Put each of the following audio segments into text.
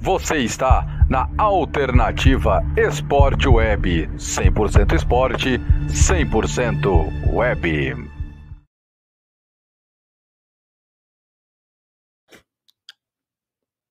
Você está na Alternativa Esporte Web. 100% esporte, 100% web.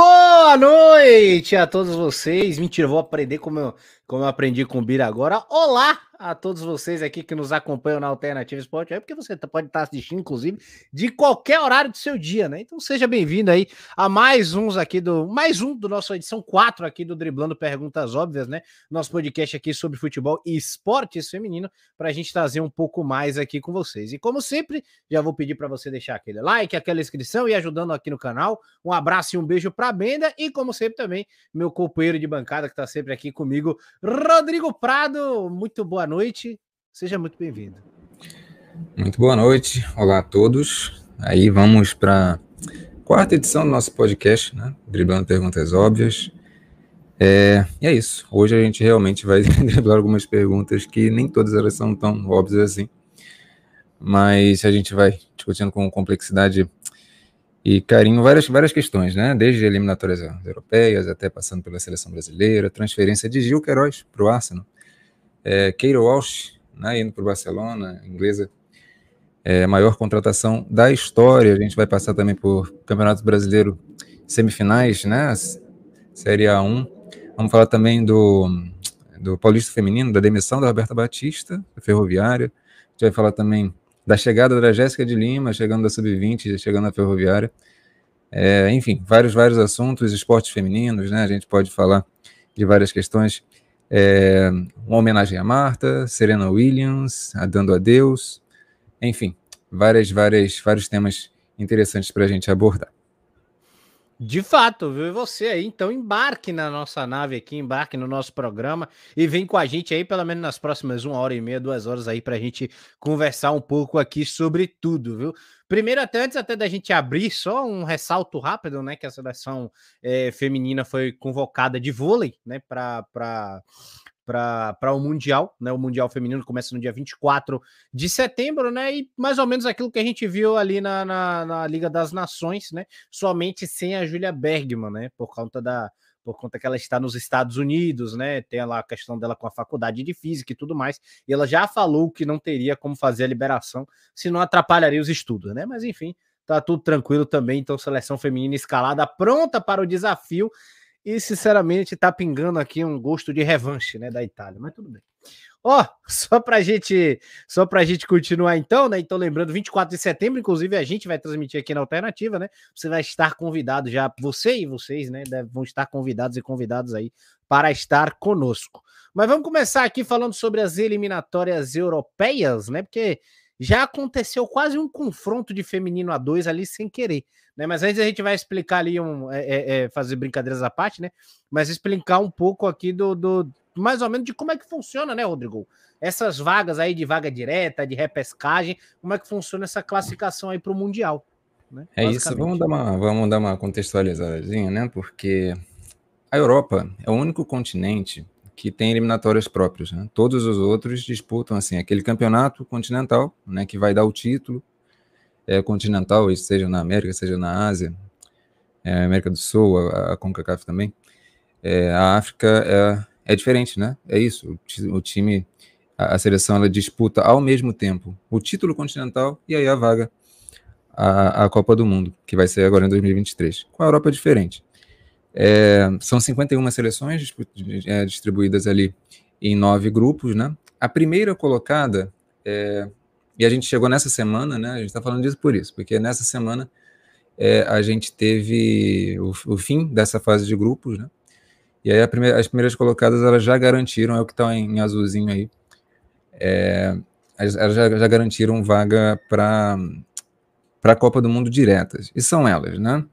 Boa noite a todos vocês. Mentira, vou aprender como eu, como eu aprendi com o Bira agora. Olá a todos vocês aqui que nos acompanham na Alternativa Esporte, é porque você tá, pode estar assistindo, inclusive, de qualquer horário do seu dia, né? Então seja bem-vindo aí a mais uns aqui do. Mais um do nosso edição 4 aqui do Driblando Perguntas Óbvias, né? Nosso podcast aqui sobre futebol e esportes feminino, para a gente trazer um pouco mais aqui com vocês. E como sempre, já vou pedir para você deixar aquele like, aquela inscrição e ajudando aqui no canal. Um abraço e um beijo para a Benda e, como sempre, também meu companheiro de bancada que está sempre aqui comigo, Rodrigo Prado. Muito boa noite, seja muito bem-vindo. Muito boa noite, olá a todos. Aí vamos para quarta edição do nosso podcast, né? Driblando Perguntas Óbvias. É, e é isso. Hoje a gente realmente vai driblar algumas perguntas que nem todas elas são tão óbvias assim. Mas a gente vai discutindo com complexidade e carinho várias, várias questões, né? Desde eliminatórias europeias até passando pela seleção brasileira, transferência de Gil Queiroz para o Arsenal é, Keira Walsh, né, indo para o Barcelona, inglesa, é, maior contratação da história. A gente vai passar também por Campeonato Brasileiro semifinais, né? Série A1. Vamos falar também do, do Paulista Feminino, da demissão da Roberta Batista, da Ferroviária. A gente vai falar também da chegada da Jéssica de Lima, chegando da Sub-20, chegando à Ferroviária. É, enfim, vários, vários assuntos, esportes femininos, né? A gente pode falar de várias questões é, uma homenagem a Marta, Serena Williams, a Dando Adeus, enfim, várias, várias, vários temas interessantes para a gente abordar. De fato, viu? E você aí, então embarque na nossa nave aqui, embarque no nosso programa e vem com a gente aí, pelo menos nas próximas uma hora e meia, duas horas aí, para a gente conversar um pouco aqui sobre tudo, viu? Primeiro, até antes até da gente abrir, só um ressalto rápido, né? Que a seleção é, feminina foi convocada de vôlei, né? Para para o Mundial, né? O Mundial Feminino começa no dia 24 de setembro, né? E mais ou menos aquilo que a gente viu ali na, na, na Liga das Nações, né? Somente sem a Julia Bergman, né? Por conta da. Por conta que ela está nos Estados Unidos, né? Tem lá a questão dela com a faculdade de física e tudo mais. E ela já falou que não teria como fazer a liberação, se não atrapalharia os estudos, né? Mas enfim, tá tudo tranquilo também. Então, seleção feminina escalada, pronta para o desafio e, sinceramente, tá pingando aqui um gosto de revanche, né, da Itália, mas tudo bem. Ó, oh, só pra gente, só pra gente continuar então, né? Então, lembrando, 24 de setembro, inclusive, a gente vai transmitir aqui na alternativa, né? Você vai estar convidado já, você e vocês, né? Vão estar convidados e convidados aí para estar conosco. Mas vamos começar aqui falando sobre as eliminatórias europeias, né? Porque já aconteceu quase um confronto de feminino a dois ali sem querer. Né? Mas antes a gente vai explicar ali, um, é, é, é, fazer brincadeiras à parte, né? Mas explicar um pouco aqui do, do, mais ou menos de como é que funciona, né, Rodrigo? Essas vagas aí de vaga direta, de repescagem, como é que funciona essa classificação aí para o Mundial? Né? É isso, vamos dar, uma, vamos dar uma contextualizadinha, né? Porque a Europa é o único continente que tem eliminatórias próprias, né? Todos os outros disputam assim aquele campeonato continental, né, que vai dar o título é, continental, seja na América, seja na Ásia, é, América do Sul, a, a CONCACAF também, é, a África é, é diferente, né? É isso, o, o time, a, a, seleção, ela disputa ao mesmo tempo o título continental e aí a vaga a, Copa do Mundo, que vai ser agora em 2023. Com a Europa é diferente. É, são 51 seleções é, distribuídas ali em nove grupos, né? A primeira colocada é, e a gente chegou nessa semana, né? A gente está falando disso por isso, porque nessa semana é, a gente teve o, o, fim dessa fase de grupos, né? E aí primeira, as primeiras colocadas elas já garantiram, é o que está em azulzinho aí, é, elas já, já garantiram vaga para a Copa do Mundo diretas. E são elas, né?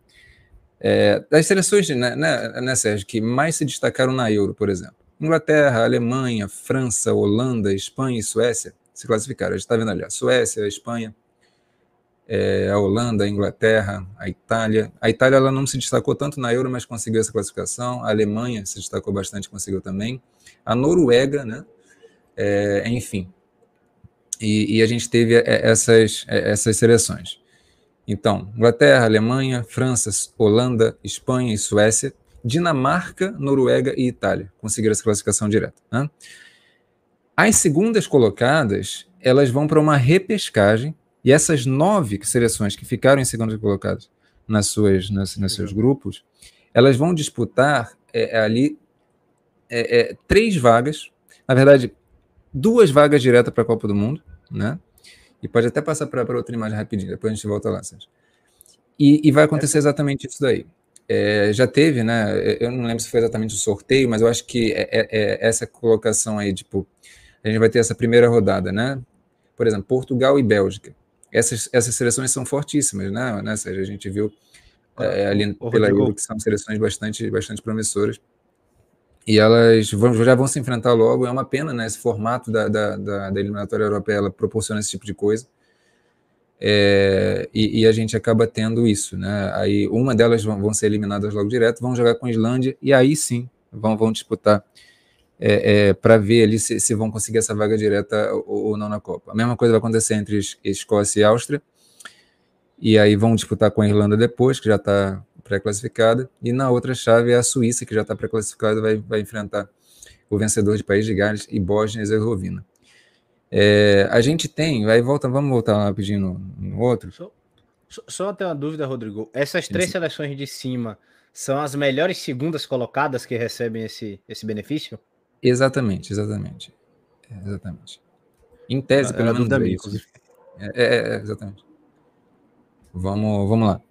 É, das seleções, né, né, né, Sérgio, que mais se destacaram na Euro, por exemplo. Inglaterra, Alemanha, França, Holanda, Espanha e Suécia se classificaram. A gente está vendo ali, a Suécia, a Espanha, é, a Holanda, a Inglaterra, a Itália. A Itália ela não se destacou tanto na Euro, mas conseguiu essa classificação. A Alemanha se destacou bastante, conseguiu também. A Noruega, né? É, enfim. E, e, a gente teve é, essas, é, essas seleções. Então, Inglaterra, Alemanha, França, Holanda, Espanha e Suécia, Dinamarca, Noruega e Itália conseguiram essa classificação direta. Né? As segundas colocadas, elas vão para uma repescagem e essas nove seleções que ficaram em segundas colocadas nas suas, nas, nos seus grupos, elas vão disputar é, é, ali é, é, três vagas, na verdade, duas vagas diretas para a Copa do Mundo, né? E pode até passar para outra imagem rapidinho, depois a gente volta lá, Sérgio. E, e, vai acontecer exatamente isso daí. É, já teve, né? Eu não lembro se foi exatamente o sorteio, mas eu acho que é, é, é, essa colocação aí, tipo, a gente vai ter essa primeira rodada, né? Por exemplo, Portugal e Bélgica. Essas, essas seleções são fortíssimas, né? né Sérgio? A gente viu é, ali pela Euro que são seleções bastante, bastante promissoras. E elas vão, já vão se enfrentar logo. É uma pena, né? Esse formato da, da, da, da eliminatória europeia ela proporciona esse tipo de coisa. É, e, e, a gente acaba tendo isso, né? Aí uma delas vão, vão, ser eliminadas logo direto, vão jogar com a Islândia e aí sim vão, vão disputar é, é, para ver ali se, se, vão conseguir essa vaga direta ou, ou, não na Copa. A mesma coisa vai acontecer entre Escócia e Áustria, e aí vão disputar com a Irlanda depois, que já está pré-classificada, e na outra chave é a Suíça, que já está pré-classificada, vai, vai enfrentar o vencedor de País de Gales e Bósnia e Herzegovina. É, a gente tem, aí volta, vamos voltar rapidinho no, no outro. Só, só ter uma dúvida, Rodrigo. Essas três Sim. seleções de cima são as melhores segundas colocadas que recebem esse, esse benefício? Exatamente, exatamente. Exatamente. Em tese, pelo menos. É isso. É, é, é, exatamente. Vamos, vamos lá.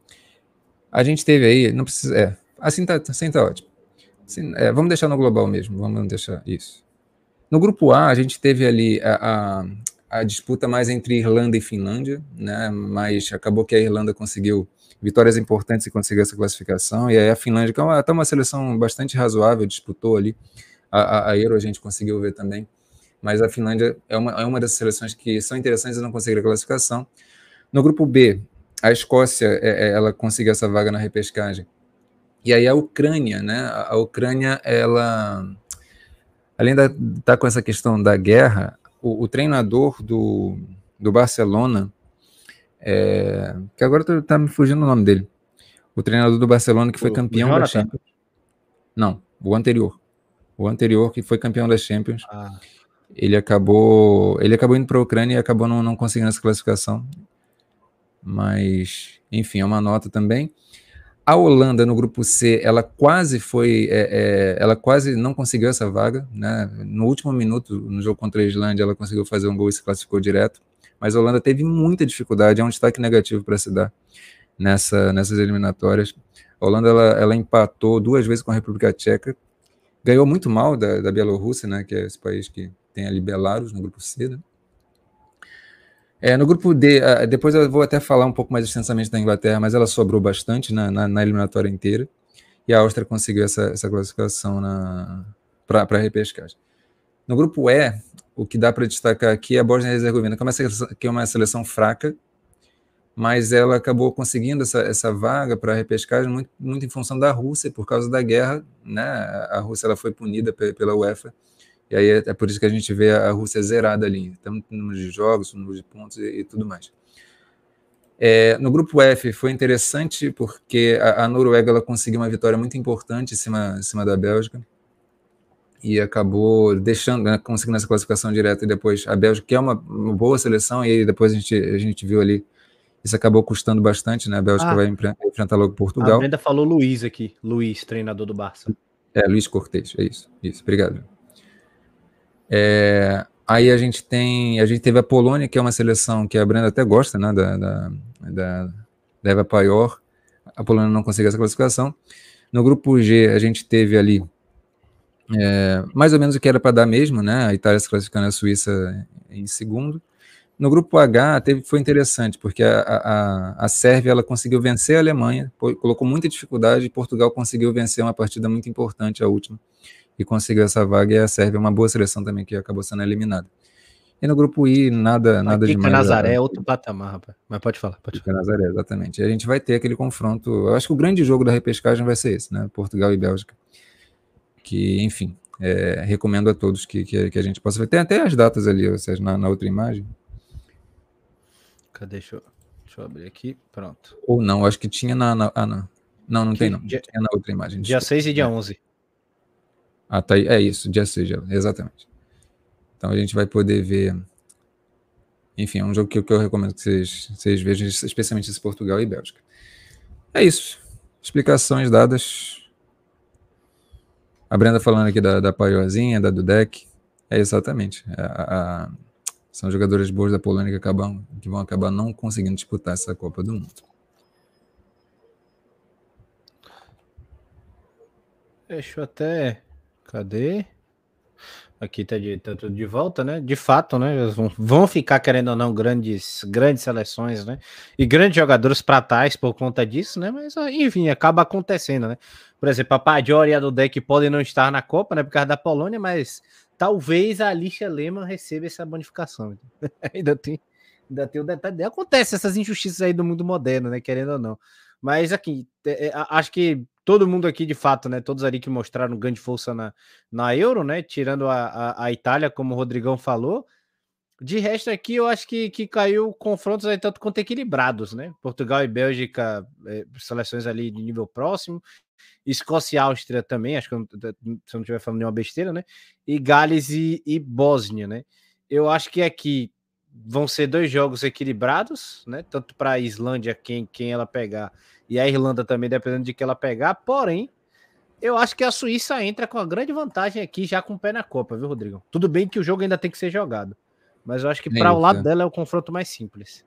A gente teve aí, não precisa. É, assim tá, assim tá ótimo. Assim, é, vamos deixar no global mesmo, vamos deixar isso. No grupo A, a gente teve ali a, a, a disputa mais entre Irlanda e Finlândia, né? Mas acabou que a Irlanda conseguiu vitórias importantes e conseguiu essa classificação. E aí a Finlândia, que é uma, até uma seleção bastante razoável, disputou ali. A, a, Euro a gente conseguiu ver também. Mas a Finlândia é uma, é uma das seleções que são interessantes e não conseguiram a classificação. No grupo B, a Escócia, é, é, ela conseguiu essa vaga na repescagem. E aí a Ucrânia, né? A Ucrânia, ela, além de estar tá com essa questão da guerra, o, o treinador do, do Barcelona, é, que agora está tá me fugindo o nome dele, o treinador do Barcelona que foi o, campeão da Champions. Não, o anterior. O anterior que foi campeão da Champions. Ah. Ele acabou, ele acabou indo para a Ucrânia e acabou não, não conseguindo essa classificação mas enfim, é uma nota também. A Holanda no grupo C, ela quase foi, é, é, ela quase não conseguiu essa vaga, né? No último minuto, no jogo contra a Islândia, ela conseguiu fazer um gol e se classificou direto. Mas a Holanda teve muita dificuldade, é um destaque negativo para se dar nessa, nessas eliminatórias. A Holanda ela, ela empatou duas vezes com a República Tcheca, ganhou muito mal da, da Bielorrússia, né? Que é esse país que tem ali Belarus no grupo C, né? É, no grupo D, uh, depois eu vou até falar um pouco mais extensamente da Inglaterra, mas ela sobrou bastante na, na, na eliminatória inteira. E a Áustria conseguiu essa, essa classificação para a repescagem. No grupo E, o que dá para destacar aqui é a Bósnia e Herzegovina, que é que é uma seleção fraca, mas ela acabou conseguindo essa, essa vaga para a repescagem muito, muito em função da Rússia, por causa da guerra. Né? A Rússia ela foi punida pela UEFA e aí é, é, por isso que a gente vê a Rússia zerada ali, tanto número de jogos, número de pontos e, e tudo mais. É, no grupo F foi interessante porque a, a, Noruega ela conseguiu uma vitória muito importante em cima, em cima da Bélgica e acabou deixando, né, conseguindo essa classificação direta e depois a Bélgica, que é uma, uma, boa seleção, e depois a gente, a gente viu ali, isso acabou custando bastante, né? A Bélgica ah, vai enfrentar logo Portugal. A Brenda falou Luiz aqui, Luiz, treinador do Barça. É, Luiz Cortez, é isso, isso, obrigado. É, aí a gente tem, a gente teve a Polônia, que é uma seleção que a Brenda até gosta, né, da, da, da, da Eva Paior. A Polônia não conseguiu essa classificação. No grupo G, a gente teve ali É, mais ou menos o que era para dar mesmo, né? A Itália se classificando a Suíça em segundo. No grupo H teve, foi interessante, porque a, a, a Sérvia ela conseguiu vencer a Alemanha, colocou muita dificuldade, e Portugal conseguiu vencer uma partida muito importante, a última, e conseguiu essa vaga, e a Sérvia é uma boa seleção também, que acabou sendo eliminada. E no grupo I, nada, nada demais. Nazaré é outro patamar, rapaz. Mas pode falar, pode falar. Nazaré, exatamente. E a gente vai ter aquele confronto. Eu acho que o grande jogo da repescagem vai ser esse, né? Portugal e Bélgica. Que, enfim, é, recomendo a todos que, que, que, a gente possa ver. Tem até as datas ali, ou seja, na, na outra imagem. Cadê? Deixa eu, deixa eu abrir aqui. Pronto. Ou não, acho que tinha na. na ah, não. Não, não que, tem, não. Dia, tinha na outra imagem. Dia 6 e dia 11. Ah, tá aí. É isso, dia 6, exatamente. Então a gente vai poder ver. Enfim, é um jogo que, que eu recomendo que vocês, vocês vejam, especialmente esse Portugal e Bélgica. É isso. Explicações dadas. A Brenda falando aqui da, da Paiozinha, da Dudek. É exatamente. A, a, são jogadores boas da Polônia que, acabam, que vão acabar não conseguindo disputar essa Copa do Mundo. Deixa eu até. Cadê? Aqui tá, de, tá tudo de volta, né? De fato, né? Vão, vão, ficar, querendo ou não, grandes, grandes seleções, né? E grandes jogadores para trás por conta disso, né? Mas, enfim, acaba acontecendo, né? Por exemplo, a Padior e a Dudek podem não estar na Copa, né? Por causa da Polônia, mas talvez a Alicia Lehmann receba essa bonificação. ainda tem, ainda tem o detalhe. Acontece essas injustiças aí do mundo moderno, né? Querendo ou não. Mas aqui, é, é, acho que todo mundo aqui, de fato, né? Todos ali que mostraram grande força na, na Euro, né? Tirando a, a, a Itália, como o Rodrigão falou. De resto aqui, eu acho que, que caiu confrontos aí tanto quanto equilibrados, né? Portugal e Bélgica, é, seleções ali de nível próximo. Escócia e Áustria também, acho que eu, se eu não estiver falando nenhuma besteira, né? E Gales e, e Bósnia, né? Eu acho que aqui vão ser dois jogos equilibrados, né? Tanto para a Islândia, quem, quem ela pegar, e a Irlanda também, dependendo de que ela pegar. Porém, eu acho que a Suíça entra com a grande vantagem aqui, já com o pé na Copa, viu, Rodrigo? Tudo bem que o jogo ainda tem que ser jogado, mas eu acho que para o lado dela é o confronto mais simples.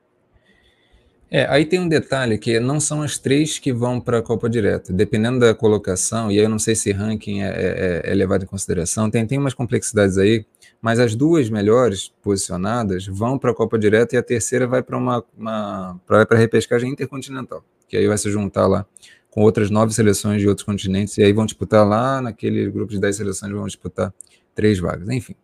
É, aí tem um detalhe que não são as três que vão para a Copa direta. Dependendo da colocação, e aí eu não sei se ranking é, é, é, levado em consideração, tem, tem umas complexidades aí, mas as duas melhores posicionadas vão para a Copa direta e a terceira vai para uma, uma para a repescagem intercontinental que aí vai se juntar lá com outras nove seleções de outros continentes, e aí vão disputar lá naquele grupo de dez seleções, vão disputar três vagas. Enfim,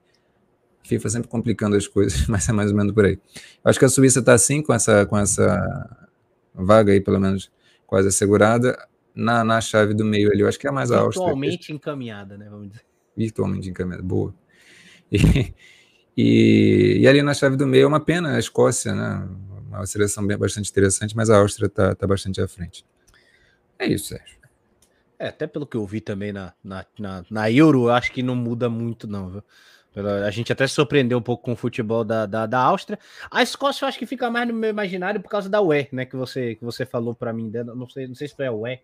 FIFA sempre complicando as coisas, mas é mais ou menos por aí. Eu acho que a Suíça está assim com essa, com essa vaga aí, pelo menos quase assegurada, na, na chave do meio ali. Eu acho que é mais a Áustria. Virtualmente encaminhada, né? Vamos dizer. Virtualmente encaminhada, boa. E, e, e, ali na chave do meio é uma pena a Escócia, né? uma seleção bem, bastante interessante, mas a Áustria está tá bastante à frente. É isso, Sérgio. É, até pelo que eu vi também na, na, na, na Euro, acho que não muda muito, não, viu? A gente até se surpreendeu um pouco com o futebol da, da, da Áustria. A Escócia eu acho que fica mais no meu imaginário por causa da UE, né? Que você, que você falou para mim. Não sei, não sei se foi a UE.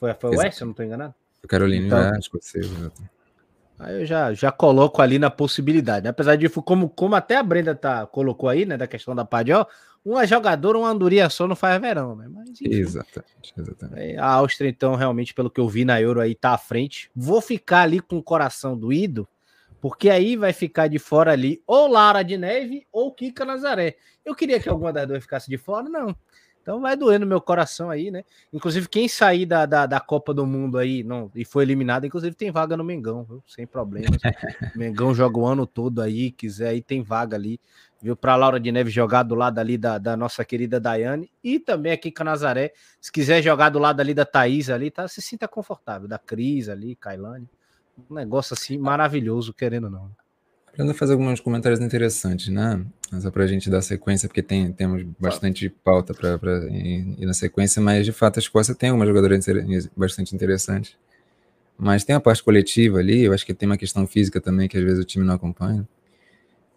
Foi, foi a UE, se eu não estou enganado? Carolina, então, é, escocesa. Aí eu já, já coloco ali na possibilidade. Né? Apesar de, como, como até a Brenda tá, colocou aí, né, da questão da Padiol, uma jogadora, uma andorinha só não faz verão, né? Mas, enfim, exatamente, exatamente. A Áustria, então, realmente, pelo que eu vi na Euro aí, tá à frente. Vou ficar ali com o coração doído, porque aí vai ficar de fora ali ou Lara de Neve ou Kika Nazaré. Eu queria que alguma das duas ficasse de fora, não. Então vai doer no meu coração aí, né? Inclusive, quem sair da, da, da, Copa do Mundo aí não, e foi eliminado, inclusive tem vaga no Mengão, viu? Sem problemas. Mengão joga o ano todo aí, quiser aí, tem vaga ali, viu? Para Laura de Neves jogar do lado ali da, da nossa querida Daiane e também aqui com a Nazaré. Se quiser jogar do lado ali da Thaís ali, tá? Se sinta confortável, da Cris ali, Kailane. Um negócio assim maravilhoso, querendo não. Querendo fazer alguns comentários interessantes, né? Só para a gente dar sequência, porque tem, temos bastante pauta para ir, na sequência, mas de fato a Escócia tem uma jogadora bastante interessante. Mas tem a parte coletiva ali, eu acho que tem uma questão física também, que às vezes o time não acompanha.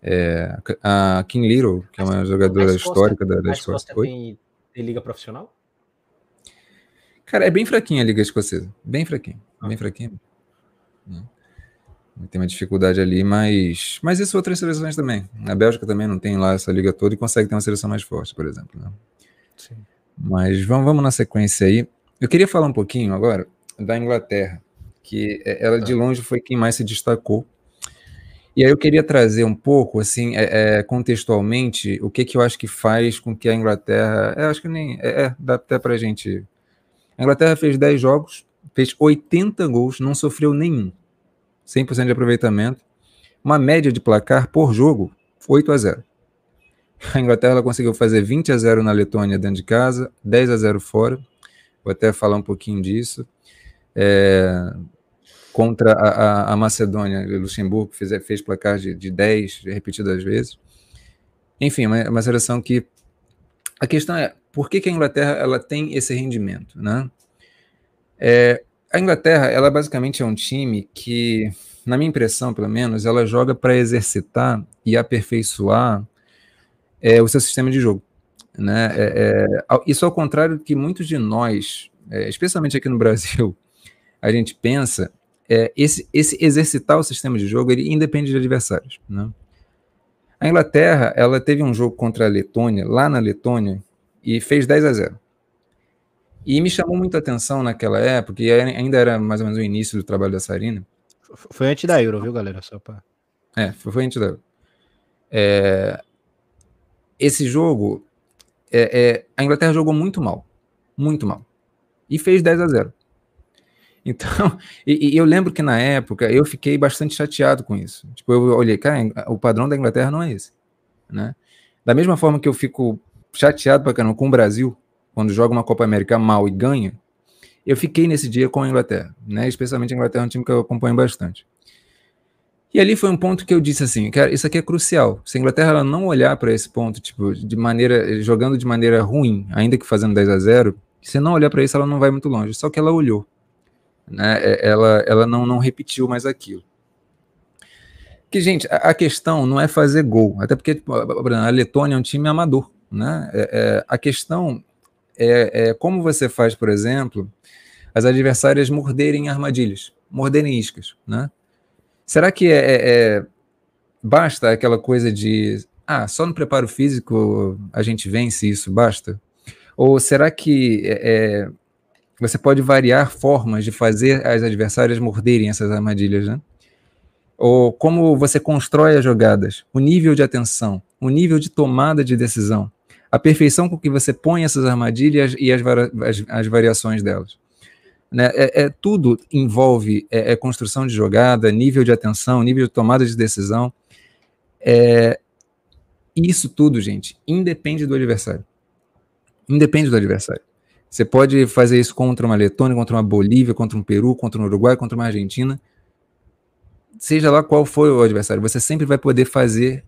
É, a King Little, que é uma jogadora histórica da, da Escócia. Tem, tem liga profissional? Cara, é bem fraquinha a liga escocesa. Bem fraquinha. Ah. Bem fraquinha. Né? Tem uma dificuldade ali, mas, mas isso outras seleções também. A Bélgica também não tem lá essa liga toda e consegue ter uma seleção mais forte, por exemplo. Né? Sim. Mas vamos, vamos na sequência aí. Eu queria falar um pouquinho agora da Inglaterra. que é, ela de tá. longe foi quem mais se destacou. E aí eu queria trazer um pouco, assim, é, é, contextualmente, o que, que eu acho que faz com que a Inglaterra. Eu acho que nem. É, é dá até pra gente. A Inglaterra fez 10 jogos, fez 80 gols, não sofreu nenhum. 100% de aproveitamento. Uma média de placar por jogo, 8 a 0. A Inglaterra conseguiu fazer 20 a 0 na Letônia dentro de casa, 10 a 0 fora. Vou até falar um pouquinho disso. É, contra a, a, a Macedônia, Luxemburgo fez, fez placar de, de 10 repetidas vezes. Enfim, uma, uma seleção que. A questão é por que, que a Inglaterra ela tem esse rendimento, né? É, a Inglaterra, ela basicamente é um time que, na minha impressão, pelo menos, ela joga para exercitar e aperfeiçoar é, o seu sistema de jogo. Né? É, é, isso ao contrário do que muitos de nós, é, especialmente aqui no Brasil, a gente pensa, é, esse, esse exercitar o sistema de jogo ele independe de adversários. Né? A Inglaterra ela teve um jogo contra a Letônia, lá na Letônia, e fez 10 a 0. E me chamou muita atenção naquela época, e ainda era mais ou menos o início do trabalho da Sarina. Foi antes da Euro, viu, galera? Só pra... É, foi antes da Euro. É, esse jogo, é, é, a Inglaterra jogou muito mal. Muito mal. E fez 10 a 0. Então, e, e, eu lembro que na época eu fiquei bastante chateado com isso. Tipo, eu olhei, cara, o padrão da Inglaterra não é esse. Né? Da mesma forma que eu fico chateado pra caramba com o Brasil, quando joga uma Copa América mal e ganha, eu fiquei nesse dia com a Inglaterra, né? Especialmente a Inglaterra é um time que eu acompanho bastante. E ali foi um ponto que eu disse assim, cara, isso aqui é crucial. Se a Inglaterra não olhar para esse ponto, tipo, de maneira jogando de maneira ruim, ainda que fazendo 10 a 0, se não olhar para isso, ela não vai muito longe. Só que ela olhou, né? É, ela ela não não repetiu mais aquilo. Que gente, a, a questão não é fazer gol, até porque tipo, a Letônia é um time amador, né? É, é, a questão é, é como você faz, por exemplo, as adversárias morderem armadilhas, morderem iscas, né? Será que é, é, é, basta aquela coisa de ah, só no preparo físico a gente vence isso, basta? Ou será que é, é, você pode variar formas de fazer as adversárias morderem essas armadilhas, né? Ou como você constrói as jogadas, o nível de atenção, o nível de tomada de decisão, a perfeição com que você põe essas armadilhas e as, as, as variações delas. Né? É, é, tudo envolve é, é, construção de jogada, nível de atenção, nível de tomada de decisão. É, isso tudo, gente, independe do adversário. Independe do adversário. Você pode fazer isso contra uma Letônia, contra uma Bolívia, contra um Peru, contra um Uruguai, contra uma Argentina. Seja lá qual for o adversário, você sempre vai poder fazer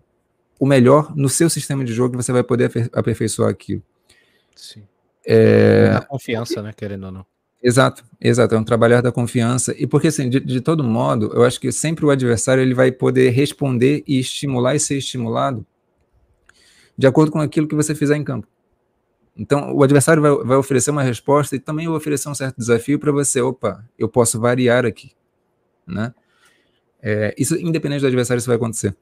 o melhor no seu sistema de jogo, você vai poder aperfeiçoar aquilo. Sim. É... A confiança, né, querendo ou não. Exato, exato, é um trabalhar da confiança. E porque, assim, de, de, todo modo, eu acho que sempre o adversário ele vai poder responder e estimular e ser estimulado de acordo com aquilo que você fizer em campo. Então, o adversário vai, vai oferecer uma resposta e também vai oferecer um certo desafio para você. Opa, eu posso variar aqui, né? É, isso, independente do adversário, isso vai acontecer.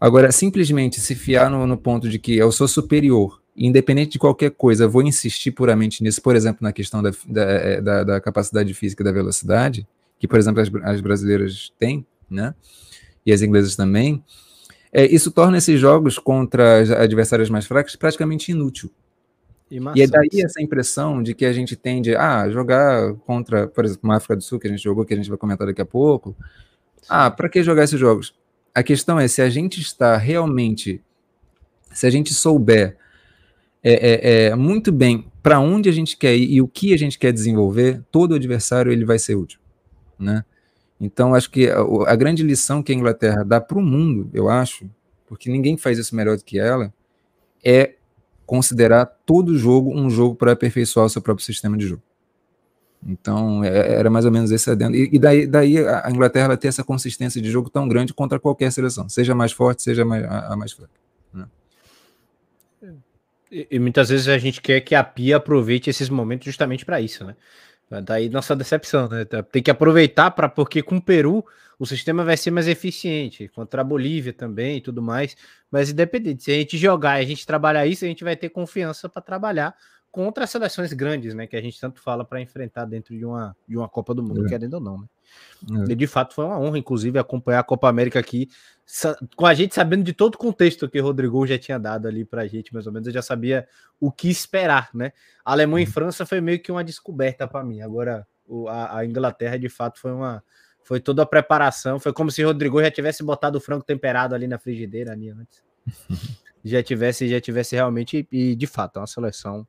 Agora, simplesmente se fiar no, no ponto de que eu sou superior independente de qualquer coisa, vou insistir puramente nisso, por exemplo, na questão da, da, é, da, da capacidade física da velocidade, que, por exemplo, as, as, brasileiras têm, né? E as inglesas também. É, isso torna esses jogos contra as adversárias mais fracas praticamente inútil. E, e é daí essa impressão de que a gente tende a jogar contra, por exemplo, uma África do Sul, que a gente jogou, que a gente vai comentar daqui a pouco. Ah, para que jogar esses jogos? A questão é se a gente está realmente, se a gente souber é, é, é muito bem para onde a gente quer ir e o que a gente quer desenvolver, todo adversário ele vai ser útil, né? Então acho que a, a grande lição que a Inglaterra dá para o mundo, eu acho, porque ninguém faz isso melhor do que ela, é considerar todo jogo um jogo para aperfeiçoar o seu próprio sistema de jogo. Então, é, era mais ou menos esse adendo. E, daí, daí, a Inglaterra tem essa consistência de jogo tão grande contra qualquer seleção, seja mais forte, seja mais, a, a mais fraca. Né? E, e, muitas vezes a gente quer que a Pia aproveite esses momentos justamente para isso, né? Daí nossa decepção, né? Tem que aproveitar para porque com o Peru o sistema vai ser mais eficiente, contra a Bolívia também e tudo mais. Mas independente, se a gente jogar e a gente trabalhar isso, a gente vai ter confiança para trabalhar contra as seleções grandes, né? Que a gente tanto fala para enfrentar dentro de uma, de uma Copa do Mundo, é. querendo ou não, né? É. E de fato foi uma honra, inclusive, acompanhar a Copa América aqui, com a gente sabendo de todo o contexto que o Rodrigo já tinha dado ali pra gente, mais ou menos, eu já sabia o que esperar, né? A Alemanha uhum. e França foi meio que uma descoberta para mim. Agora, o, a, a, Inglaterra, de fato, foi uma. Foi toda a preparação. Foi como se o Rodrigo já tivesse botado o frango temperado ali na frigideira ali antes. já tivesse, já tivesse realmente, e de fato, é uma seleção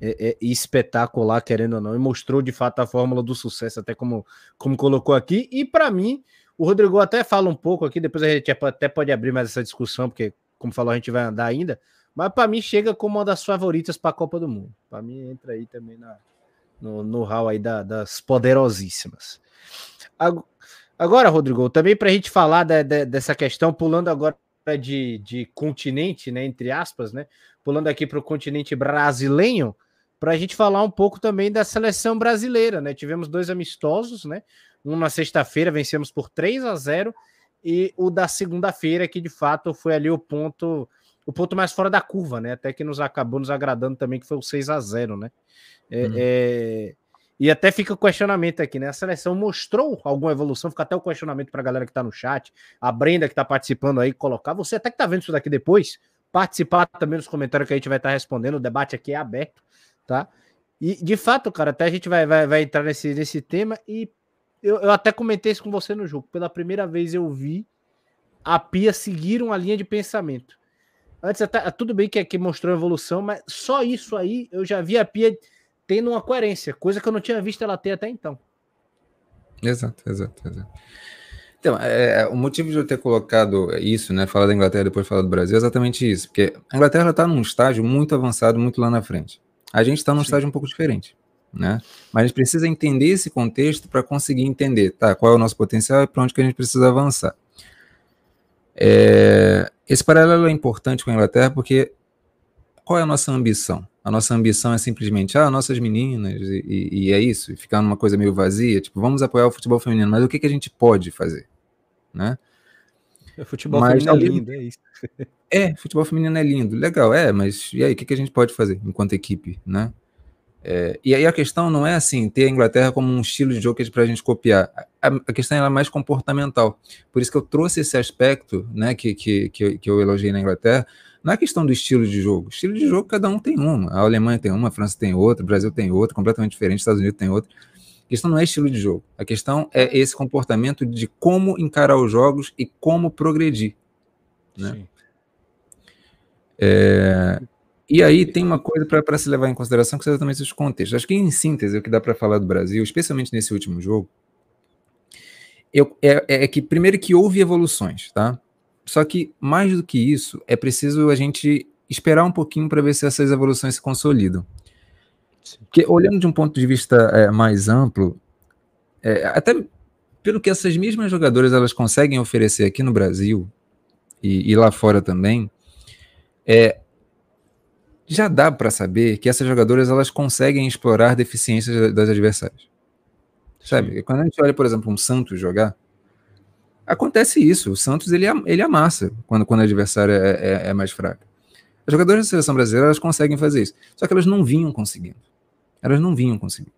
é, é, espetacular, querendo ou não, e mostrou de fato a fórmula do sucesso, até como, como colocou aqui. E para mim, o Rodrigo até fala um pouco aqui, depois a gente até pode abrir mais essa discussão, porque, como falou, a gente vai andar ainda. Mas para mim chega como uma das favoritas para a Copa do Mundo. Para mim entra aí também na, no, no hall aí da, das poderosíssimas. Agora, Rodrigo, também para a gente falar de, de, dessa questão, pulando agora de, de continente, né, entre aspas, né, pulando aqui para o continente brasileiro, para a gente falar um pouco também da seleção brasileira, né? Tivemos dois amistosos, né? Um na sexta-feira vencemos por 3 a 0 e o da segunda-feira que de fato foi ali o ponto o ponto mais fora da curva, né? Até que nos acabou nos agradando também que foi o 6 a 0, né? É, hum. é... E até fica o questionamento aqui, né? A seleção mostrou alguma evolução, fica até o questionamento para a galera que está no chat, a Brenda que está participando aí, colocar. Você até que está vendo isso daqui depois, participar também nos comentários que a gente vai estar tá respondendo. O debate aqui é aberto tá? E de fato, cara, até a gente vai, vai, vai entrar nesse, nesse tema e eu, eu até comentei isso com você no jogo. Pela primeira vez eu vi a Pia seguir uma linha de pensamento. Antes até tudo bem que aqui mostrou evolução, mas só isso aí eu já vi a Pia tendo uma coerência, coisa que eu não tinha visto ela ter até então. Exato, exato, exato. Então, é, é o motivo de eu ter colocado isso, né, falar da Inglaterra depois falar do Brasil, é exatamente isso, porque a Inglaterra está num estágio muito avançado, muito lá na frente. A gente está num Sim. estágio um pouco diferente, né? Mas a gente precisa entender esse contexto para conseguir entender, tá? Qual é o nosso potencial e para onde que a gente precisa avançar. É, esse paralelo é importante com a Inglaterra porque qual é a nossa ambição? A nossa ambição é simplesmente, ah, nossas meninas, e, e, é isso, e ficar numa coisa meio vazia, tipo, vamos apoiar o futebol feminino, mas o que, que a gente pode fazer, né? O futebol mas, feminino é lindo, é isso. É, futebol feminino é lindo, legal, é, mas e aí, o que, que a gente pode fazer enquanto equipe, né? É, e aí a questão não é assim, ter a Inglaterra como um estilo de jogo é para a gente copiar. A, a questão é mais comportamental. Por isso que eu trouxe esse aspecto, né, que, que, que, que eu elogiei na Inglaterra, não é questão do estilo de jogo. Estilo de jogo, cada um tem uma. A Alemanha tem uma, a França tem outra, o Brasil tem outra, completamente diferente, os Estados Unidos tem outra. A questão não é estilo de jogo. A questão é esse comportamento de como encarar os jogos e como progredir. Né? É, e aí tem uma coisa para se levar em consideração que são exatamente os contextos. Acho que em síntese o que dá para falar do Brasil, especialmente nesse último jogo, eu, é, é, que primeiro que houve evoluções, tá? Só que mais do que isso, é preciso a gente esperar um pouquinho para ver se essas evoluções se consolidam. Porque olhando de um ponto de vista é, mais amplo, é, até pelo que essas mesmas jogadoras elas conseguem oferecer aqui no Brasil e, e lá fora também, é, já dá para saber que essas jogadoras elas conseguem explorar deficiências das adversárias. Sabe? Quando a gente olha, por exemplo, um Santos jogar, acontece isso. O Santos ele, ele amassa quando, quando o adversário é, é, é mais fraco. As jogadoras da seleção brasileira elas conseguem fazer isso. Só que elas não vinham conseguindo. Elas não vinham conseguindo.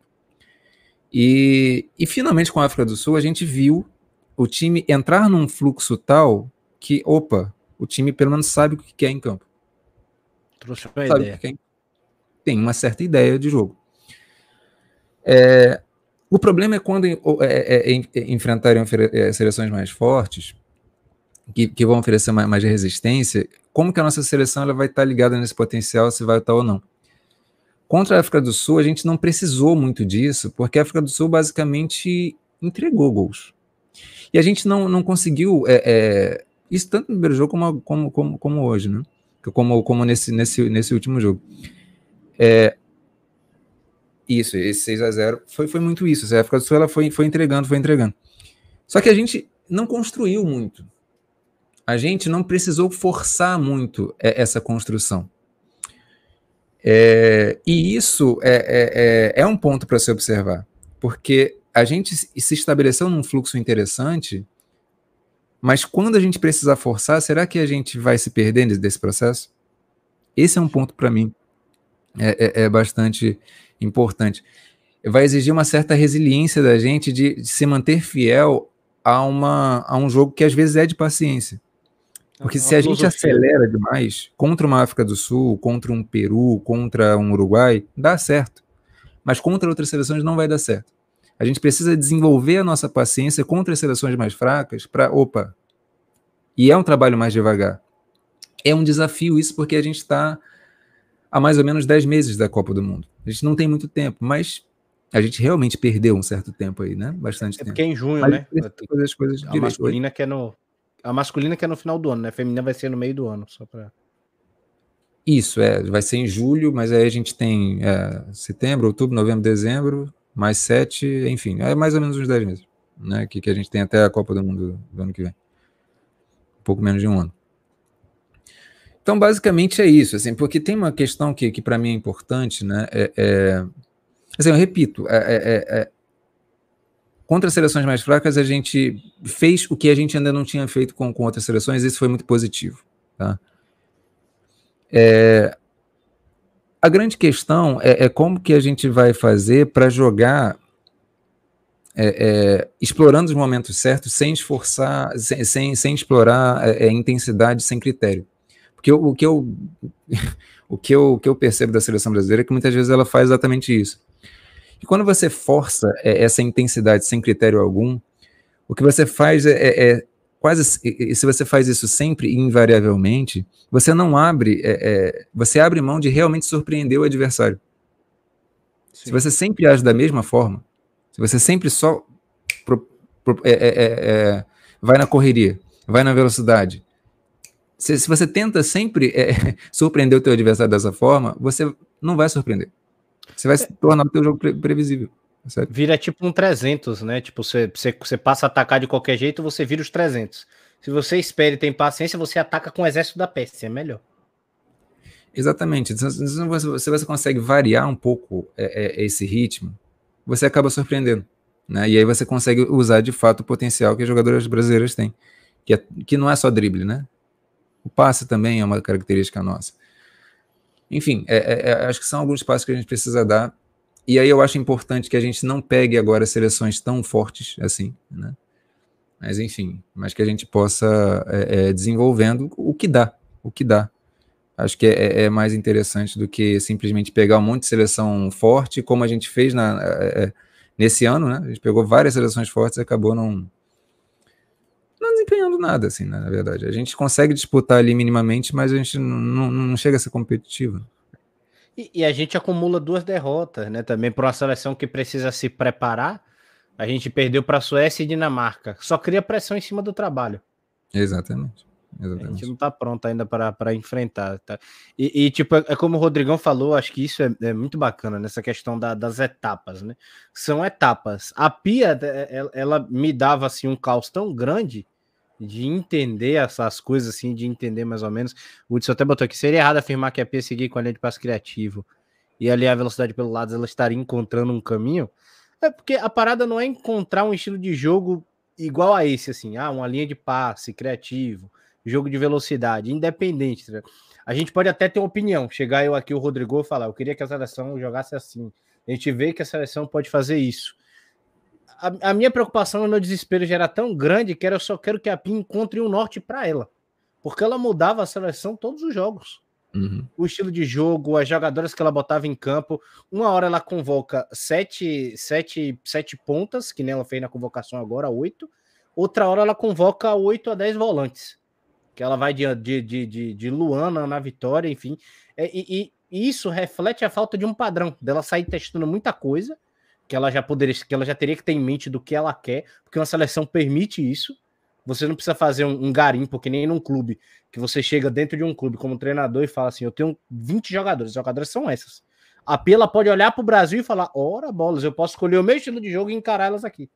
E, e finalmente com a África do Sul a gente viu o time entrar num fluxo tal que, opa, o time pelo menos sabe o que quer em campo. Trouxe uma Sabe ideia. Quem tem uma certa ideia de jogo. É, o problema é quando é, é, é, enfrentarem é, seleções mais fortes, que, que vão oferecer mais, mais, resistência, como que a nossa seleção ela vai estar ligada nesse potencial, se vai estar ou não. Contra a África do Sul, a gente não precisou muito disso, porque a África do Sul basicamente entregou gols. E a gente não, não conseguiu, é, é, isso tanto no primeiro jogo como, como, como, como hoje, né? como, como nesse, nesse, nesse último jogo. É, isso, esse 6 a 0 foi, foi muito isso. A África do Sul ela foi, foi entregando, foi entregando. Só que a gente não construiu muito. A gente não precisou forçar muito essa construção. É, e isso é, é, é, é um ponto para se observar, porque a gente se estabeleceu num fluxo interessante mas quando a gente precisar forçar, será que a gente vai se perder desse processo? Esse é um ponto para mim é, é, é bastante importante. Vai exigir uma certa resiliência da gente de, de, se manter fiel a, uma, a um jogo que às vezes é de paciência. Porque é se a gente acelera demais contra uma África do Sul, contra um Peru, contra um Uruguai, dá certo. Mas contra outras seleções não vai dar certo. A gente precisa desenvolver a nossa paciência contra as seleções mais fracas para, opa, e é um trabalho mais devagar. É um desafio isso porque a gente está há mais ou menos 10 meses da Copa do Mundo. A gente não tem muito tempo, mas a gente realmente perdeu um certo tempo aí, né? Bastante é tempo. Porque é em junho, mas né? Fazer as coisas a masculina que é no a masculina que é no final do ano, né? A feminina vai ser no meio do ano, só para Isso, é, vai ser em julho, mas aí a gente tem é, setembro, outubro, novembro, dezembro, mais sete, enfim, é mais ou menos uns 10 meses, né? Que, que a gente tem até a Copa do Mundo do ano que vem. Um pouco menos de um ano. Então, basicamente é isso, assim, porque tem uma questão que, que para mim é importante, né? É, é, assim, eu repito, é, é, é, é, contra as seleções mais fracas, a gente fez o que a gente ainda não tinha feito com, com outras seleções, e isso foi muito positivo. Tá? A grande questão é, como que a gente vai fazer para jogar explorando os momentos certos, sem esforçar, sem, sem, sem explorar intensidade sem critério. Porque eu, o, que eu, o, que eu, o que eu percebo da seleção brasileira é que muitas vezes ela faz exatamente isso. E quando você força é, essa intensidade sem critério algum, o que você faz é, é, é quase e se você faz isso sempre e invariavelmente, você não abre, é, é, você abre mão de realmente surpreender o adversário. Sim. Se você sempre age da mesma forma, se você sempre só pro, pro, é, é vai na correria, vai na velocidade, se, se você tenta sempre surpreender o teu adversário dessa forma, você não vai surpreender. Você vai se tornar o teu jogo pre previsível. Certo? Vira tipo um 300, né? Tipo, você, você, você passa a atacar de qualquer jeito, você vira os 300. Se você espera e tem paciência, você ataca com o exército da peste, é melhor. Exatamente. Se você, você consegue variar um pouco é, é, esse ritmo, você acaba surpreendendo. Né? E aí você consegue usar de fato o potencial que as jogadoras brasileiras têm. Que, é, que não é só drible, né? O passe também é uma característica nossa. Enfim, é, é, é, acho que são alguns passos que a gente precisa dar. E aí eu acho importante que a gente não pegue agora seleções tão fortes assim, né? Mas enfim, mas que a gente possa é, é desenvolvendo o que dá, o que dá. Acho que é, é, mais interessante do que simplesmente pegar um monte de seleção forte, como a gente fez na, nesse ano, né? A gente pegou várias seleções fortes e acabou não, não desempenhando nada, assim, né, na verdade. A gente consegue disputar ali minimamente, mas a gente não, não chega a ser competitivo. E, e, a gente acumula duas derrotas, né? Também para uma seleção que precisa se preparar. A gente perdeu para a Suécia e Dinamarca. Só cria pressão em cima do trabalho. Exatamente. Exatamente. A gente não está pronto ainda para enfrentar. Tá? E, e, tipo, é, é, como o Rodrigão falou, acho que isso é, é muito bacana nessa questão da, das etapas, né? São etapas. A Pia, ela, ela me dava assim um caos tão grande de entender essas coisas, assim, de entender mais ou menos. O Hudson até botou aqui: seria errado afirmar que a Pia seguir com a linha de passo criativo e ali a velocidade pelo lado ela estaria encontrando um caminho. É porque a parada não é encontrar um estilo de jogo igual a esse, assim, ah, uma linha de passe criativo, jogo de velocidade, independente. Tá? A gente pode até ter uma opinião. Chegar eu aqui, o Rodrigo, falar: eu queria que a seleção jogasse assim. A gente vê que a seleção pode fazer isso a, a minha preocupação, o meu desespero já era tão grande que era, eu só quero que a PIN encontre um norte para ela. Porque ela mudava a seleção todos os jogos. Uhum. O estilo de jogo, as jogadoras que ela botava em campo. Uma hora ela convoca sete, sete, sete pontas, que nem ela fez na convocação agora, oito. Outra hora ela convoca oito a dez volantes. Que ela vai de, de, de, de, de Luana na vitória, enfim. É, e, e, isso reflete a falta de um padrão, dela sair testando muita coisa que ela já poderia, que ela já teria que ter em mente do que ela quer, porque uma seleção permite isso. Você não precisa fazer um, um garimpo que nem num clube, que você chega dentro de um clube como treinador e fala assim: eu tenho 20 jogadores, os jogadores são essas. A Pela pode olhar para o Brasil e falar: ora bolas, eu posso escolher o meu estilo de jogo e encarar elas aqui.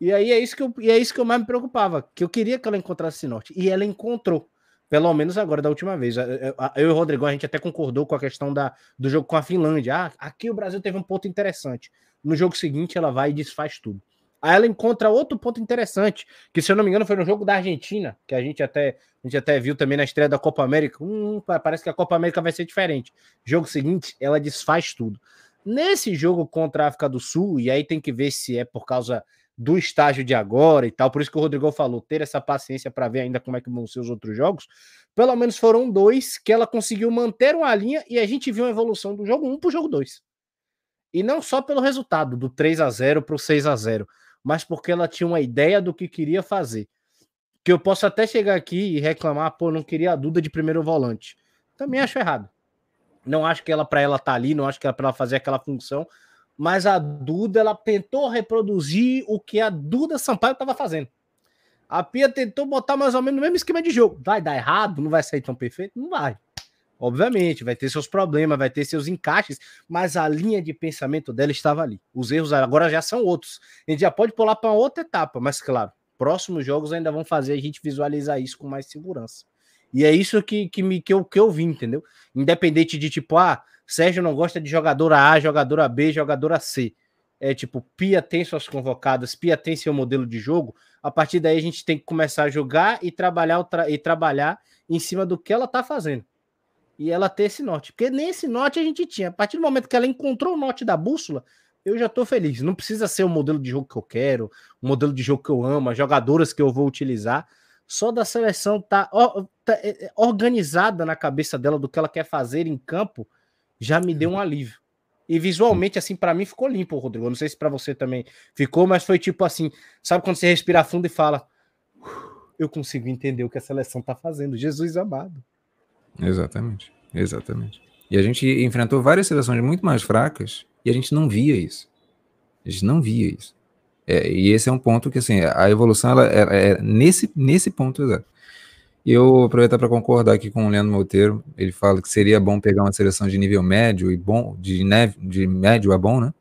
E aí é isso que eu, e é isso que eu mais me preocupava, que eu queria que ela encontrasse esse norte. E ela encontrou. Pelo menos agora, da última vez. Eu e o Rodrigo, a gente até concordou com a questão da, do jogo com a Finlândia. Ah, aqui o Brasil teve um ponto interessante. No jogo seguinte, ela vai e desfaz tudo. Aí ela encontra outro ponto interessante, que se eu não me engano foi no jogo da Argentina, que a gente até, a gente até viu também na estreia da Copa América. Hum, parece que a Copa América vai ser diferente. Jogo seguinte, ela desfaz tudo. Nesse jogo contra a África do Sul, e aí tem que ver se é por causa do estágio de agora e tal, por isso que o Rodrigo falou, ter essa paciência para ver ainda como é que vão ser os outros jogos. Pelo menos foram dois que ela conseguiu manter uma linha e a gente viu a evolução do jogo 1 para o jogo 2. E não só pelo resultado, do 3 a 0 para o 6 a 0 mas porque ela tinha uma ideia do que queria fazer. Que eu posso até chegar aqui e reclamar, pô, não queria a Duda de primeiro volante. Também acho errado. Não acho que ela para ela tá ali, não acho que ela para ela fazer aquela função, mas a Duda ela tentou reproduzir o que a Duda Sampaio estava fazendo. A Pia tentou botar mais ou menos no mesmo esquema de jogo. Vai dar errado? Não vai sair tão perfeito? Não vai. Obviamente, vai ter seus problemas, vai ter seus encaixes, mas a linha de pensamento dela estava ali. Os erros agora já são outros. A gente já pode pular para outra etapa, mas claro, próximos jogos ainda vão fazer a gente visualizar isso com mais segurança. E é isso que, que, me, que, eu, que eu vi, entendeu? Independente de tipo, ah, Sérgio não gosta de jogadora A, jogadora B, jogadora C. É tipo, Pia tem suas convocadas, Pia tem seu modelo de jogo. A partir daí a gente tem que começar a jogar e trabalhar, e trabalhar em cima do que ela tá fazendo e ela ter esse norte. Porque nesse norte a gente tinha. A partir do momento que ela encontrou o norte da bússola, eu já tô feliz. Não precisa ser o modelo de jogo que eu quero, o modelo de jogo que eu amo, as jogadoras que eu vou utilizar. Só da seleção tá, tá é, é, organizada na cabeça dela do que ela quer fazer em campo, já me deu um alívio. E visualmente, assim, para mim ficou limpo, Rodrigo. Eu não sei se para você também ficou, mas foi tipo assim: sabe quando você respira fundo e fala, eu consigo entender o que a seleção tá fazendo, Jesus amado. Exatamente, exatamente. E a gente enfrentou várias seleções muito mais fracas e a gente não via isso. A gente não via isso. É, e esse é um ponto que, assim, a evolução ela é, é nesse, nesse ponto exato. E eu aproveitar para concordar aqui com o Leandro Monteiro. Ele fala que seria bom pegar uma seleção de nível médio e bom, de, neve, de médio a bom, né?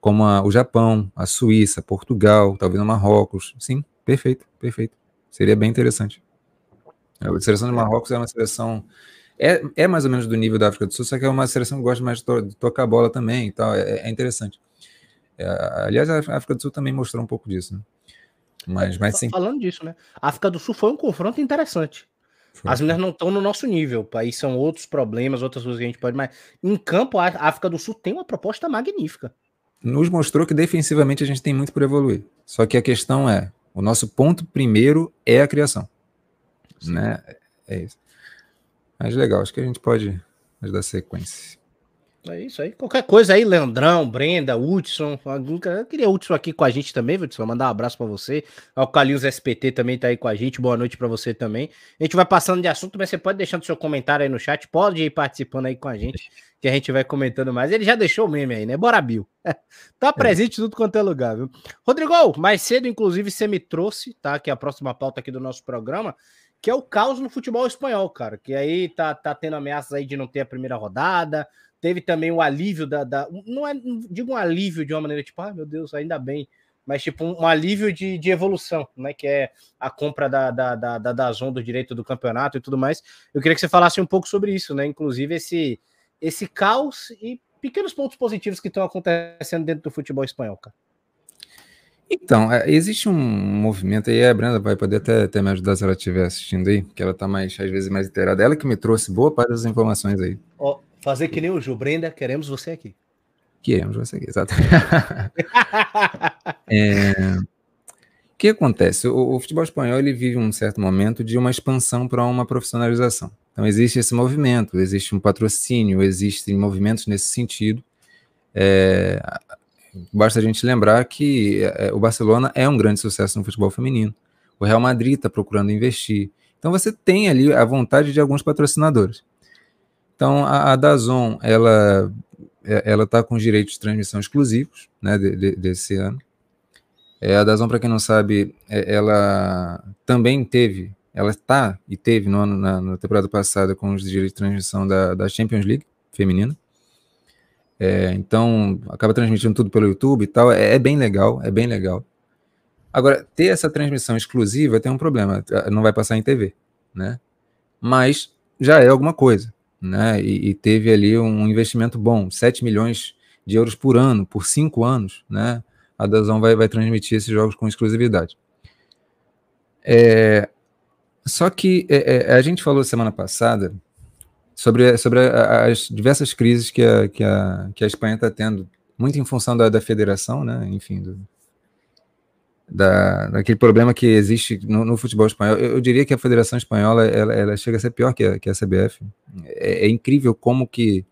Como a, o Japão, a Suíça, Portugal, talvez o Marrocos. Sim, perfeito, perfeito. Seria bem interessante. A seleção de Marrocos é uma seleção. É, é mais ou menos do nível da África do Sul, só que é uma seleção que gosta mais de, to, de tocar bola também e tal. É, é interessante. É, aliás, a África do Sul também mostrou um pouco disso, né? Mas, mas sim. Falando disso, né? A África do Sul foi um confronto interessante. Foi. As mulheres não estão no nosso nível, aí são outros problemas, outras coisas que a gente pode, mas em campo a África do Sul tem uma proposta magnífica. Nos mostrou que defensivamente a gente tem muito por evoluir. Só que a questão é, o nosso ponto primeiro é a criação. Né? É isso. Mas legal, acho que a gente pode dar sequência. É isso aí. Qualquer coisa aí, Leandrão, Brenda, Hudson. Eu queria Hudson aqui com a gente também, Hudson. Mandar um abraço para você. O Calils SPT também tá aí com a gente. Boa noite para você também. A gente vai passando de assunto, mas você pode deixando seu comentário aí no chat. Pode ir participando aí com a gente, que a gente vai comentando mais. Ele já deixou o meme aí, né? Bora, Bill. tá é. presente tudo quanto é lugar, viu? Rodrigo, mais cedo, inclusive, você me trouxe, tá? Que é a próxima pauta aqui do nosso programa que é o caos no futebol espanhol, cara. Que aí tá, tá tendo ameaças aí de não ter a primeira rodada. Teve também o alívio da. da não é, digo um alívio de uma maneira tipo, ah, meu Deus, ainda bem. Mas, tipo, um, um alívio de, de evolução, né? Que é a compra da, da, da, da, da zona do direito do campeonato e tudo mais. Eu queria que você falasse um pouco sobre isso, né? Inclusive, esse, esse caos e pequenos pontos positivos que estão acontecendo dentro do futebol espanhol, cara. Então, é, existe um movimento aí, a Brenda vai poder até, até me ajudar se ela estiver assistindo aí, que ela está mais, às vezes, mais inteirada. Ela que me trouxe boa parte das informações aí. Ó, fazer que nem o Ju, Brenda, queremos você aqui. Queremos você aqui, exato. é, o que acontece? O, o, futebol espanhol ele vive um certo momento de uma expansão para uma profissionalização. Então existe esse movimento, existe um patrocínio, existem movimentos nesse sentido. É, basta a gente lembrar que é, o Barcelona é um grande sucesso no futebol feminino. O Real Madrid está procurando investir. Então você tem ali a vontade de alguns patrocinadores. Então a, a Dazon ela é, ela está com os direitos de transmissão exclusivos, né, de, de, desse ano. É, a Dazon, para quem não sabe, é, ela também teve, ela está e teve no ano, na, na, temporada passada com os direitos de transmissão da, da Champions League feminina. É, então, acaba transmitindo tudo pelo YouTube e tal. É, é, bem legal, é bem legal. Agora, ter essa transmissão exclusiva tem um problema, não vai passar em TV, né? Mas já é alguma coisa, né? E, e teve ali um investimento bom, 7 milhões de euros por ano, por cinco anos, né? a Dazon vai, vai transmitir esses jogos com exclusividade. É, só que é, é, a gente falou semana passada sobre, sobre as diversas crises que a, que a, que a Espanha está tendo, muito em função da, da federação, né? Enfim, do, da, daquele problema que existe no, no futebol espanhol. Eu, eu, diria que a Federação Espanhola ela, ela, chega a ser pior que a, que a CBF. É, é incrível como que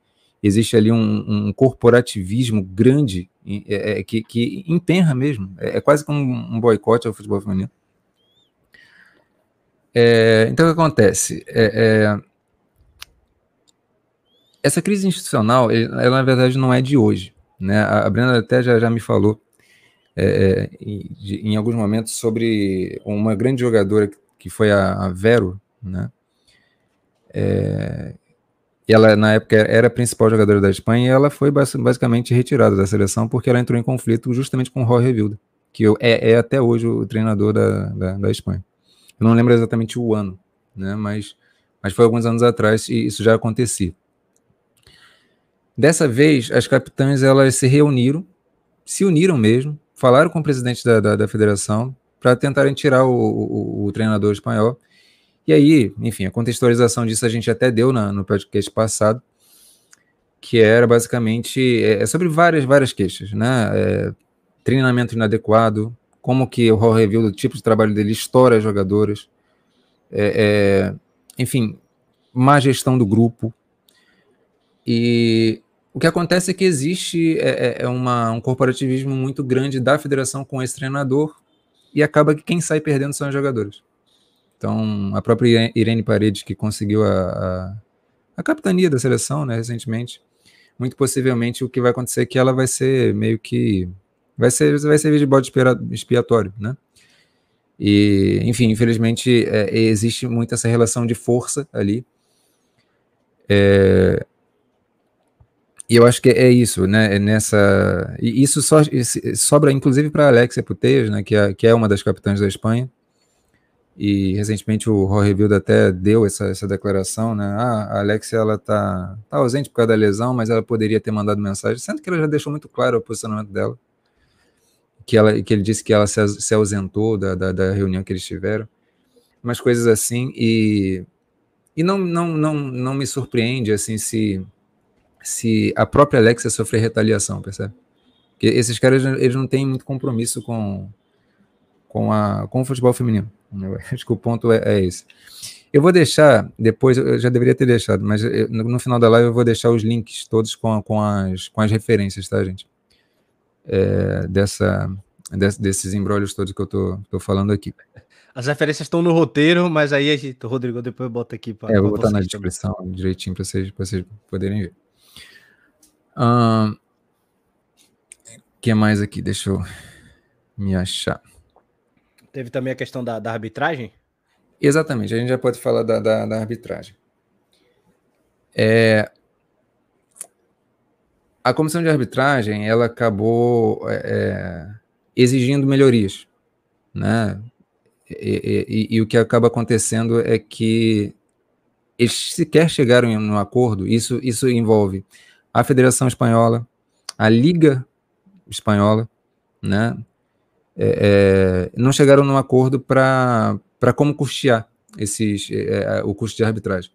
existe ali um, um corporativismo grande é, é, que, que empenha mesmo. É, é quase como um, boicote ao futebol feminino. É, então, o que acontece? É, essa crise institucional, ela, na verdade não é de hoje. Né? A, a Brenda até já, já me falou é, em, em, alguns momentos sobre uma grande jogadora que foi a, a Vero, né? É, ela na época era a principal jogadora da Espanha e ela foi basicamente retirada da seleção porque ela entrou em conflito justamente com o Jorge Vilda, que é, é até hoje o treinador da, da, da Espanha. Eu não lembro exatamente o ano, né? Mas, mas foi alguns anos atrás e isso já acontecia. Dessa vez, as capitãs elas se reuniram, se uniram mesmo, falaram com o presidente da, da, da federação para tentarem tirar o, o, o, treinador espanhol. E aí, enfim, a contextualização disso a gente até deu na, no podcast passado, que era basicamente é, é sobre várias, várias queixas, né? É, treinamento inadequado, como que o Hall Review, do tipo de trabalho dele, estoura as jogadoras, é, é, enfim, má gestão do grupo. E o que acontece é que existe é, é, é uma, um corporativismo muito grande da federação com esse treinador e acaba que quem sai perdendo são os jogadores. Então, a própria Irene Paredes, que conseguiu a, a, a capitania da seleção né, recentemente, muito possivelmente o que vai acontecer é que ela vai ser meio que vai ser vai servir de bode expiatório, né? E, enfim, infelizmente é, existe muito essa relação de força ali. É, e eu acho que é isso, né? É nessa e isso sobra inclusive para Alexia Putellas, né? Que é, que é uma das capitãs da Espanha. E recentemente o Jorge Vilda até deu essa, essa declaração, né? Ah, a Alexia ela tá, tá ausente por causa da lesão, mas ela poderia ter mandado mensagem, sendo que ela já deixou muito claro o posicionamento dela que, ela, que ele disse que ela se, se ausentou da, da, da, reunião que eles tiveram, umas coisas assim, e, e não, não, não, não me surpreende assim se, se a própria Alexia sofrer retaliação, percebe? Porque esses caras eles não têm muito compromisso com, com, a, com o futebol feminino. Eu acho que o ponto é, é esse. Eu vou deixar, depois, eu já deveria ter deixado, mas eu, no, final da live eu vou deixar os links todos com, com, as, com as referências, tá, gente? é, dessa, desse, desses embrólios todos que eu tô, tô falando aqui. As referências estão no roteiro, mas aí a gente, o Rodrigo depois bota aqui para. É, eu vou botar na descrição também. direitinho para vocês, vocês poderem ver. O um, que mais aqui? Deixa eu me achar. Teve também a questão da, da arbitragem? Exatamente, a gente já pode falar da, da, da arbitragem. É, a comissão de arbitragem ela acabou é, é, exigindo melhorias, né? E, e, e, o que acaba acontecendo é que eles sequer chegaram no acordo. Isso, isso envolve a Federação Espanhola, a Liga Espanhola, né? É, é não chegaram num acordo para como custear esses, é, é, o custo de arbitragem.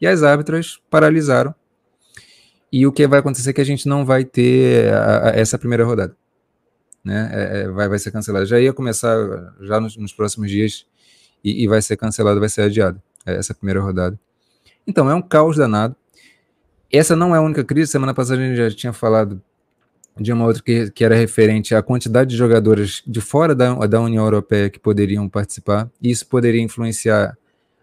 E as árbitras paralisaram e o que vai acontecer é que a gente não vai ter a, a, essa primeira rodada. Né? É, é, vai, vai ser cancelada. Já ia começar já nos, nos próximos dias e, e, vai ser cancelado, vai ser adiado é, essa primeira rodada. Então, é um caos danado. Essa não é a única crise. Semana passada a gente já tinha falado de uma outra que, que era referente à quantidade de jogadores de fora da, da União Europeia que poderiam participar. E isso poderia influenciar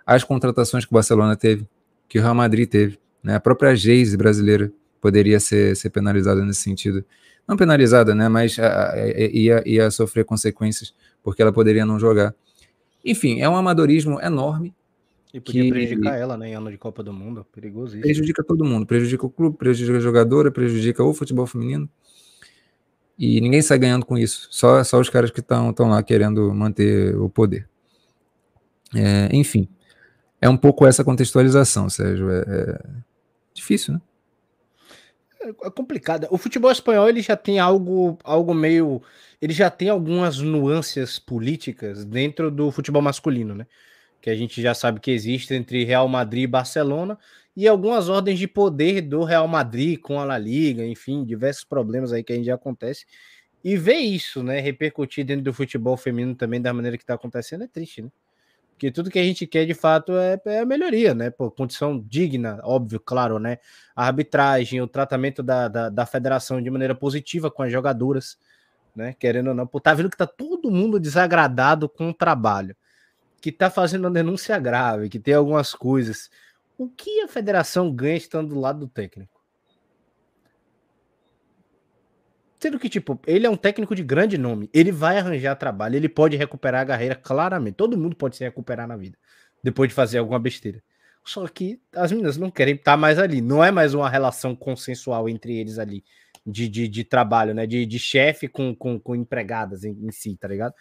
as contratações que o Barcelona teve, que o Real Madrid teve. Né? A própria Geise brasileira poderia ser, ser penalizada nesse sentido. Não penalizada, né? Mas a, a, ia, ia sofrer consequências porque ela poderia não jogar. Enfim, é um amadorismo enorme. E podia que prejudicar ela, né? Em ano de Copa do Mundo. Perigoso isso. Prejudica todo mundo. Prejudica o clube, prejudica a jogadora, prejudica o futebol feminino. E ninguém sai ganhando com isso. Só, só os caras que estão lá querendo manter o poder. É, enfim, é um pouco essa contextualização, Sérgio. É, é difícil, né? É, é complicado. O futebol espanhol ele já tem algo, algo meio. Ele já tem algumas nuances políticas dentro do futebol masculino, né? Que a gente já sabe que existe entre Real Madrid e Barcelona e algumas ordens de poder do Real Madrid com a La Liga, enfim, diversos problemas aí que a gente já acontece. E ver isso, né, repercutir dentro do futebol feminino também da maneira que está acontecendo é triste, né? Porque tudo que a gente quer de fato é, é a melhoria, né? Por condição digna, óbvio, claro, né? A arbitragem, o tratamento da, da, da federação de maneira positiva com as jogadoras, né? Querendo ou não, pô, tá vendo que tá todo mundo desagradado com o trabalho, que tá fazendo uma denúncia grave, que tem algumas coisas. O que a federação ganha estando do lado do técnico? Sendo que, tipo, ele é um técnico de grande nome. Ele vai arranjar trabalho, ele pode recuperar a carreira claramente. Todo mundo pode se recuperar na vida depois de fazer alguma besteira. Só que as meninas não querem estar mais ali. Não é mais uma relação consensual entre eles ali de, de, de trabalho, né? De, de chefe com, com, com empregadas em, em, si, tá ligado?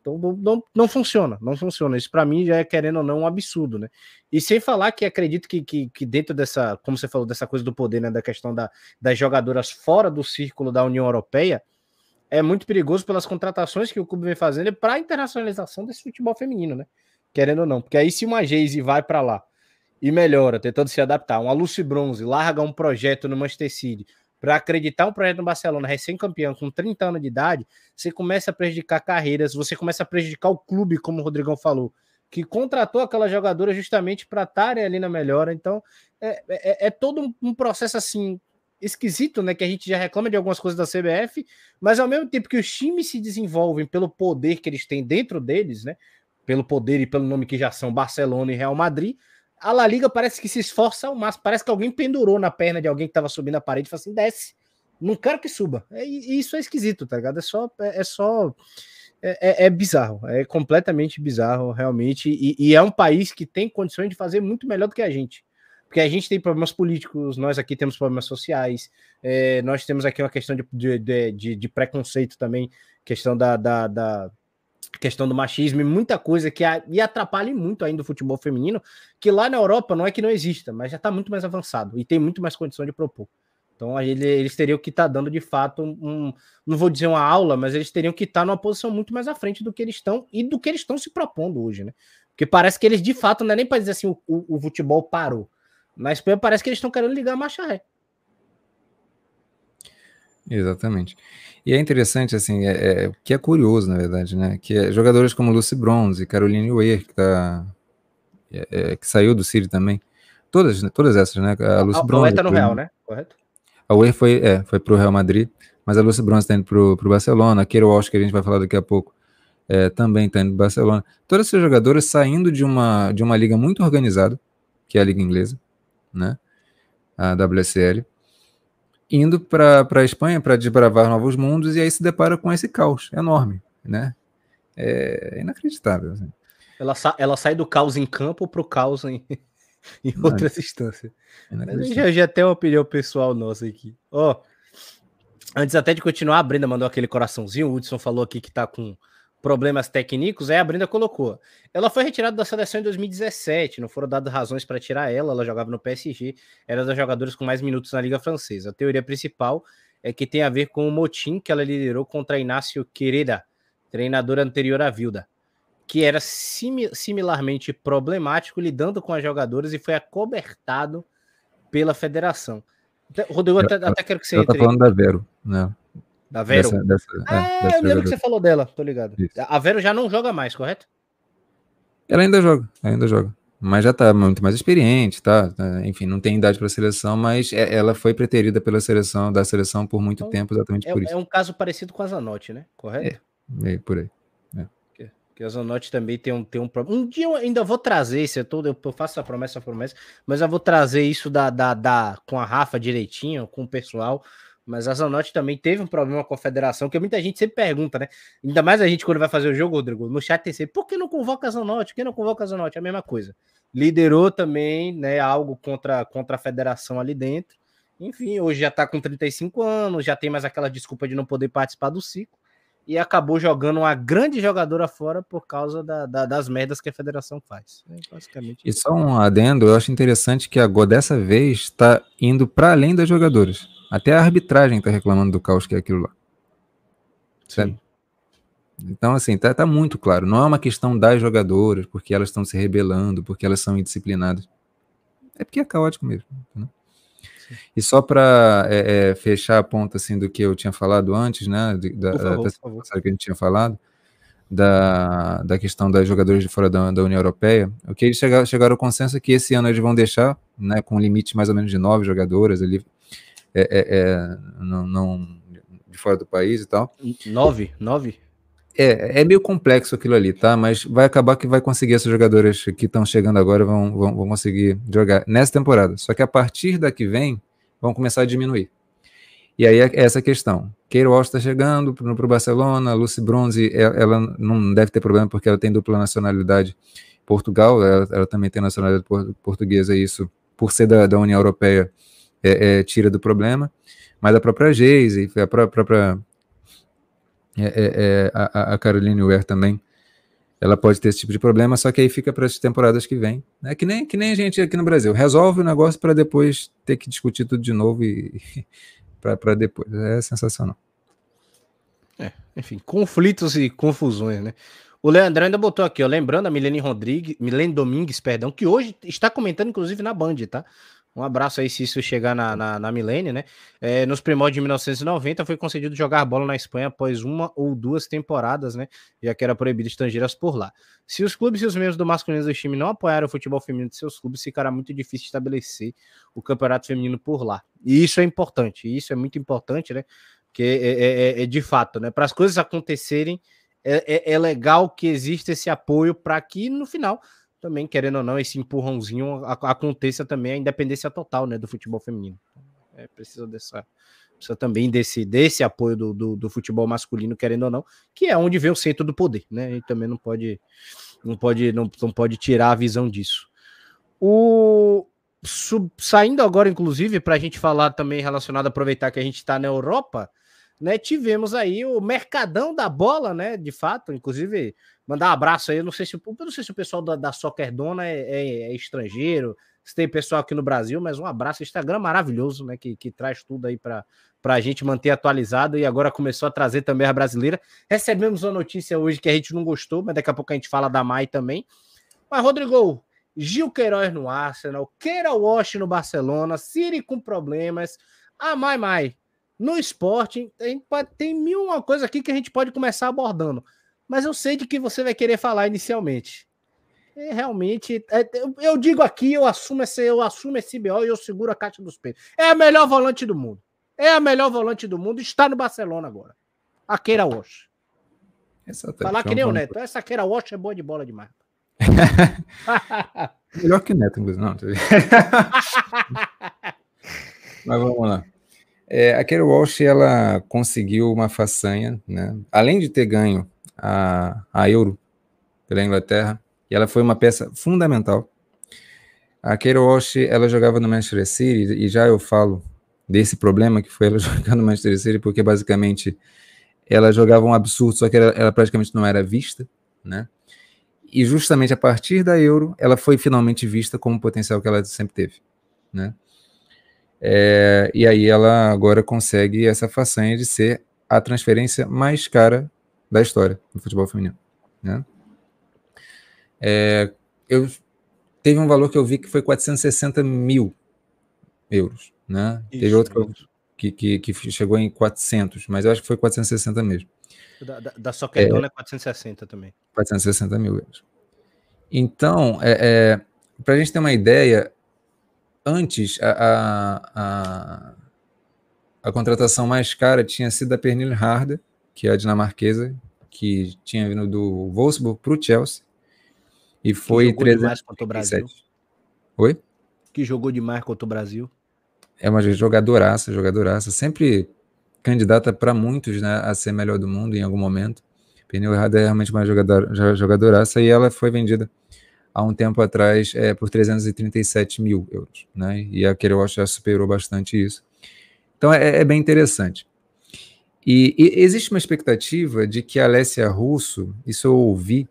Então não, não, funciona, não funciona. Isso para mim já é, querendo ou não, um absurdo, né? E sem falar que acredito que, que, que, dentro dessa, como você falou, dessa coisa do poder, né? Da questão da, das jogadoras fora do círculo da União Europeia, é muito perigoso pelas contratações que o clube vem fazendo para a internacionalização desse futebol feminino, né? Querendo ou não, porque aí se uma Geise vai para lá e melhora, tentando se adaptar, uma Lucy Bronze larga um projeto no Manchester City para acreditar um projeto no Barcelona recém-campeão com 30 anos de idade, você começa a prejudicar carreiras, você começa a prejudicar o clube, como o Rodrigão falou, que contratou aquela jogadora justamente para estarem ali na melhora. Então, é, é, é todo um, um, processo assim esquisito, né? Que a gente já reclama de algumas coisas da CBF, mas ao mesmo tempo que os times se desenvolvem pelo poder que eles têm dentro deles, né? Pelo poder e pelo nome que já são Barcelona e Real Madrid, a La Liga parece que se esforça ao máximo. Parece que alguém pendurou na perna de alguém que estava subindo a parede e falou assim: desce. Não quero que suba. É, e isso é esquisito, tá ligado? É só. É, é só. É, é, é, bizarro, é completamente bizarro, realmente. E, e, é um país que tem condições de fazer muito melhor do que a gente. Porque a gente tem problemas políticos, nós aqui temos problemas sociais, é, nós temos aqui uma questão de, de, de, de preconceito também, questão da, da, da questão do machismo e muita coisa que a, e atrapalha muito ainda o futebol feminino, que lá na Europa não é que não exista, mas já está muito mais avançado e tem muito mais condição de propor. Então eles teriam que estar tá dando de fato um, não vou dizer uma aula, mas eles teriam que estar tá numa posição muito mais à frente do que eles estão e do que eles estão se propondo hoje, né? Porque parece que eles de fato não é nem para dizer assim o, o, o, futebol parou, mas parece que eles estão querendo ligar a marcha ré. Exatamente. E é interessante, assim, é, é, que é curioso, na verdade, né? Que é, jogadores como Lucy Bronze, Caroline Weir, que, tá, é, é, que saiu do City também, todas, todas essas, né? A Lucy a, Bronze. A tá no Real, né? Correto? A Weir foi, é, foi pro Real Madrid, mas a Lucy Bronze está indo pro, pro Barcelona, a Keira Walsh, que a gente vai falar daqui a pouco, é, também está indo pro Barcelona. Todas essas jogadoras saindo de uma, de uma liga muito organizada, que é a liga inglesa, né? A WSL indo para a Espanha para desbravar novos mundos e aí se depara com esse caos enorme, né? É inacreditável. Assim. Ela, sa ela sai do caos em campo para o caos em, em outras instâncias. Mas já, já tem uma opinião pessoal nossa aqui. Ó, oh, antes até de continuar, a Brenda mandou aquele coraçãozinho. O Hudson falou aqui que tá com problemas técnicos, aí a Brenda colocou. Ela foi retirada da seleção em 2017, não foram dadas razões para tirar ela, ela jogava no PSG, era das jogadoras com mais minutos na Liga Francesa. A teoria principal é que tem a ver com o motim que ela liderou contra Inácio Quereda, treinador anterior à Vilda, que era sim, similarmente problemático lidando com as jogadoras e foi acobertado pela federação. Rodrigo, até, até quero que você eu entre. Tá falando da Vero, né? Da Vero? Dessa, dessa, é, ah, é, dessa eu lembro que você falou dela, tô ligado. Isso. A Vero já não joga mais, correto? Ela ainda joga, ainda joga. Mas já tá muito mais experiente, tá? Enfim, não tem idade para seleção, mas é, ela foi preterida pela seleção, da seleção por muito então, tempo, exatamente é, por isso. É um caso parecido com a Zanotti, né? Correto? É, é por aí. É. Que a Zanotti também tem um, tem um problema. Um dia eu ainda vou trazer isso, eu, tô, eu faço a promessa, a promessa, mas eu vou trazer isso da, da, da, com a Rafa direitinho, com o pessoal, mas a Zanotti também teve um problema com a federação, que muita gente sempre pergunta, né? Ainda mais a gente quando vai fazer o jogo, Rodrigo, no chat tem sempre, por que não convoca a Zanotti? Por que não convoca a Zanotti? É a mesma coisa. Liderou também, né, algo contra, contra a federação ali dentro. Enfim, hoje já tá com 35 anos, já tem mais aquela desculpa de não poder participar do ciclo e acabou jogando uma grande jogadora fora por causa da, da, das merdas que a federação faz. É basicamente e só um adendo, eu acho interessante que agora dessa vez está indo para além das jogadoras Até a arbitragem está reclamando do caos que é aquilo lá. Sim. Então, assim, tá, tá, muito claro. Não é uma questão das jogadoras, porque elas estão se rebelando, porque elas são indisciplinadas. É porque é caótico mesmo. Né? E só para é, é, fechar a ponta assim, do que eu tinha falado antes, né? Da, favor, da que a gente tinha falado, da, da questão das jogadoras de fora da, da União Europeia, o que eles chegaram, chegaram ao consenso é que esse ano eles vão deixar, né, com um limite mais ou menos de nove jogadoras ali, é, é, é não, não, de fora do país e tal. Nove? Nove? É, é meio complexo aquilo ali, tá? Mas vai acabar que vai conseguir essas jogadoras que estão chegando agora vão, vão, vão conseguir jogar nessa temporada. Só que a partir da que vem, vão começar a diminuir. E aí é essa questão. Queiroz está chegando para o Barcelona, Lucy Bronze, ela, ela, não deve ter problema porque ela tem dupla nacionalidade Portugal, ela, ela também tem nacionalidade portuguesa, e isso, por ser da, da União Europeia, é, é, tira do problema. Mas a própria Geise, a própria é, é, é, a, a Caroline Ware também, ela pode ter esse tipo de problema, só que aí fica para as temporadas que vem. É que nem, que nem a gente aqui no Brasil, resolve o negócio para depois ter que discutir tudo de novo e, para depois. É sensacional. É, enfim, conflitos e confusões, né? O Leandro ainda botou aqui, ó, lembrando a Milene Rodrigues, Milene Domingues, perdão, que hoje está comentando, inclusive, na Band, tá? Um abraço aí se isso chegar na, na, na Milene, né? É, nos primórdios de 1990 foi concedido jogar bola na Espanha após uma ou duas temporadas, né? Já que era proibido estrangeiras por lá. Se os clubes e os membros do masculino do time não apoiaram o futebol feminino de seus clubes, ficará muito difícil estabelecer o campeonato feminino por lá. E isso é importante, isso é muito importante, né? Porque é, é, é, é de fato, né? Para as coisas acontecerem, é, é, é legal que exista esse apoio para que no final também, querendo ou não, esse empurrãozinho aconteça também a independência total né, do futebol feminino. É, precisa dessa. Precisa também desse, desse apoio do, do, do, futebol masculino, querendo ou não, que é onde vem o centro do poder, né? E também não pode, não pode, não, não pode tirar a visão disso. O, sub, saindo agora, inclusive, para a gente falar também relacionado, aproveitar que a gente está na Europa, né? Tivemos aí o mercadão da bola, né? De fato, inclusive mandar um abraço aí. Não sei se, não sei se o pessoal da, da Soccer Dona é, é, é, estrangeiro, se tem pessoal aqui no Brasil, mas um abraço. Instagram maravilhoso, né? Que, que traz tudo aí para a gente manter atualizado e agora começou a trazer também a brasileira. Recebemos uma notícia hoje que a gente não gostou, mas daqui a pouco a gente fala da Mai também. Mas, Rodrigo, Gil Queiroz no Arsenal, Keira Walsh no Barcelona, Siri com problemas, a Mai Mai no esporte. Tem, tem mil uma coisa aqui que a gente pode começar abordando mas eu sei de que você vai querer falar inicialmente. É, realmente, é, eu digo aqui, eu assumo esse, eu assumo esse BO e eu seguro a caixa dos peitos. É a melhor volante do mundo. É a melhor volante do mundo, está no Barcelona agora. A Keira Walsh. Falar que nem o Neto. Essa Keira Walsh é boa de bola demais. Melhor que o Neto, inclusive. Não, Mas vamos lá. É, a Keira Walsh, ela conseguiu uma façanha, né? Além de ter ganho a, a Euro pela Inglaterra, e ela foi uma peça fundamental. A Keira Walsh, ela jogava no Manchester City, e já eu falo desse problema que foi ela jogar no Manchester City, porque basicamente ela jogava um absurdo, só que ela, ela praticamente não era vista, né? E justamente a partir da Euro, ela foi finalmente vista como o potencial que ela sempre teve, né? É, e aí ela agora consegue essa façanha de ser a transferência mais cara da história do futebol feminino. Né? É, eu teve um valor que eu vi que foi 460 mil euros, né? Isso, teve outro que, que, que, chegou em 400, mas eu acho que foi 460 mesmo. Da, da, da Soquetona é, é 460 também. 460 mil euros. Então, é, é para a gente ter uma ideia, antes a, a, a, a, contratação mais cara tinha sido a Pernille Harder, que é a dinamarquesa, que tinha vindo do Wolfsburg para o Chelsea. E foi que jogou demais contra o Brasil. Oi? Que jogou demais contra o Brasil. É uma jogadoraça, jogadoraça. Sempre candidata para muitos né, a ser melhor do mundo em algum momento. Pneu Errada é realmente uma jogador, jogadoraça e ela foi vendida há um tempo atrás é, por 337 mil euros. Né? E a Kerouac já superou bastante isso. Então é, é bem interessante. E, e, existe uma expectativa de que a Alessia Russo, isso eu ouvi,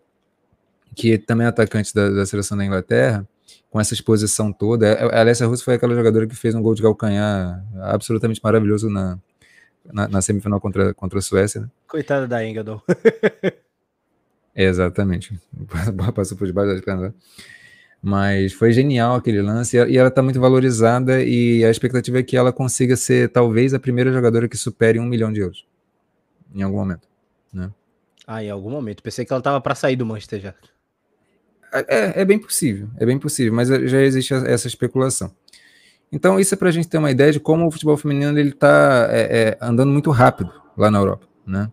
que também é atacante da, da seleção da Inglaterra, com essa exposição toda. A Alessia Russo foi aquela jogadora que fez um gol de calcanhar absolutamente maravilhoso na, na, na semifinal contra, contra a Suécia. Né? Coitada da Engadol. Exatamente. Passou por debaixo das pernas. Né? Mas foi genial aquele lance e ela está muito valorizada e a expectativa é que ela consiga ser talvez a primeira jogadora que supere um milhão de euros em algum momento, né? Ah, em algum momento. Pensei que ela estava para sair do Manchester já. É, é, bem possível, é bem possível, mas já existe essa especulação. Então isso é para a gente ter uma ideia de como o futebol feminino ele está é, é, andando muito rápido lá na Europa, né?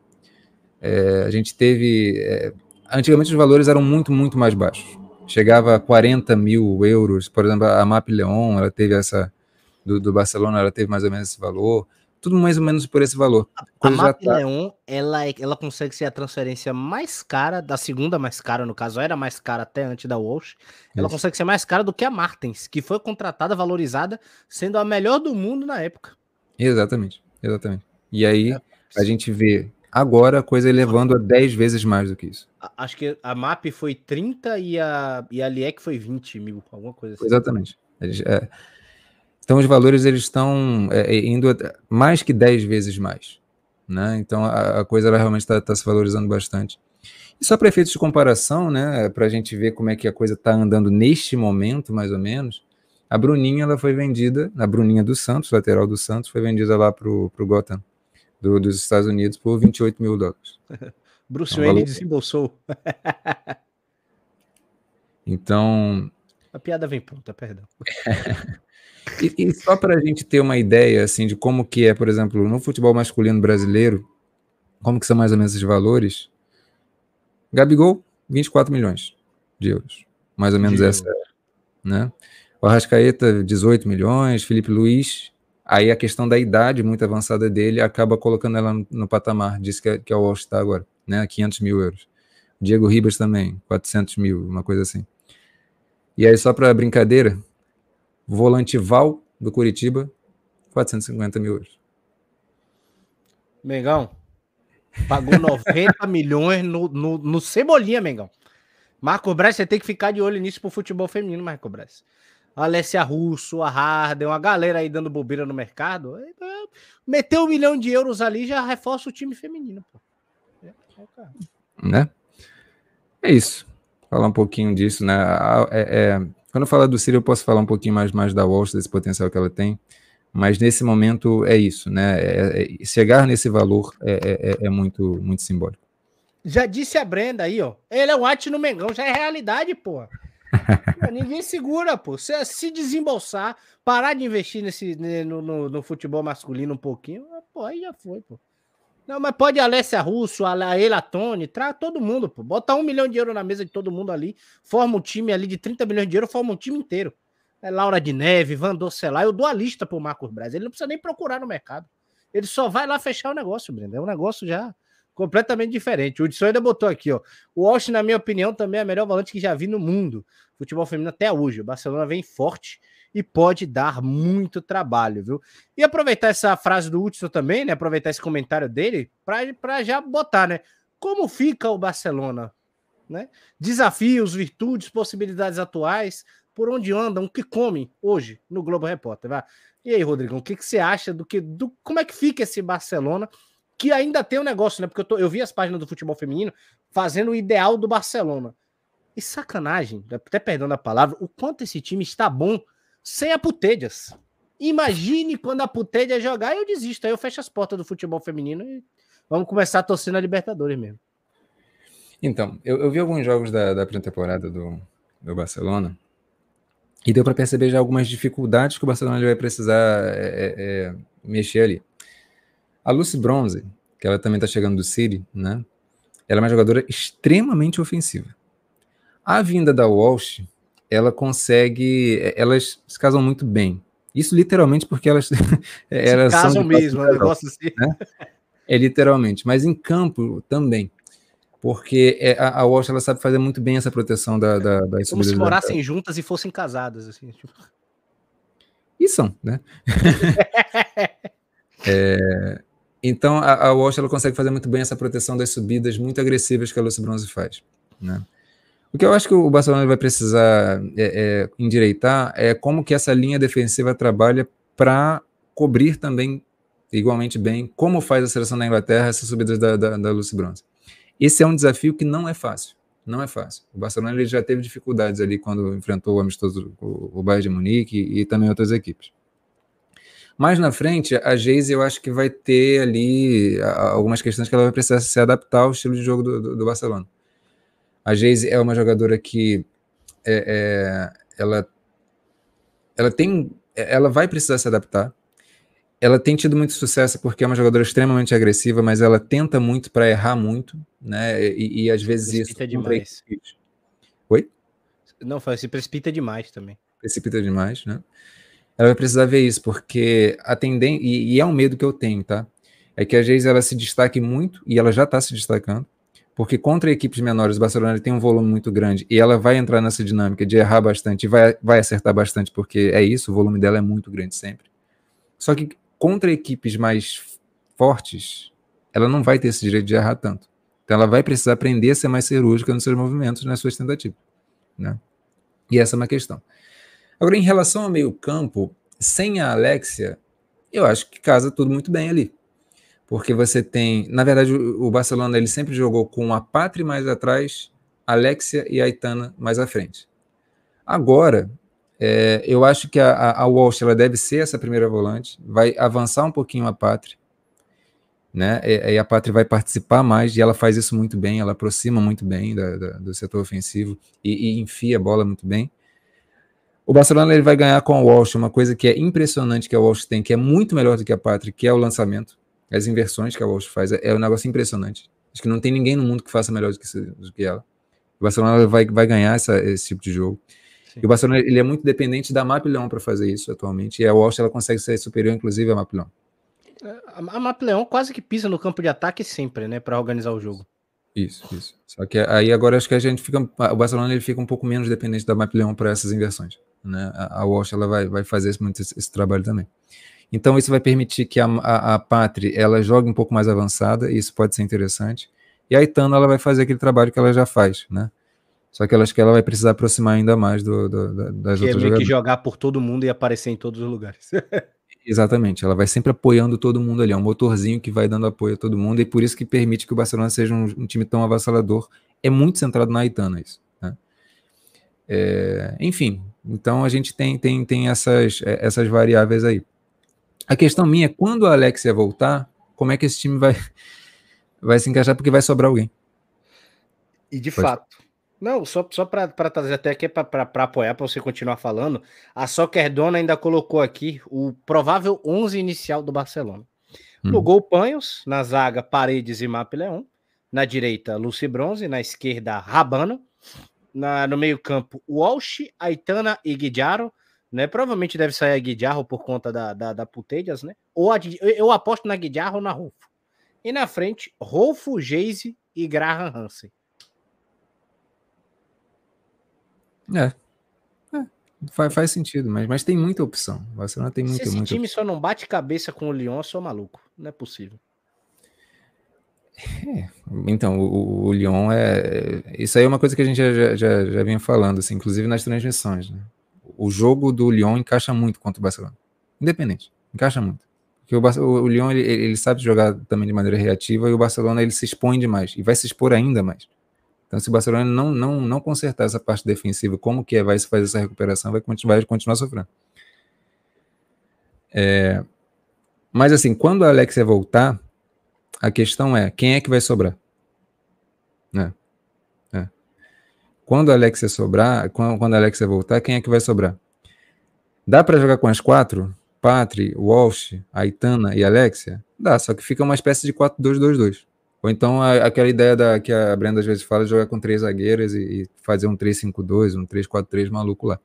É, a gente teve é, antigamente os valores eram muito muito mais baixos chegava a 40 mil euros. Por exemplo, a MAP Leon, ela teve essa, do, do, Barcelona, ela teve mais ou menos esse valor. Tudo mais ou menos por esse valor. A, a MAP tá... Leon, ela, é, ela consegue ser a transferência mais cara, da segunda mais cara, no caso, era mais cara até antes da Walsh. Ela Isso. consegue ser mais cara do que a Martens, que foi contratada, valorizada, sendo a melhor do mundo na época. Exatamente, exatamente. E aí, é. a gente vê Agora a coisa elevando a 10 vezes mais do que isso. Acho que a MAP foi 30 e a, e a LIEC foi 20 mil, alguma coisa assim. Exatamente. É, então os valores eles estão é, é indo mais que 10 vezes mais. Né? Então a, a coisa realmente está tá se valorizando bastante. E só para efeitos de comparação, né, para a gente ver como é que a coisa está andando neste momento, mais ou menos, a Bruninha ela foi vendida, a Bruninha do Santos, lateral do Santos, foi vendida lá para o Gotham do, dos Estados Unidos por 28 mil dólares. Bruce Wayne valor... desembolsou. então. A piada vem pronta, perdão. e, e, só para a gente ter uma ideia assim de como que é, por exemplo, no futebol masculino brasileiro, como que são mais ou menos esses valores? Gabigol, 24 milhões de euros. Mais ou menos de essa, euros. né? O Arrascaeta, 18 milhões, Felipe Luiz, Aí a questão da idade muito avançada dele acaba colocando ela no, no patamar, diz que é, que é o All-Star agora, né? 500 mil euros. Diego Ribas também, 400 mil, uma coisa assim. E aí, só para brincadeira, volante Val do Curitiba, 450 mil euros. Mengão, pagou 90 milhões no, no, no Cebolinha, Mengão. Marco Braz, você tem que ficar de olho nisso pro futebol feminino, Marco Braz. Alessia Russo, a Harden, uma galera aí dando bobeira no mercado. É, meteu um milhão de euros ali já reforça o time feminino. Pô. É, é, né? É isso. Falar um pouquinho disso, né? É, é, quando eu falar do Ciro, eu posso falar um pouquinho mais, mais da Walsh, desse potencial que ela tem. Mas nesse momento é isso, né? É, é, chegar nesse valor é, muito, muito simbólico. Já disse a Brenda aí, ó. Ele é um arte no Mengão, já é realidade, pô. Ninguém segura, pô. Se, se desembolsar, parar de investir nesse, né, no, no, no, futebol masculino um pouquinho, pô, aí já foi, pô. Não, mas pode a Alessia Russo, a Elatone, traz todo mundo, pô. Bota um milhão de euros na mesa de todo mundo ali, forma um time ali de 30 milhões de euros, forma um time inteiro. É Laura de Neve, Van Docelar, eu dou a lista pro Marcos Braz. Ele não precisa nem procurar no mercado. Ele só vai lá fechar o negócio, Brenda. É um negócio já completamente diferente. O Hudson ainda botou aqui, ó. O Walsh, na minha opinião, também é a melhor volante que já vi no mundo. Futebol feminino até hoje. O Barcelona vem forte e pode dar muito trabalho, viu? E aproveitar essa frase do Hudson também, né? Aproveitar esse comentário dele para já botar, né? Como fica o Barcelona? Né? Desafios, virtudes, possibilidades atuais, por onde andam, o que comem hoje no Globo Repórter. Vai. E aí, Rodrigão, o que, que você acha do que do como é que fica esse Barcelona? Que ainda tem um negócio, né? Porque eu, tô, eu vi as páginas do futebol feminino fazendo o ideal do Barcelona. E sacanagem, até perdendo a palavra, o quanto esse time está bom sem a Putelhas. Imagine quando a Putelha jogar, eu desisto. Aí eu fecho as portas do futebol feminino e vamos começar a torcer na Libertadores mesmo. Então, eu, eu vi alguns jogos da, da pré-temporada do, do Barcelona e deu para perceber já algumas dificuldades que o Barcelona vai precisar é, é, é, mexer ali. A Lucy Bronze, que ela também está chegando do City, né? Ela é uma jogadora extremamente ofensiva. A vinda da Walsh, ela consegue. Elas se casam muito bem. Isso literalmente porque elas. elas se casam mesmo, é um negócio assim. Né? É literalmente, mas em campo também. Porque é, a, Walsh ela sabe fazer muito bem essa proteção da, da, das Como se morassem juntas e fossem casadas, assim. Tipo. E são, né? é, então a, a Walsh ela consegue fazer muito bem essa proteção das subidas muito agressivas que a Lucy Bronze faz. Né? O que eu acho que o Barcelona vai precisar é, é, endireitar é como que essa linha defensiva trabalha para cobrir também igualmente bem como faz a seleção da Inglaterra essas subidas da, da, da Lucy Bronze. Esse é um desafio que não é fácil. Não é fácil. O Barcelona ele já teve dificuldades ali quando enfrentou o amistoso, o, o Bayern de Munique e, e também outras equipes. Mais na frente, a Geise eu acho que vai ter ali algumas questões que ela vai precisar se adaptar ao estilo de jogo do, do, do Barcelona. A Geise é uma jogadora que é, é, ela, ela tem, ela vai precisar se adaptar. Ela tem tido muito sucesso porque é uma jogadora extremamente agressiva, mas ela tenta muito para errar muito, né? E, e às vezes precipita isso demais. Oi? Não, se precipita demais também. Precipita demais, né? Ela vai precisar ver isso, porque a tendência, e, e, é um medo que eu tenho, tá? É que a Geise ela se destaque muito, e ela já está se destacando, porque contra equipes menores, o Barcelona tem um volume muito grande e ela vai entrar nessa dinâmica de errar bastante e vai, vai acertar bastante, porque é isso, o volume dela é muito grande sempre. Só que contra equipes mais fortes, ela não vai ter esse direito de errar tanto. Então ela vai precisar aprender a ser mais cirúrgica nos seus movimentos, nas suas tentativas. Né? E essa é uma questão. Agora, em relação ao meio-campo, sem a Alexia, eu acho que casa tudo muito bem ali porque você tem, na verdade, o Barcelona ele sempre jogou com a Patri mais atrás, Alexia e Aitana mais à frente. Agora, é, eu acho que a, a Walsh ela deve ser essa primeira volante, vai avançar um pouquinho a Patri, né? E, e, a Patri vai participar mais e ela faz isso muito bem, ela aproxima muito bem da, da, do setor ofensivo e, e, enfia a bola muito bem. O Barcelona ele vai ganhar com a Walsh, uma coisa que é impressionante que a Walsh tem, que é muito melhor do que a Patri, que é o lançamento as inversões que a Walsh faz, é, é um negócio impressionante. Acho que não tem ninguém no mundo que faça melhor do que, do que ela. O Barcelona vai, vai ganhar essa, esse tipo de jogo. Sim. E o Barcelona ele é muito dependente da Map Leão para fazer isso atualmente. E a Walsh ela consegue ser superior, inclusive, à Map Leão. É, a Map Leão quase que pisa no campo de ataque sempre, né, para organizar o jogo. Isso, isso. Só que aí agora acho que a gente fica, o Barcelona ele fica um pouco menos dependente da Map Leão para essas inversões, né? A, a Walsh ela vai, vai fazer muito esse, esse trabalho também. Então isso vai permitir que a, a, a Patri ela jogue um pouco mais avançada, e isso pode ser interessante. E a Itana ela vai fazer aquele trabalho que ela já faz, né? Só que ela acho que ela vai precisar aproximar ainda mais do, do, do das que é outras é meio que jogar por todo mundo e aparecer em todos os lugares. Exatamente, ela vai sempre apoiando todo mundo ali, é um motorzinho que vai dando apoio a todo mundo, e por isso que permite que o Barcelona seja um, um time tão avassalador. É muito centrado na Aitana isso. Né? É, enfim, então a gente tem, tem, tem essas, essas variáveis aí. A questão minha é quando a Alexia voltar, como é que esse time vai, vai se encaixar, porque vai sobrar alguém. E de Pode. fato. Não, só, só para trazer até aqui para apoiar, para você continuar falando, a Soccer Dona ainda colocou aqui o provável 11 inicial do Barcelona. No hum. gol, Panhos, na zaga, Paredes e Leão. Na direita, Lucy Bronze, na esquerda, Rabano. Na, no meio-campo, Walsh, Aitana e Guidiaro né? Provavelmente deve sair a Guidiarro por conta da, da, da Putejas, né? Ou a, eu aposto na Guidiarro ou na Rolfo. E na frente, Rolfo, Geise e Graham Hansen. É. é. Faz, faz sentido, mas, mas tem muita opção. O Barcelona tem muita, Se esse muita time opção. só não bate cabeça com o Lyon, eu sou maluco. Não é possível. É, então, o, o Lyon é. Isso aí é uma coisa que a gente já, já, já vinha falando, assim, inclusive nas transmissões. Né? o jogo do Lyon encaixa muito contra o Barcelona. Independente, encaixa muito. Porque o, o Lyon ele, ele, sabe jogar também de maneira reativa e o Barcelona ele se expõe demais e vai se expor ainda mais. Então, se o Barcelona não, não, não consertar essa parte defensiva, como que é, vai se fazer essa recuperação, vai continuar, vai continuar sofrendo. É, mas assim, quando a Alexia voltar, a questão é quem é que vai sobrar? Né? Quando a Alexia sobrar, quando a Alexia voltar, quem é que vai sobrar? Dá para jogar com as quatro? Patri, Walsh, Aitana e Alexia? Dá, só que fica uma espécie de 4-2-2-2. Ou então a, aquela ideia da, que a Brenda às vezes fala, jogar com três zagueiras e, e fazer um 3-5-2, um 3-4-3 maluco lá.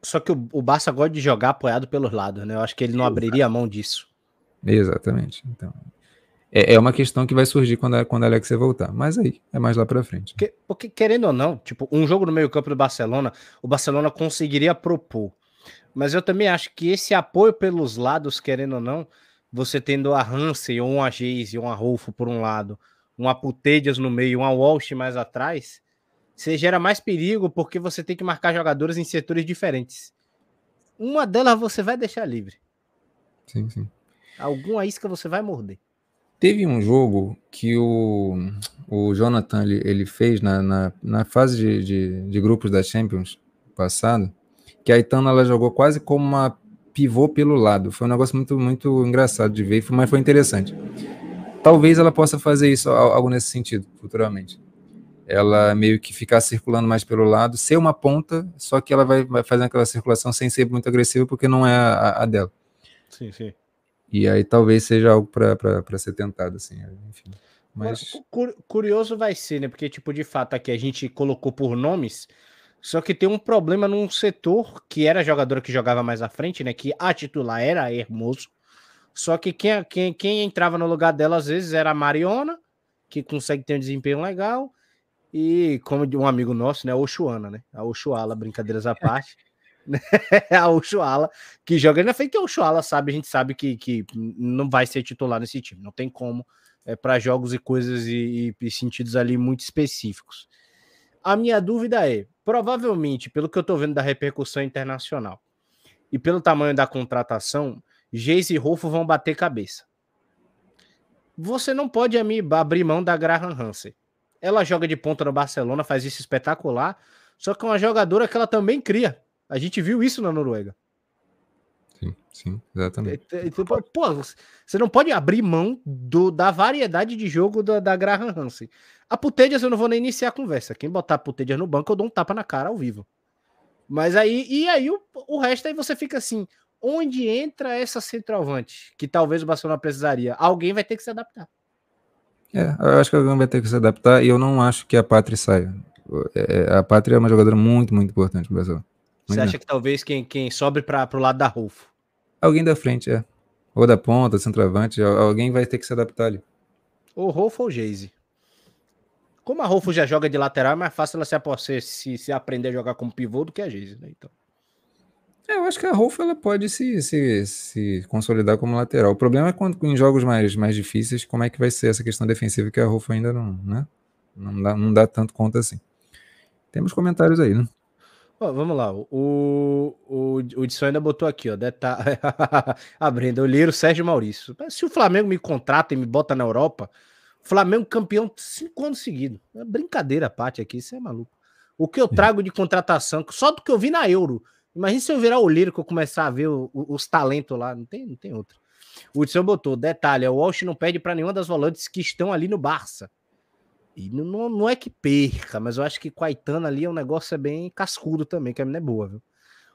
Só que o, o Barça gosta de jogar apoiado pelos lados, né? Eu acho que ele não abriria a mão disso. Exatamente. Então, é, é uma questão que vai surgir quando a, quando a Alexia voltar. Mas aí, é mais lá para frente. Porque, porque, querendo ou não, tipo, um jogo no meio-campo do Barcelona, o Barcelona conseguiria propor. Mas eu também acho que esse apoio pelos lados, querendo ou não, você tendo a Hansen, ou uma Geise, ou uma Rolfo por um lado, uma Putedias no meio, uma Walsh mais atrás, você gera mais perigo porque você tem que marcar jogadores em setores diferentes. Uma delas você vai deixar livre. Sim, sim. Alguma isca você vai morder. Teve um jogo que o, o Jonathan ele, ele fez na, na, na fase de, de, de, grupos da Champions passado, que a Itana ela jogou quase como uma pivô pelo lado. Foi um negócio muito, muito engraçado de ver, mas foi interessante. Talvez ela possa fazer isso, algo nesse sentido, futuramente. Ela meio que ficar circulando mais pelo lado, ser uma ponta, só que ela vai, vai fazendo aquela circulação sem ser muito agressiva, porque não é a, a dela. Sim, sim. E aí talvez seja algo para ser tentado, assim, enfim. Mas... Curioso vai ser, né? Porque, tipo, de fato, aqui a gente colocou por nomes, só que tem um problema num setor que era jogadora que jogava mais à frente, né? Que a titular era a Hermoso. Só que quem, quem, quem entrava no lugar dela, às vezes, era a Mariona, que consegue ter um desempenho legal, e como de um amigo nosso, né? A Oxuana, né? A Oxuala, brincadeiras à parte. a Oshuala, que joga na frente, que a Oshuala sabe, a gente sabe que, que não vai ser titular nesse time, não tem como, é, para jogos e coisas e, e, sentidos ali muito específicos. A minha dúvida é, provavelmente, pelo que eu tô vendo da repercussão internacional e pelo tamanho da contratação, Geis e Rolfo vão bater cabeça. Você não pode abrir mão da Graham Hansen. Ela joga de ponta no Barcelona, faz isso espetacular, só que é uma jogadora que ela também cria. A gente viu isso na Noruega. Sim, sim, exatamente. É, é, então, pô, você não pode abrir mão do, da variedade de jogo da, da Graham Hansen. A Putedias eu não vou nem iniciar a conversa. Quem botar a Putedias no banco, eu dou um tapa na cara ao vivo. Mas aí, e aí o, o resto aí você fica assim, onde entra essa centroavante que talvez o Barcelona precisaria? Alguém vai ter que se adaptar. É, eu acho que alguém vai ter que se adaptar e eu não acho que a Pátria saia. É, a Pátria é uma jogadora muito, muito importante no Brasil. Você acha que talvez quem, quem sobe para o lado da Rolfo? Alguém da frente, é. Ou da ponta, centroavante, alguém vai ter que se adaptar ali. Ou Rolfo ou Geise. Como a Rolfo já joga de lateral, é mais fácil ela se, se, se aprender a jogar como pivô do que a Geise, né? Então. É, eu acho que a Rolfo ela pode se, se, se consolidar como lateral. O problema é quando em jogos mais, mais difíceis, como é que vai ser essa questão defensiva que a Rolfo ainda não, né? Não dá, não dá tanto conta assim. Temos comentários aí, né? Vamos lá. O, o, o Edson ainda botou aqui, ó. Detalhe. a Brenda, o Sérgio Maurício. Se o Flamengo me contrata e me bota na Europa, Flamengo campeão cinco anos seguidos. É brincadeira a parte aqui, isso é maluco. O que eu trago de contratação, só do que eu vi na Euro. Imagina se eu virar o Lírio que eu começar a ver o, o, os talentos lá. Não tem, não tem outro. O Edson botou, detalhe, o Walsh não pede para nenhuma das volantes que estão ali no Barça. E não, não é que perca, mas eu acho que Itana ali é um negócio é bem cascudo também, que a menina é boa, viu?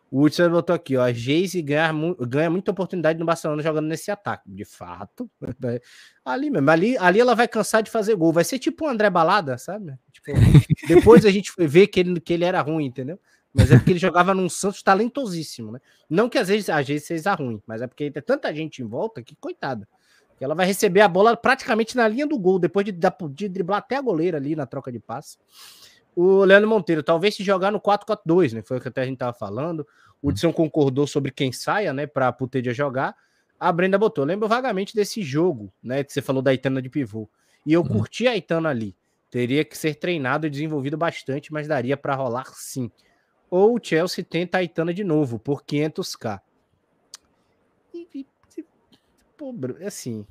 O Hudson botou aqui, ó. A Geise ganha, ganha muita oportunidade no Barcelona jogando nesse ataque. De fato. Né? Ali mesmo. Ali, ali ela vai cansar de fazer gol. Vai ser tipo o André Balada, sabe? Tipo, depois a gente foi ver que ele, que ele era ruim, entendeu? Mas é porque ele jogava num Santos talentosíssimo, né? Não que às vezes a Geise seja ruim, mas é porque tem tanta gente em volta que, coitada. Ela vai receber a bola praticamente na linha do gol, depois de, de driblar até a goleira ali na troca de passe. O Leandro Monteiro, talvez se jogar no 4-4-2, né? Foi o que até a gente tava falando. O Hudson concordou sobre quem saia, né? Pra Putedia jogar. A Brenda botou. Lembro vagamente desse jogo, né? Que você falou da Itana de pivô. E eu uhum. curti a Itana ali. Teria que ser treinado e desenvolvido bastante, mas daria para rolar sim. Ou o Chelsea tenta a Itana de novo, por 500k. Pô, assim,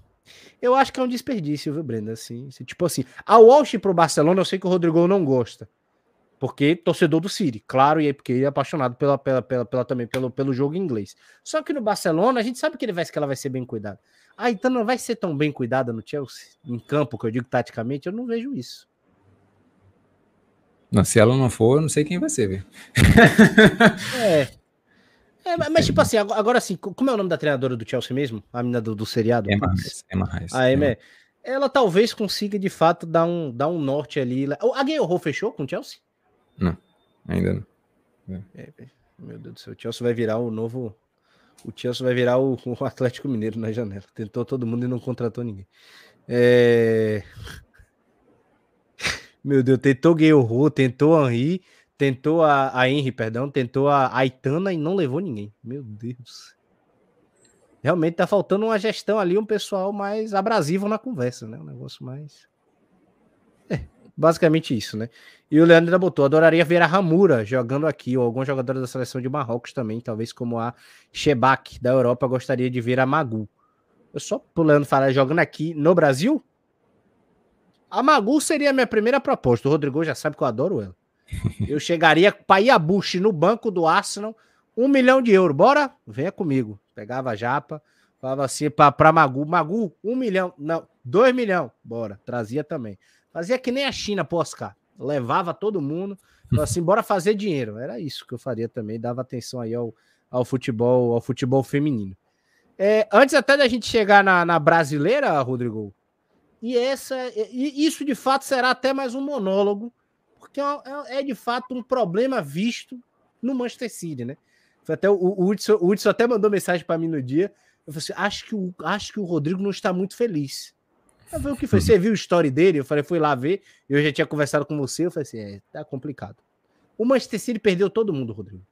eu acho que é um desperdício, viu, Brenda? Assim, tipo assim, a Walsh pro Barcelona, eu sei que o Rodrigo não gosta. Porque torcedor do City, claro, e aí porque ele é apaixonado pela, pela, pela, pela, também pelo, pelo jogo inglês. Só que no Barcelona, a gente sabe que ele vai que ela vai ser bem cuidada. Ah, então não vai ser tão bem cuidada no Chelsea, em campo, que eu digo taticamente, eu não vejo isso. Não, se ela não for, eu não sei quem vai ser, viu? é. É, mas, tipo assim, agora assim, como é o nome da treinadora do Chelsea mesmo? A menina do, do seriado? Emma Rice. Emma Rice. A Emma, ela talvez consiga, de fato, dar um, dar um norte ali. A Gale fechou com o Chelsea? Não, ainda não. É. É, meu Deus do céu, o Chelsea vai virar o novo... O Chelsea vai virar o, o Atlético Mineiro na janela. Tentou todo mundo e não contratou ninguém. É... Meu Deus, tentou Guerrero, tentou Henry, Tentou a, a Henry, perdão, tentou a Aitana e não levou ninguém. Meu Deus. Realmente tá faltando uma gestão ali, um pessoal mais abrasivo na conversa, né? Um negócio mais. É, basicamente isso, né? E o Leandro ainda botou: adoraria ver a Ramura jogando aqui, ou alguns jogadores da seleção de Marrocos também, talvez como a Shebak da Europa, gostaria de ver a Magu. Eu só pulando falar jogando aqui no Brasil. A Magu seria a minha primeira proposta. O Rodrigo já sabe que eu adoro ela. Eu chegaria para Iabushi no banco do Arsenal, um milhão de euros. Bora? Venha comigo. Pegava a japa, falava assim para Magu: Magu, um milhão. Não, dois milhão. Bora. Trazia também. Fazia que nem a China pro Oscar. Levava todo mundo. Falava assim: bora fazer dinheiro. Era isso que eu faria também. Dava atenção aí ao, ao futebol, ao futebol feminino. É, antes até da gente chegar na, na brasileira, Rodrigo, e essa, e isso de fato será até mais um monólogo porque é, é, é, de fato um problema visto no Manchester City, né? Foi até o, o, Hudson, o Hudson até mandou mensagem para mim no dia. Eu falei assim: acho que, o, acho que o Rodrigo não está muito feliz. Eu falei, o que foi? Você viu o story dele? Eu falei, fui lá ver. Eu já tinha conversado com você. Eu falei assim: é, tá complicado. O Manchester City perdeu todo mundo, Rodrigo.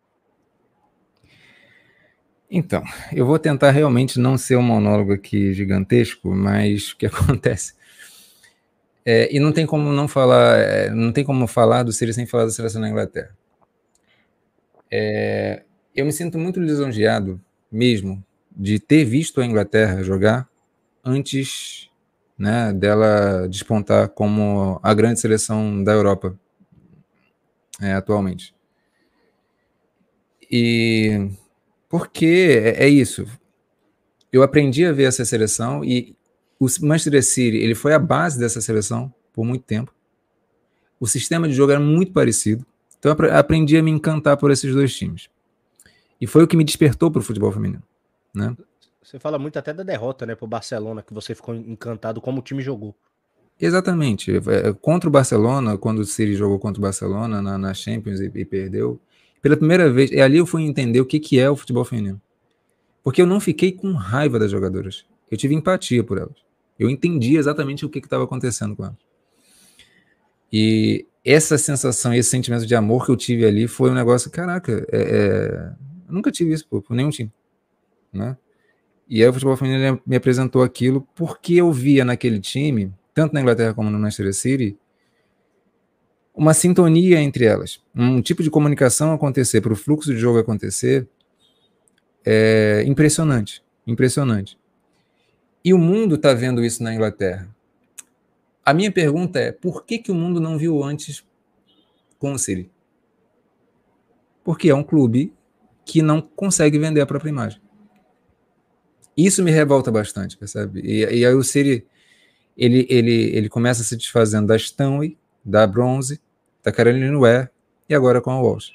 Então, eu vou tentar realmente não ser um monólogo aqui gigantesco, mas o que acontece? É, e não tem como não falar, é, não tem como falar do Sirius sem falar da seleção da Inglaterra. É, eu me sinto muito lisonjeado mesmo de ter visto a Inglaterra jogar antes né, dela despontar como a grande seleção da Europa é, atualmente. E porque é, é isso. Eu aprendi a ver essa seleção e o Manchester City ele foi a base dessa seleção por muito tempo. O sistema de jogo era muito parecido. Então eu aprendi a me encantar por esses dois times. E foi o que me despertou para o futebol feminino. Né? Você fala muito até da derrota né, para o Barcelona, que você ficou encantado como o time jogou. Exatamente. É, contra o Barcelona, quando o City jogou contra o Barcelona na, na Champions e, e, perdeu, pela primeira vez, e ali eu fui entender o que, que é o futebol feminino. Porque eu não fiquei com raiva das jogadoras. Eu tive empatia por elas. Eu entendi exatamente o que estava acontecendo com elas. E essa sensação, esse sentimento de amor que eu tive ali foi um negócio, caraca, é, é, nunca tive isso por, por nenhum time, né? E aí o futebol feminino me apresentou aquilo porque eu via naquele time, tanto na Inglaterra como no Manchester City, uma sintonia entre elas, um tipo de comunicação acontecer, para o fluxo de jogo acontecer, é impressionante, impressionante. E o mundo está vendo isso na Inglaterra. A minha pergunta é: por que, que o mundo não viu antes com o City? Porque é um clube que não consegue vender a própria imagem. Isso me revolta bastante, percebe? E, e aí o City ele, ele, ele começa se desfazendo da Stanley, da Bronze, da Caroline Ware e agora com a Walsh.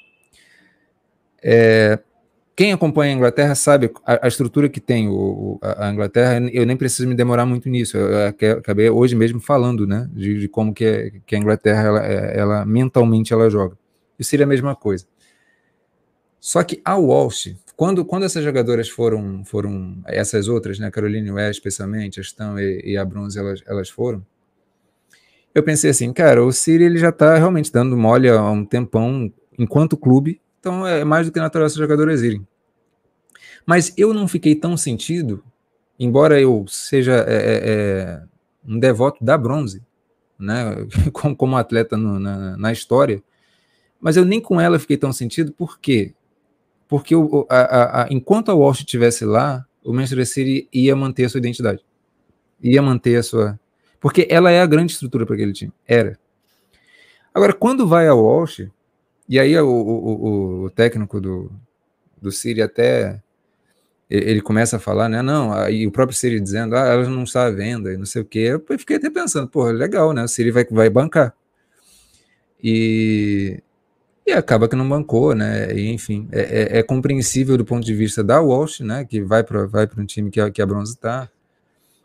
É, quem acompanha a Inglaterra sabe a, a estrutura que tem o, a, a, Inglaterra. Eu nem preciso me demorar muito nisso. Eu, eu acabei hoje mesmo falando, né, de, de como que, é, que, a Inglaterra, ela, é, ela, mentalmente ela joga. Isso seria a mesma coisa. Só que a Walsh, quando, quando essas jogadoras foram, foram essas outras, né, Caroline West especialmente, a Stan e, e a Bronze, elas, elas foram, eu pensei assim, cara, o Siri ele já está realmente dando mole há um tempão enquanto clube, então é mais do que natural essas jogadoras irem. Mas eu não fiquei tão sentido, embora eu seja é, é, é um devoto da bronze, né, como, como atleta no, na, na, história, mas eu nem com ela fiquei tão sentido, por quê? Porque o, a, a, enquanto a Walsh estivesse lá, o Manchester City ia manter a sua identidade, ia manter a sua... Porque ela é a grande estrutura para aquele time, era. Agora, quando vai a Walsh, e aí o, o, o técnico do, do City até ele começa a falar, né? Não, e o próprio Siri dizendo, ah, ela não está à venda e não sei o quê. Eu fiquei até pensando, pô, legal, né? O Siri vai, vai bancar. E, e acaba que não bancou, né? E, enfim, é, é, é, compreensível do ponto de vista da Walsh, né? Que vai para vai um time que a, que a Bronze está,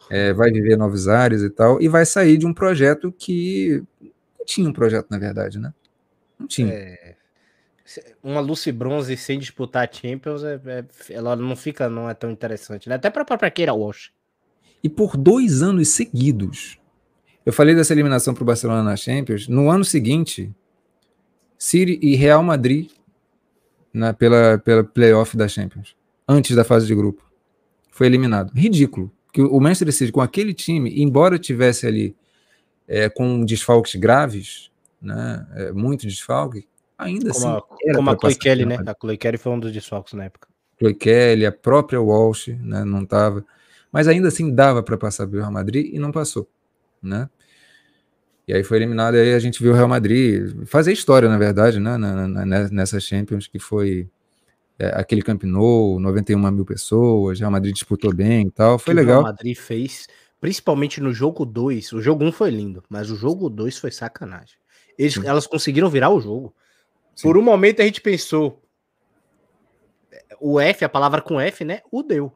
é, vai viver novos ares e tal, e vai sair de um projeto que não tinha um projeto, na verdade, né? Não tinha. É, uma Lucy Bronze sem disputar Champions, é, é, ela não fica, não é tão interessante, né? Até para a Keira Walsh. E por dois anos seguidos, eu falei dessa eliminação para o Barcelona na Champions. No ano seguinte, City e Real Madrid na, pela, pela playoff da Champions, antes da fase de grupo, foi eliminado. Ridículo. Que o Manchester City, com aquele time, embora tivesse ali é, com desfalques graves, né, é, muito desfalque, ainda como assim. A, como a Chloe Kelly, né? A Chloe Kelly foi um dos desfalques na época. Chloe Kelly, a própria Walsh, né, não estava. Mas ainda assim dava para passar pelo Real Madrid e não passou, né? E aí foi eliminado, aí a gente viu o Real Madrid fazer história, na verdade, né, na, na, nessa Champions, que foi é, aquele Camp Nou, 91 mil pessoas, Real Madrid disputou bem e tal, foi que legal. O Real Madrid fez, principalmente no jogo 2, o jogo 1 um foi lindo, mas o jogo 2 foi sacanagem. Eles, elas conseguiram virar o jogo. Sim. Por um momento a gente pensou, o F, a palavra com F, né, o deu.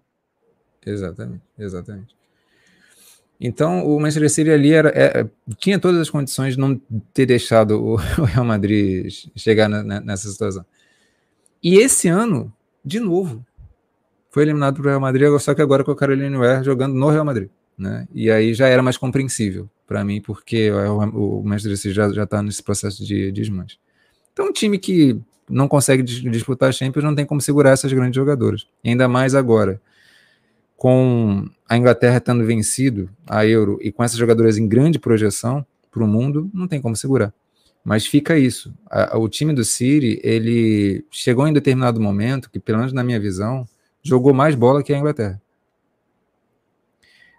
Exatamente, exatamente. Então, o Manchester City ali era, é, tinha todas as condições de não ter deixado o, o Real Madrid chegar na, na, nessa situação. E esse ano, de novo, foi eliminado para o Real Madrid, só que agora com a Carolina Ware jogando no Real Madrid. Né? E aí já era mais compreensível para mim, porque o, o Manchester City já está nesse processo de desmanche. Então, um time que não consegue disputar a Champions não tem como segurar essas grandes jogadoras. Ainda mais agora com a Inglaterra tendo vencido a Euro e com essas jogadoras em grande projeção para o mundo, não tem como segurar. Mas fica isso. A, o time do City, ele chegou em determinado momento que, pelo menos na minha visão, jogou mais bola que a Inglaterra.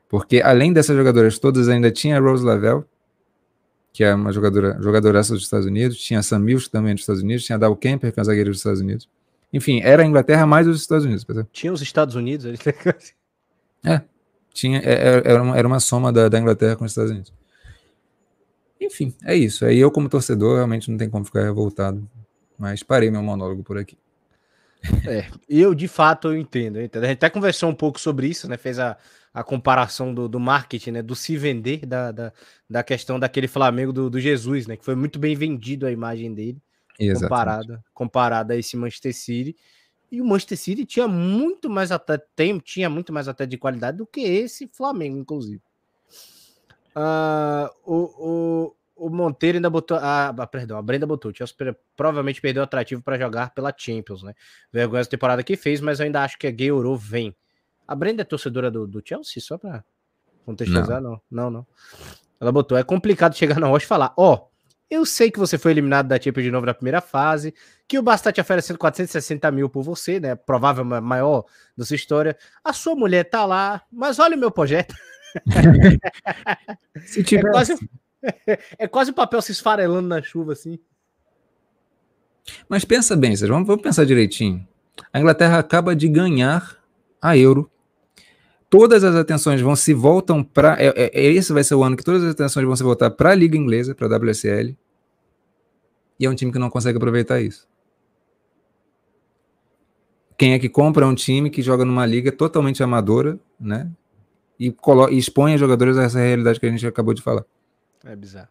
Porque além dessas jogadoras todas, ainda tinha a Rose Lavelle, que é uma jogadora, jogadora dos Estados Unidos, tinha Sam Mills também dos Estados Unidos, tinha Dal Kemper, que é a zagueira dos Estados Unidos. Enfim, era a Inglaterra mais os Estados Unidos. Tinha os Estados Unidos, ali. É, tinha, é, é, era, uma, era uma soma da, da Inglaterra com os Estados Unidos. Enfim, é isso. Aí eu, como torcedor, realmente não tem como ficar revoltado. Mas parei meu monólogo por aqui. É, eu de fato eu entendo, eu entendo. A gente até conversou um pouco sobre isso, né? Fez a, a comparação do, do marketing, né? Do se vender, da, da, da questão daquele Flamengo do, do Jesus, né? Que foi muito bem vendido a imagem dele, comparada, comparada a esse Manchester City. E o Manchester City tinha muito mais até tem, tinha muito mais até de qualidade do que esse Flamengo, inclusive. Uh, o, o, o Monteiro ainda botou. Ah, perdão, a Brenda botou. Chelsea provavelmente perdeu atrativo para jogar pela Champions, né? Vergonha essa temporada que fez, mas eu ainda acho que a Gay vem. A Brenda é torcedora do, do Chelsea, só para contextualizar? Não. não, não, não. Ela botou. É complicado chegar na rocha e falar: Ó, oh, eu sei que você foi eliminado da Champions de novo na primeira fase, que o Barça está te oferecendo 460 mil por você, né? Provável maior da sua história. A sua mulher tá lá, mas olha o meu projeto. Se tiver... é, quase, é quase o papel se esfarelando na chuva, assim. Mas pensa bem, Sérgio, vamos, vamos pensar direitinho. A Inglaterra acaba de ganhar a Euro. Todas as atenções vão se voltam para. É, é, é, esse vai ser o ano que todas as atenções vão se voltar para a Liga Inglesa, para a WSL. E é um time que não consegue aproveitar isso. Quem é que compra é um time que joga numa liga totalmente amadora, né? E, e expõe os jogadores a essa realidade que a gente acabou de falar. É bizarro.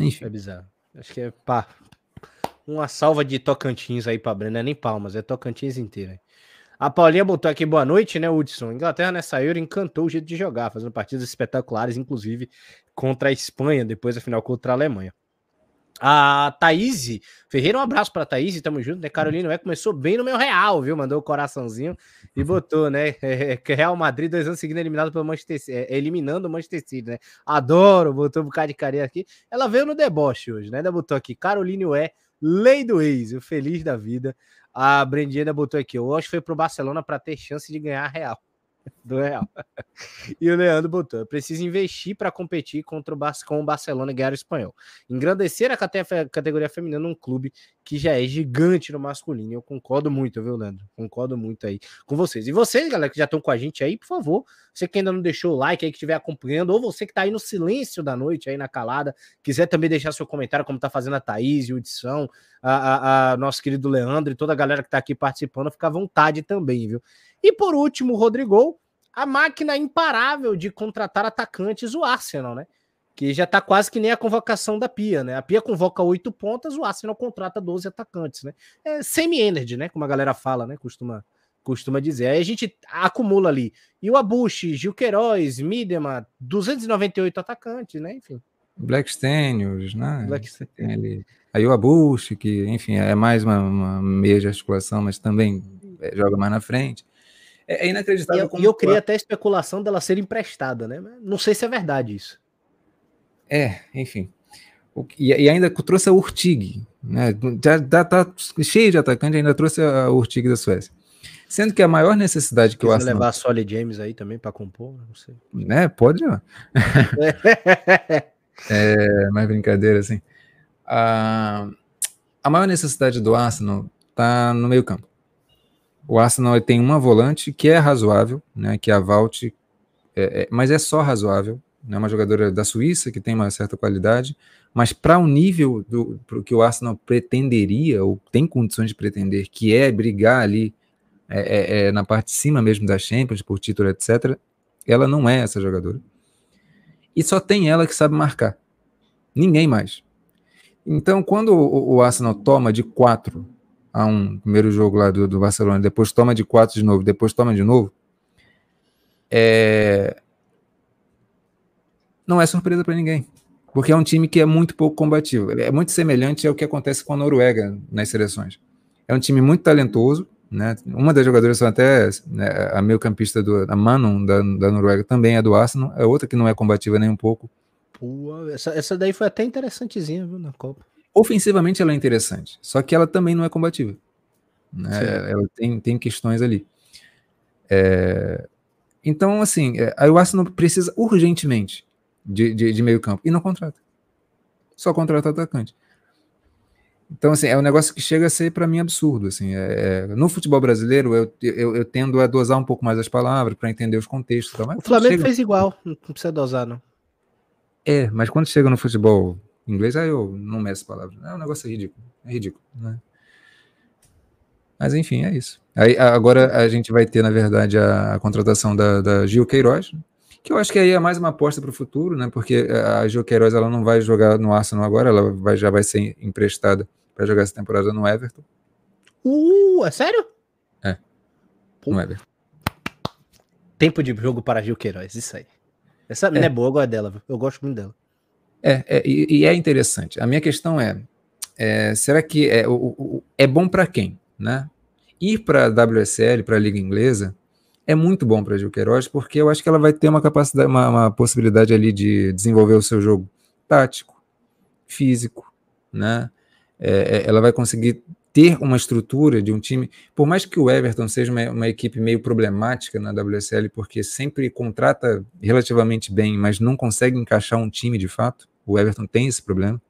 Enfim. É bizarro. Acho que é pá. Uma salva de Tocantins aí para Breno, não é nem Palmas, é Tocantins inteira. A Paulinha botou aqui boa noite, né, Hudson? Inglaterra nessa Euro encantou o jeito de jogar, fazendo partidas espetaculares, inclusive contra a Espanha, depois da final contra a Alemanha. A Thaís Ferreira, um abraço para a Thaís, tamo junto, né? Carolina é, começou bem no meu Real, viu? Mandou o coraçãozinho e botou, né? É, Real Madrid, dois anos seguindo eliminado pelo Manchester City, é, eliminando o Manchester City, né? Adoro, botou um bocado de carinha aqui. Ela veio no deboche hoje, né? Ainda botou aqui, Carolina é lei do ex, o feliz da vida. A Brendinha ainda botou aqui, eu acho que foi pro Barcelona para ter chance de ganhar a Real do Real. e o Leandro botou: precisa investir para competir contra o com o Barcelona e ganhar o espanhol. Engrandecer a categoria feminina num clube que já é gigante no masculino. Eu concordo muito, viu, Leandro? Concordo muito aí com vocês. E vocês, galera, que já estão com a gente aí, por favor, você que ainda não deixou o like aí, que estiver acompanhando, ou você que está aí no silêncio da noite, aí na calada, quiser também deixar seu comentário, como está fazendo a Thaís e o Edição, a, a, a, nosso querido Leandro e toda a galera que está aqui participando, fica à vontade também, viu? E por último, o Rodrigo, a máquina imparável de contratar atacantes, o Arsenal, né? Que já tá quase que nem a convocação da Pia, né? A Pia convoca oito pontas, o Arsenal contrata 12 atacantes, né? É semi-energy, né? Como a galera fala, né? Costuma, costuma dizer. Aí a gente acumula ali. E o Abushi, Gil Queiroz, Midema, 298 atacantes, né? Enfim. Blackstenius, né? Blackstenius. Aí o Abushi, que, enfim, é mais uma, uma meia de articulação, mas também é, joga mais na frente. É, é inacreditável. E eu, como... eu criei até a especulação dela ser emprestada, né? Não sei se é verdade isso. É, enfim. E, e ainda trouxe a Urtig, né? Já, já tá cheio de atacante, ainda trouxe a Urtig da Suécia. Sendo que a maior necessidade que o Arsenal... levar a Solid James aí também para compor, não sei. Né, pode, ó. é, mais brincadeira, assim. A, a maior necessidade do Arsenal tá no meio campo. O Arsenal tem uma volante que é razoável, né, que é a Valt, é, é, mas é só razoável. É né, uma jogadora da Suíça que tem uma certa qualidade, mas para o um nível do pro que o Arsenal pretenderia, ou tem condições de pretender, que é brigar ali é, é, é, na parte de cima mesmo da Champions, por título, etc., ela não é essa jogadora. E só tem ela que sabe marcar. Ninguém mais. Então, quando o, o Arsenal toma de 4 a 1, primeiro jogo lá do, do Barcelona, depois toma de 4 de novo, depois toma de novo, é... não é surpresa para ninguém porque é um time que é muito pouco combativo. É muito semelhante ao que acontece com a Noruega nas seleções. É um time muito talentoso, né? Uma das jogadoras são até né, a meio campista do a Manon da, da Noruega também é do Arsenal, é outra que não é combativa nem um pouco. Pô, essa, essa daí foi até interessantezinha viu, na Copa. Ofensivamente ela é interessante, só que ela também não é combativa. Né? Ela tem, tem questões ali. É... Então, assim, é, aí o Arsenal precisa urgentemente de, de, de meio campo e não contrata. Só contrata atacante. Então, assim, é um negócio que chega a ser, para mim, absurdo. Assim, é, é, no futebol brasileiro, eu, eu, eu, tendo a dosar um pouco mais as palavras para entender os contextos. Tá? o Flamengo chega... fez igual, não precisa dosar, não. É, mas quando chega no futebol inglês, aí eu não meço palavras. É um negócio ridículo. É ridículo, né? Mas enfim, é isso. Aí, agora a gente vai ter, na verdade, a, a contratação da, da Gil Queiroz, que eu acho que aí é mais uma aposta para o futuro, né? Porque a Gil Queiroz ela não vai jogar no Arsenal agora, ela vai, já vai ser emprestada para jogar essa temporada no Everton. Uh, é sério? É. Pô. No Everton. Tempo de jogo para Gil Queiroz, isso aí. Essa menina é, é boa, eu gosto dela, eu gosto muito dela. É, é e, e, é interessante. A minha questão é, é será que é, o, o, é bom para quem, né? Ir para a WSL, para a Liga Inglesa, é muito bom para a Gil Queiroz, porque eu acho que ela vai ter uma capacidade, uma, uma, possibilidade ali de desenvolver o seu jogo tático, físico, né? É, é, ela vai conseguir ter uma estrutura de um time, por mais que o Everton seja uma, uma, equipe meio problemática na WSL, porque sempre contrata relativamente bem, mas não consegue encaixar um time de fato. O Everton tem esse problema.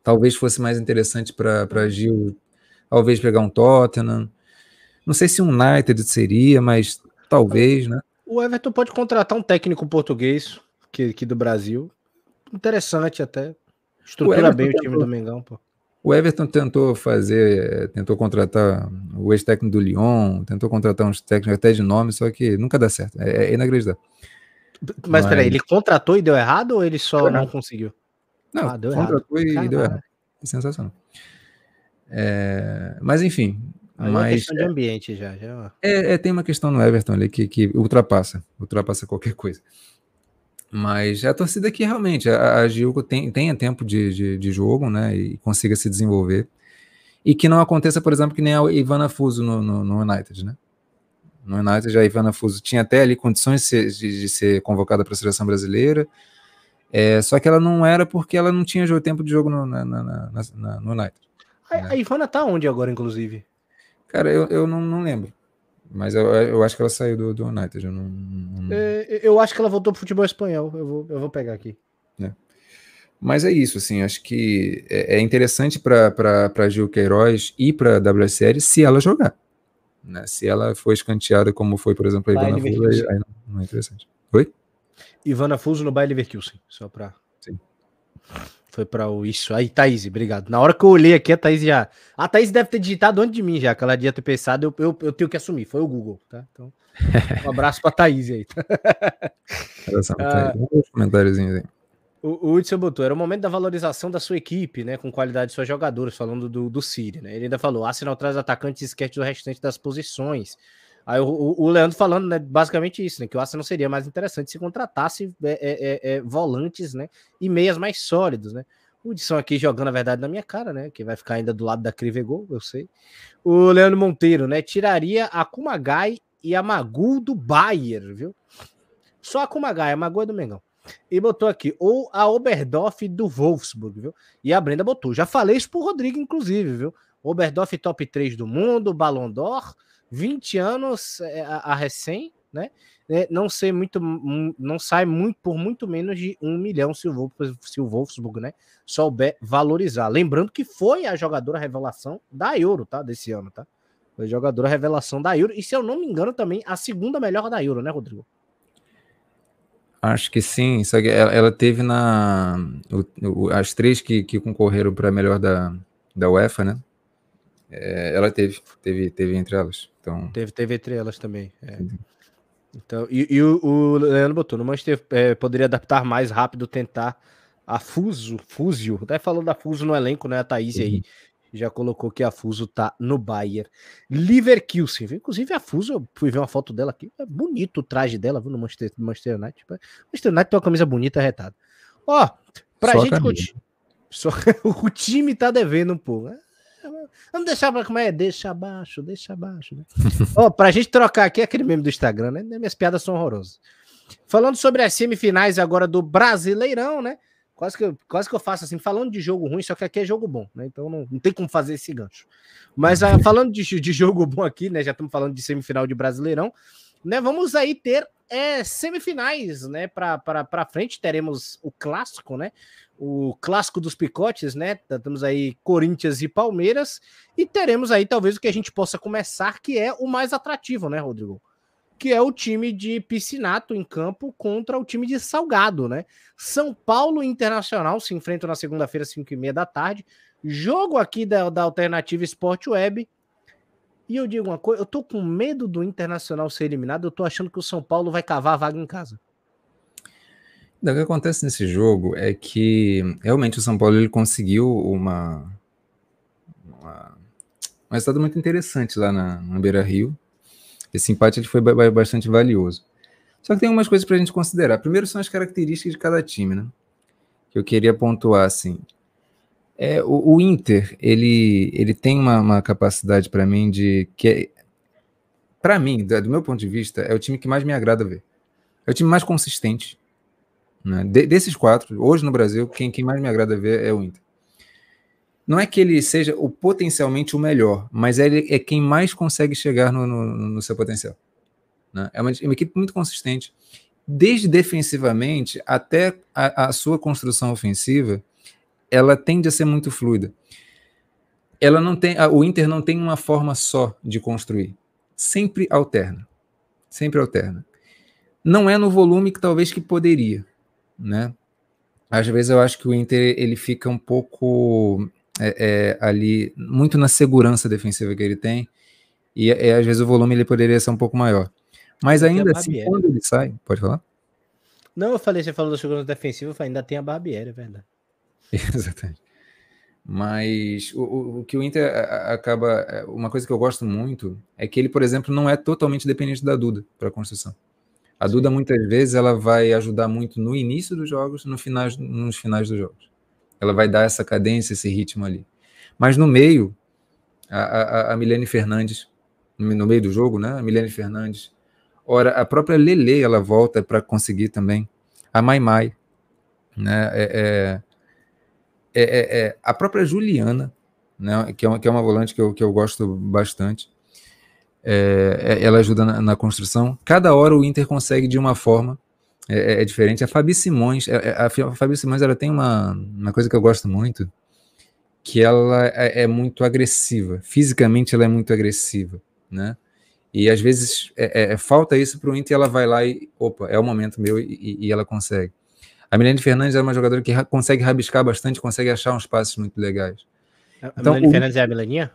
Talvez fosse mais interessante para a Gil, talvez pegar um Tottenham, não sei se um United seria, mas talvez, né? O Everton pode contratar um técnico português que, aqui do Brasil. Interessante até. Estrutura o bem o time do Mengão, pô. O Everton tentou fazer, tentou contratar o ex-técnico do Lyon, tentou contratar uns técnicos até de nome, só que nunca dá certo. É, é inacreditável. Mas, Mas peraí, ele contratou e deu errado ou ele só não conseguiu? Não, ah, deu contratou errado. e deu errado. É sensacional. É, mas enfim, Aí mas, é questão de ambiente já. já. É, é, tem uma questão no Everton ali que, que ultrapassa, ultrapassa qualquer coisa. Mas a torcida aqui realmente, a, a Gil tem, tenha tempo de, de, de, jogo, né? E consiga se desenvolver. E que não aconteça, por exemplo, que nem a Ivana Fuso no, no, no United, né? No United, a Ivana Fuso tinha até ali condições de ser, de, de ser convocada para a seleção brasileira. É, só que ela não era porque ela não tinha tempo de jogo no, na, na, na, no United. A, né? a Ivana tá onde agora, inclusive? Cara, eu, eu não, não lembro. Mas eu, eu acho que ela saiu do, do United. Eu, não, não... É, eu acho que ela voltou pro futebol espanhol. Eu vou, eu vou pegar aqui. É. Mas é isso, assim, acho que é, é interessante para Gil Queiroz e para a WSL se ela jogar. Né? Se ela for escanteada, como foi, por exemplo, a Ivana Fuso, aí, aí não, não, é interessante. Oi? Ivana Fuso no Baile Leverkusen, só para. Sim. Foi para o isso. Aí, Thaís, obrigado. Na hora que eu olhei aqui, a Thaís já. A Thaís deve ter digitado antes de mim já, que ela devia ter pensado, eu, eu, eu tenho que assumir. Foi o Google, tá? Então, um abraço para Thaís aí. ah, comentáriozinhos aí. O, o Hudson botou, era o momento da valorização da sua equipe, né? Com qualidade de suas jogadoras, falando do, do Siri, né? Ele ainda falou: Arsenal traz atacantes e esquece do restante das posições. Aí o, o, Leandro falando, né, basicamente isso, né, que o Arsenal seria mais interessante se contratasse é, é, é, é, volantes, né, e meias mais sólidos, né. O Edson aqui jogando a verdade na minha cara, né, que vai ficar ainda do lado da Crivegol, eu sei. O Leandro Monteiro, né, tiraria a Kumagai e a Magu do Bayer, viu? Só a Kumagai, a Magu é do Mengão. E botou aqui, ou a Oberdorf do Wolfsburg, viu? E a Brenda botou. Já falei isso pro Rodrigo, inclusive, viu? Oberdorf top 3 do mundo, Ballon d'Or, 20 anos é, a, a recém, né? É, não muito, não sai muito por muito menos de um milhão se o, Wolfsburg, se o Wolfsburg, né, souber valorizar. Lembrando que foi a jogadora revelação da Euro, tá? Desse ano, tá? Foi a jogadora revelação da Euro. E se eu não me engano, também a segunda melhor da Euro, né, Rodrigo? Acho que sim. Ela, teve na. As três que, que concorreram para melhor da, da UEFA, né? É, ela teve, teve, teve entre elas. Então... Teve, teve entre elas também. É. Então, e, e o, o, Leandro botou, no Manchester é, poderia adaptar mais rápido, tentar a Fuso, Fusio, até falando da Fuso no elenco, né? A Thaís uhum. aí já colocou que a Fuso tá no Bayern. Leverkusen, inclusive a Fuso, eu fui ver uma foto dela aqui, é bonito o traje dela, viu, no Manchester, Manchester United. O Manchester United tem uma camisa bonita, retada. Ó, pra Só gente... Só, o time tá devendo um pouco, né? Vamos deixar para como é? Deixa abaixo, deixa abaixo. Né? Ó, pra gente trocar aqui aquele meme do Instagram, né? Minhas piadas são horrorosas. Falando sobre as semifinais agora do Brasileirão, né? Quase que, eu, quase que eu faço assim, falando de jogo ruim, só que aqui é jogo bom, né? Então não, não tem como fazer esse gancho. Mas uh, falando de, de jogo bom aqui, né? Já estamos falando de semifinal de Brasileirão, né? Vamos aí ter é, semifinais, né? Para frente teremos o clássico, né? O clássico dos picotes, né? Temos aí Corinthians e Palmeiras e teremos aí talvez o que a gente possa começar, que é o mais atrativo, né, Rodrigo? Que é o time de Piscinato em campo contra o time de Salgado, né? São Paulo Internacional se enfrentam na segunda-feira, 5 e meia da tarde. Jogo aqui da, da Alternativa Sport Web. E eu digo uma coisa, eu tô com medo do Internacional ser eliminado, eu tô achando que o São Paulo vai cavar a vaga em casa. O que acontece nesse jogo é que realmente o São Paulo ele conseguiu uma, uma um resultado muito interessante lá na, na Beira Rio. Esse empate ele foi bastante valioso. Só que tem algumas coisas para a gente considerar. Primeiro são as características de cada time, né? Que eu queria pontuar assim. É, o, o Inter ele, ele tem uma, uma capacidade para mim de que é, para mim, do meu ponto de vista, é o time que mais me agrada ver. É o time mais consistente né? De, desses quatro, hoje no Brasil, quem, quem mais me agrada ver é o Inter. Não é que ele seja o potencialmente o melhor, mas ele é quem mais consegue chegar no, no, no seu potencial. Né? É, uma, é uma equipe muito consistente. Desde defensivamente até a, a sua construção ofensiva, ela tende a ser muito fluida. Ela não tem, o Inter não tem uma forma só de construir. Sempre alterna. Sempre alterna. Não é no volume que talvez que poderia, né? Às vezes eu acho que o Inter ele fica um pouco é, é, ali muito na segurança defensiva que ele tem e é, às vezes o volume ele poderia ser um pouco maior. Mas ainda assim, quando ele sai, pode falar? Não, eu falei, você falou da segurança defensiva, ainda tem a Barbieri, é verdade. Exatamente. Mas o, o, o, que o Inter acaba. É, uma coisa que eu gosto muito é que ele, por exemplo, não é totalmente dependente da Duda para a construção. A Duda muitas vezes ela vai ajudar muito no início dos jogos, no finais, nos finais dos jogos. Ela vai dar essa cadência, esse ritmo ali. Mas no meio, a, a, a Milene Fernandes, no meio do jogo, né? A Milene Fernandes. Ora, a própria Lele ela volta para conseguir também. A Mai Mai, né? É, é, é, é, a própria Juliana, né? Que é uma, que é uma volante que eu, que eu gosto bastante é, é, ela ajuda na, na, construção. Cada hora o Inter consegue de uma forma é, é, é diferente. A Fabi Simões, é, a, a Fabi Simões, ela tem uma, uma coisa que eu gosto muito, que ela é, muito agressiva. Fisicamente, ela é muito agressiva, né? E às vezes falta isso para o Inter, ela vai lá e, opa, é o momento meu e, e ela consegue. A Milene Fernandes é uma jogadora que consegue rabiscar bastante, consegue achar uns passos muito legais. A então, Milene o... Fernandes é a Milaninha?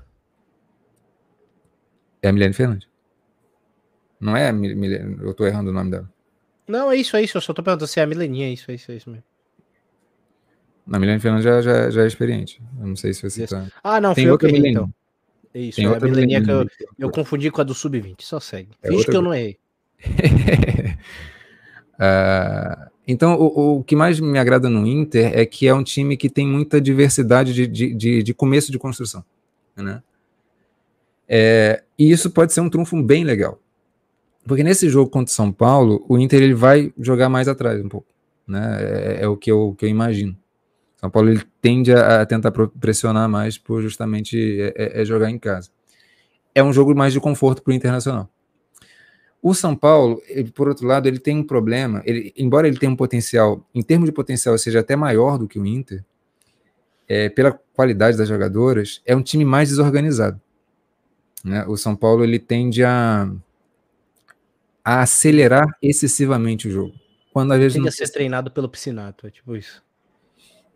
É a Milene Fernandes. Não é a Milene, eu tô errando o nome dela. Não, é isso, é isso. Eu só tô perguntando se é a Mileninha, é isso, é isso, é isso mesmo. A Milene Fernandes já, já, já é experiente. Eu não sei se você tá. Ah, não, Tem foi outra Milene. então. Isso, Tem é outra a Mileninha que eu, eu confundi com a do Sub-20, só segue. É Finge que eu não errei. uh, então, o, o, que mais me agrada no Inter é que é um time que tem muita diversidade de, de, de, de começo de construção. Né? É, e isso pode ser um trunfo bem legal. Porque nesse jogo contra o São Paulo, o Inter ele vai jogar mais atrás um pouco. né? É, é o que eu, que eu imagino. São Paulo ele tende a, a tentar pressionar mais por justamente é, é, é jogar em casa. É um jogo mais de conforto para o Internacional. O São Paulo, ele, por outro lado, ele tem um problema. Ele, embora ele tenha um potencial, em termos de potencial, seja até maior do que o Inter, é, pela qualidade das jogadoras, é um time mais desorganizado. Né? O São Paulo ele tende a, a acelerar excessivamente o jogo. Quando às vezes Tende não... a ser treinado pelo Piscinato, é tipo isso.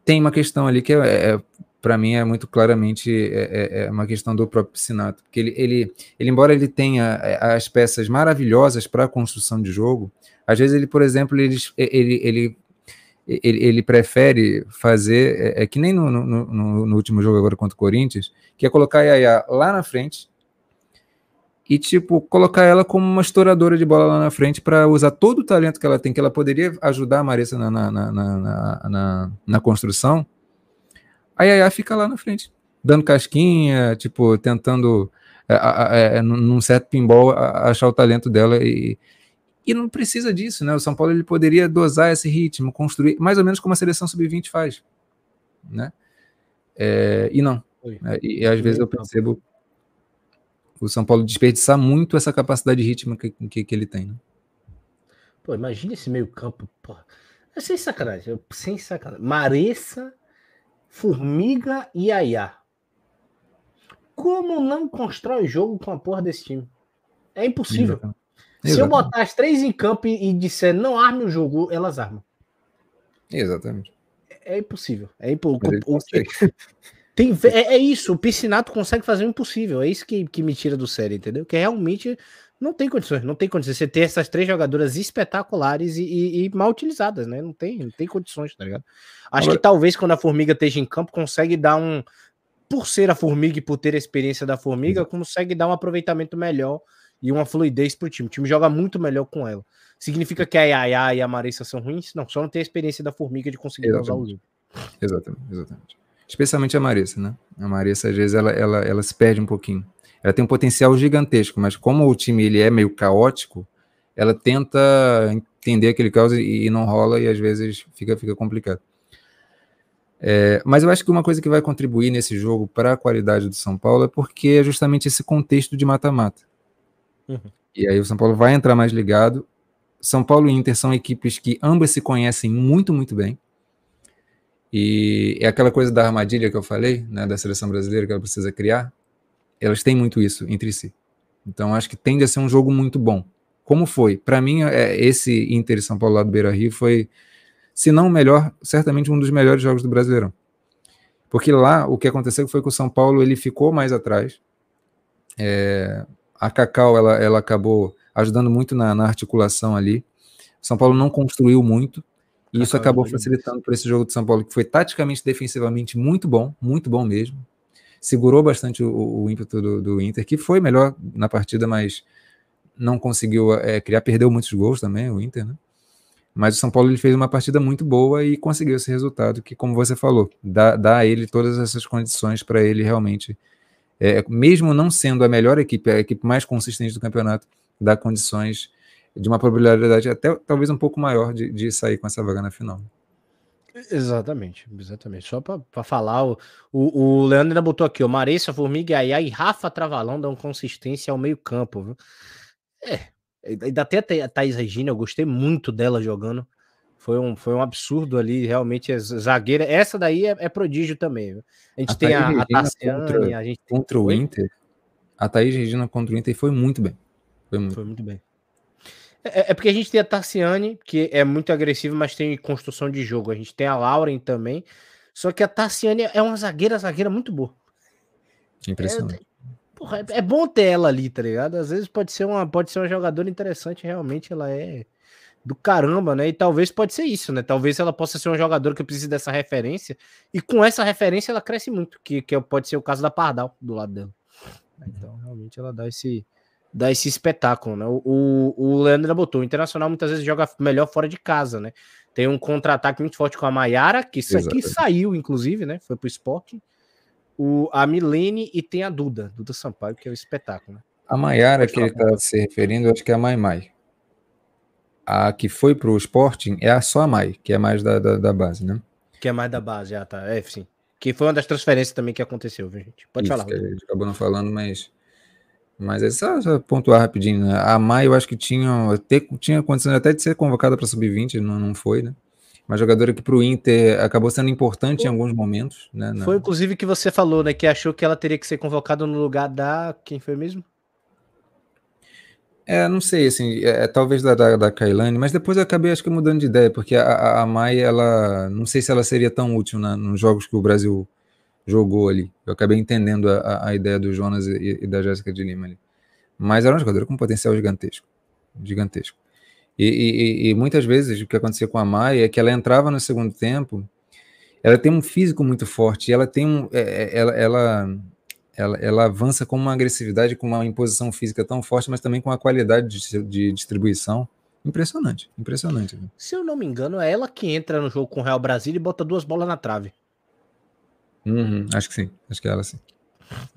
Tem uma questão ali que é, é para mim é muito claramente é, é, é, uma questão do próprio Piscinato, porque ele, ele, ele embora ele tenha é, as peças maravilhosas para a construção de jogo, às vezes ele, por exemplo, ele, ele, ele ele, ele, prefere fazer, é, é que nem no, no, no, no, último jogo agora contra o Corinthians, que é colocar a Yaya lá na frente e, tipo, colocar ela como uma estouradora de bola lá na frente para usar todo o talento que ela tem, que ela poderia ajudar a Marissa na, na, na, na, construção. A Yaya fica lá na frente, dando casquinha, tipo, tentando, é, é, num certo pinball, achar o talento dela e, e não precisa disso, né? O São Paulo ele poderia dosar esse ritmo, construir, mais ou menos como a seleção sub-20 faz, né? É, e não. E, e, às vezes eu percebo o São Paulo desperdiçar muito essa capacidade de ritmo que, que, que ele tem. Né? Pô, imagina esse meio-campo, É sem sacanagem, sem sacanagem. Mareça, Formiga e Ayá. Como não constrói jogo com a porra desse time? É impossível. Se eu botar as três em campo e, e disser não arme o jogo, elas armam. Exatamente. É, é impossível. É impossível. Tem, é, é, isso, o Piscinato consegue fazer o impossível. É isso que, que me tira do sério, entendeu? Que realmente não tem condições, não tem condições. Você ter essas três jogadoras espetaculares e, e, e mal utilizadas, né? Não tem, não tem condições, tá ligado? Acho Agora... que talvez quando a Formiga esteja em campo, consegue dar um. Por ser a Formiga e por ter a experiência da Formiga, uhum. consegue dar um aproveitamento melhor e uma fluidez pro time. O time joga muito melhor com ela. Significa que a Yaya e a Marissa são ruins? Não, só não tem a experiência da Formiga de conseguir exatamente. usar o jogo. Exatamente, exatamente especialmente a Marissa, né? A Marissa, às vezes, ela, ela, ela se perde um pouquinho. Ela tem um potencial gigantesco, mas como o time ele é meio caótico, ela tenta entender aquele caos e, e não rola e às vezes fica, fica complicado. É, mas eu acho que uma coisa que vai contribuir nesse jogo para a qualidade do São Paulo é porque é justamente esse contexto de mata-mata. Uhum. E aí o São Paulo vai entrar mais ligado. São Paulo e Inter são equipes que ambas se conhecem muito, muito bem. E é aquela coisa da armadilha que eu falei, né, da seleção brasileira que ela precisa criar. Elas têm muito isso entre si. Então acho que tende a ser um jogo muito bom. Como foi? Para mim, é, esse Inter São Paulo lá do Beira Rio foi, se não o melhor, certamente um dos melhores jogos do Brasileirão. Porque lá o que aconteceu foi que o São Paulo ele ficou mais atrás. É, a Cacau ela, ela acabou ajudando muito na, na articulação ali. São Paulo não construiu muito, e isso acabou facilitando para esse jogo de São Paulo, que foi taticamente, defensivamente muito bom, muito bom mesmo. Segurou bastante o, o ímpeto do, do, Inter, que foi melhor na partida, mas não conseguiu é, criar, perdeu muitos gols também, o Inter, né? Mas o São Paulo ele fez uma partida muito boa e conseguiu esse resultado, que, como você falou, dá, dá a ele todas essas condições para ele realmente, é, mesmo não sendo a melhor equipe, a equipe mais consistente do campeonato, dá condições de uma probabilidade até talvez um pouco maior de, de sair com essa vaga na final. Exatamente, exatamente. Só para falar, o, o, o, Leandro ainda botou aqui, o Marissa, Formiga, Ayá e Rafa Travalão dão consistência ao meio campo, viu? É, ainda até a Thaís Regina, eu gostei muito dela jogando. Foi um, foi um absurdo ali, realmente, zagueira. Essa daí é, é prodígio também. Viu? A gente a tem a, a Tassiane, contra, a gente contra o Inter. A Thaís Regina contra o Inter foi muito bem. Foi muito, foi muito bem. É, é, porque a gente tem a Tarciane, que é muito agressiva, mas tem construção de jogo. A gente tem a Lauren também. Só que a Tarciane é uma zagueira, zagueira muito boa. Impressionante. É, porra, é, é, bom ter ela ali, tá ligado? Às vezes pode ser uma, pode ser uma jogadora interessante, realmente ela é do caramba, né? E talvez pode ser isso, né? Talvez ela possa ser uma jogadora que precise dessa referência. E com essa referência ela cresce muito, que, que pode ser o caso da Pardal do lado dela. Então, realmente ela dá esse, dar esse espetáculo, né? O, o Leandro botou, o Internacional muitas vezes joga melhor fora de casa, né? Tem um contra-ataque muito forte com a Maiara, que aqui saiu, inclusive, né? Foi pro esporte. O, a Milene e tem a Duda, Duda Sampaio, que é o espetáculo, né? A Maiara que ele está se referindo, acho que é a Mai Mai. A que foi para o Sporting é a só a Mai, que é mais da, da, da, base, né? Que é mais da base, ah, tá. É, sim. Que foi uma das transferências também que aconteceu, viu, gente? Pode Isso, falar. Que a gente acabou não falando, mas. Mas é só, só pontuar rapidinho. Né? A Mai, eu acho que tinha, ter, tinha condição até de ser convocada para sub-20, não, não foi, né? Uma jogadora que para o Inter acabou sendo importante em alguns momentos. Né. Foi inclusive que você falou, né? Que achou que ela teria que ser convocada no lugar da. Quem foi mesmo? É, não sei, assim, é, é, talvez da, da, da Kailane, mas depois eu acabei acho que mudando de ideia, porque a, a, a Mai, ela, não sei se ela seria tão útil na, nos jogos que o Brasil jogou ali. Eu acabei entendendo a, a ideia do Jonas e, e da Jéssica de Lima ali. Mas era uma jogadora com potencial gigantesco, gigantesco. E, e, e, muitas vezes o que acontecia com a Maia é que ela entrava no segundo tempo, ela tem um físico muito forte, ela tem um, é, é, ela, ela, ela, ela, avança com uma agressividade, com uma imposição física tão forte, mas também com uma qualidade de, de distribuição impressionante, impressionante. Se eu não me engano, é ela que entra no jogo com o Real Brasil e bota duas bolas na trave. Uhum, acho que sim, acho que ela sim.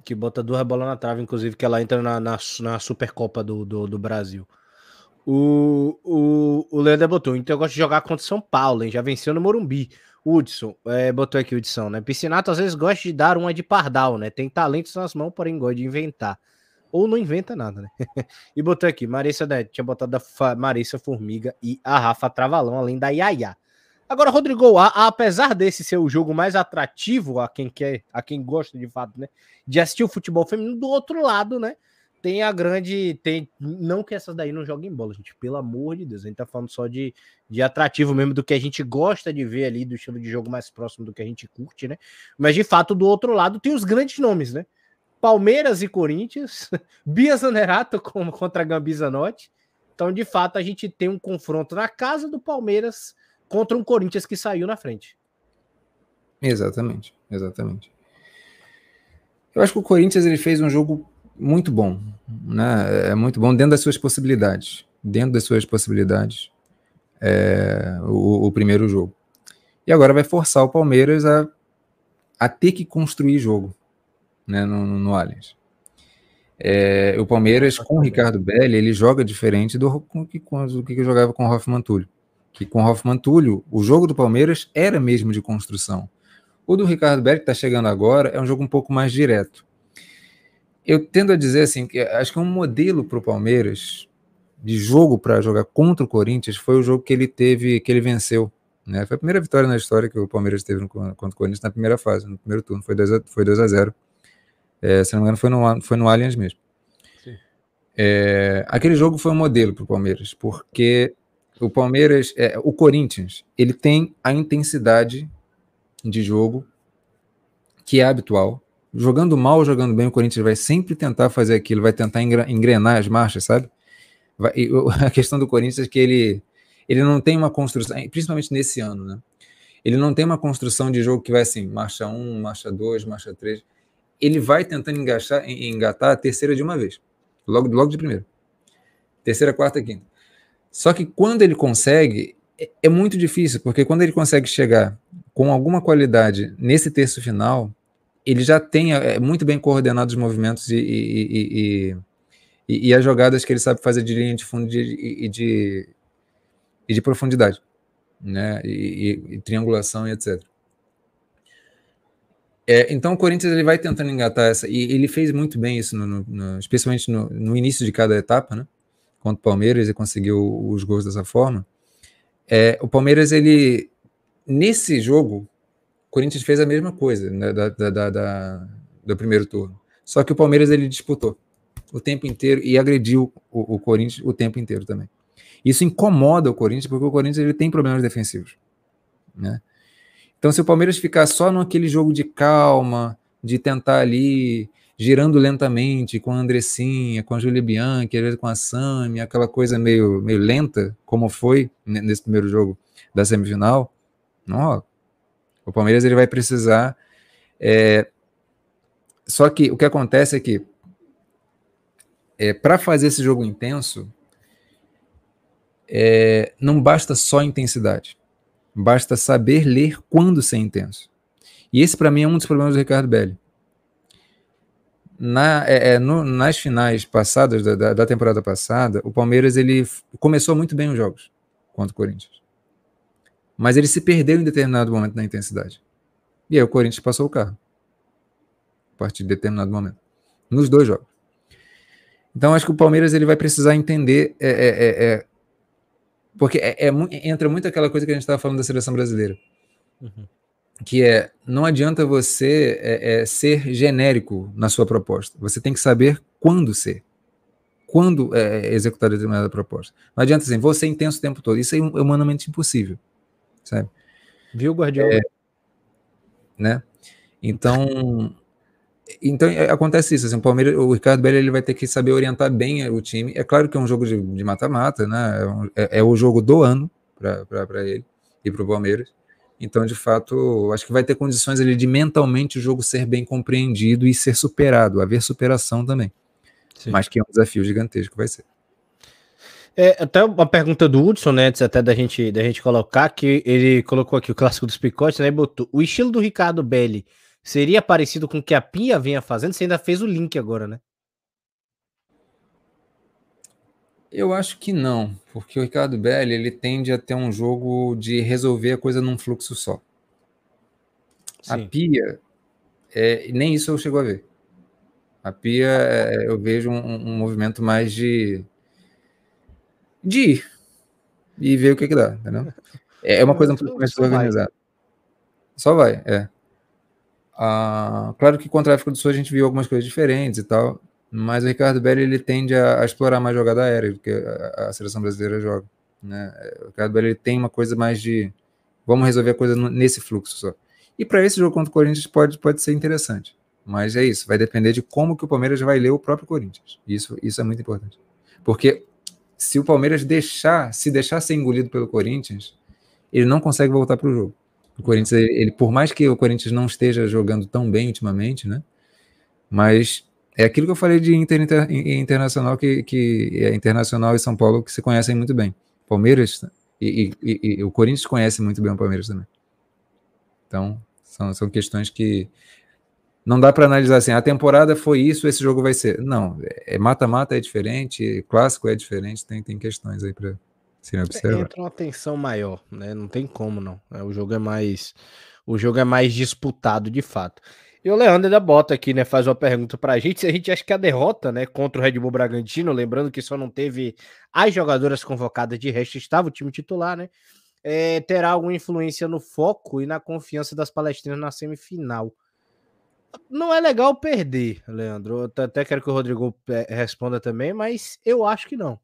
Que bota duas bolas na trave, inclusive que ela entra na, na, na Supercopa do, do, do Brasil. O, o, o Leandro botou, então eu gosto de jogar contra São Paulo, hein? Já venceu no Morumbi. Hudson, é, botou aqui o Hudson, né? Piscinato às vezes gosta de dar uma de pardal, né? Tem talentos nas mãos, porém gosta de inventar. Ou não inventa nada, né? e botou aqui, Marissa, né? Tinha botado a Marissa Formiga e a Rafa Travalão, além da Yaya. Agora, Rodrigo, a, a, apesar desse ser o jogo mais atrativo a quem quer, a quem gosta de fato, né? De assistir o futebol feminino, do outro lado, né? tem a grande. Tem, não que essas daí não joguem bola, gente. Pelo amor de Deus. A gente tá falando só de, de atrativo mesmo, do que a gente gosta de ver ali, do estilo de jogo mais próximo do que a gente curte, né? Mas de fato, do outro lado, tem os grandes nomes, né? Palmeiras e Corinthians, Bia Zanerato contra Norte. Então, de fato, a gente tem um confronto na casa do Palmeiras contra um Corinthians que saiu na frente. Exatamente, exatamente. Eu acho que o Corinthians ele fez um jogo muito bom, né? É muito bom dentro das suas possibilidades, dentro das suas possibilidades, é, o, o, primeiro jogo. E agora vai forçar o Palmeiras a, a ter que construir jogo, né? No, no, no Allianz. É, o Palmeiras com o Ricardo Belli ele joga diferente do, do, que, do que jogava com o Hoffman Túlio. Que com o Hoffman Túlio, o jogo do Palmeiras era mesmo de construção. O do Ricardo Belli, que está chegando agora, é um jogo um pouco mais direto eu tendo a dizer assim, que acho que um modelo para o Palmeiras de jogo para jogar contra o Corinthians foi o jogo que ele teve, que ele venceu. Né? Foi a primeira vitória na história que o Palmeiras teve no, contra o Corinthians na primeira fase, no primeiro turno. Foi 2 a, foi 2 a 0 é, Se não me engano, foi no, foi no Allianz mesmo. É, aquele jogo foi um modelo para o Palmeiras, porque o Palmeiras, é, o Corinthians, ele tem a intensidade de jogo que é habitual jogando mal ou jogando bem, o Corinthians vai sempre tentar fazer aquilo, vai tentar engrenar as marchas, sabe? Vai, a questão do Corinthians é que ele, ele não tem uma construção, principalmente nesse ano, né? Ele não tem uma construção de jogo que vai assim, marcha 1, marcha 2, marcha 3. Ele vai tentando engatar, engatar a terceira de uma vez, logo, logo de primeiro. Terceira, quarta, quinta. Só que quando ele consegue, é, é muito difícil, porque quando ele consegue chegar com alguma qualidade nesse terço final, ele já tem é, muito bem coordenado os movimentos e, e, e, e, as jogadas que ele sabe fazer de linha de fundo e de, e de profundidade, né? E, triangulação e etc. É, então o Corinthians ele vai tentando engatar essa, e ele fez muito bem isso, no, no, especialmente no, no, início de cada etapa, né? Contra o Palmeiras e conseguiu os gols dessa forma. É, o Palmeiras, ele nesse jogo, Corinthians fez a mesma coisa né, da, da, da, do primeiro turno. Só que o Palmeiras ele disputou o tempo inteiro e agrediu o, o, Corinthians o tempo inteiro também. Isso incomoda o Corinthians porque o Corinthians ele tem problemas defensivos, né? Então se o Palmeiras ficar só naquele jogo de calma, de tentar ali girando lentamente com a Andressinha, com a Júlia Bianchi, com a Sami, aquela coisa meio, meio lenta, como foi nesse primeiro jogo da semifinal, não, o Palmeiras ele vai precisar. É... Só que o que acontece é que é, para fazer esse jogo intenso, é, não basta só intensidade, basta saber ler quando ser intenso. E esse, para mim, é um dos problemas do Ricardo Belli. Na, é, é, no, nas finais passadas, da, da, temporada passada, o Palmeiras ele começou muito bem os jogos. contra o Corinthians. Mas ele se perdeu em determinado momento na intensidade. E aí o Corinthians passou o carro. A partir de determinado momento. Nos dois jogos. Então acho que o Palmeiras ele vai precisar entender. É, é, é, é porque é, entra muito aquela coisa que a gente estava falando da seleção brasileira. Uhum. Que é, não adianta você é, ser genérico na sua proposta. Você tem que saber quando ser quando é, executar determinada proposta. Não adianta assim, ser intenso o tempo todo. Isso é humanamente impossível, sabe? Viu, Guardiola? É, né? Então, então é, acontece isso. Assim, o Palmeiras, o Ricardo Belli ele vai ter que saber orientar bem o time. É claro que é um jogo de mata-mata, né? É, um, é, é, o jogo do ano para ele e para o Palmeiras. Então, de fato, acho que vai ter condições ali de mentalmente o jogo ser bem compreendido e ser superado, haver superação também. Sim. mas que é um desafio gigantesco que vai ser. É, até uma pergunta do Hudson, né, antes até da gente, da gente colocar, que ele colocou aqui o clássico dos picotes, né, botou, o estilo do Ricardo Belli seria parecido com o que a Pia vinha fazendo? Você ainda fez o link agora, né? Eu acho que não, porque o Ricardo Belli, ele tende a ter um jogo de resolver a coisa num fluxo só. Sim. A Pia, é, nem isso eu chego a ver. A pia, é, eu vejo um, um, movimento mais de, de ir e ver o que, que dá, entendeu? É uma coisa um pouco mais organizada. Só vai, é. Ah, claro que contra a África do Sul a gente viu algumas coisas diferentes e tal, mas o Ricardo Belli ele tende a, a explorar mais jogada aérea do que a, a, seleção brasileira joga. Né? O Ricardo Belli ele tem uma coisa mais de vamos resolver a coisa nesse fluxo só. E para esse jogo contra o Corinthians pode, pode ser interessante. Mas é isso, vai depender de como que o Palmeiras vai ler o próprio Corinthians. Isso, isso é muito importante. Porque se o Palmeiras deixar, se deixar ser engolido pelo Corinthians, ele não consegue voltar para o jogo. O Corinthians, ele, por mais que o Corinthians não esteja jogando tão bem ultimamente, né? Mas é aquilo que eu falei de inter, inter, internacional que, que é internacional e São Paulo que se conhecem muito bem. Palmeiras e, e, e, o Corinthians conhece muito bem o Palmeiras também. Então são, são questões que não dá para analisar assim, a temporada foi isso, esse jogo vai ser. Não, é mata-mata é diferente, clássico é diferente, tem, tem questões aí para se observar. Entra uma tensão maior, né? Não tem como não. É, o jogo é mais o jogo é mais disputado de fato. E o Leandro ainda bota aqui, né? Faz uma pergunta pra gente. Se a gente acha que a derrota, né, contra o Red Bull Bragantino, lembrando que só não teve as jogadoras convocadas, de resto estava o time titular, né? É, terá alguma influência no foco e na confiança das palestinas na semifinal não é legal perder, Leandro. Eu até quero que o Rodrigo é, responda também, mas eu acho que não.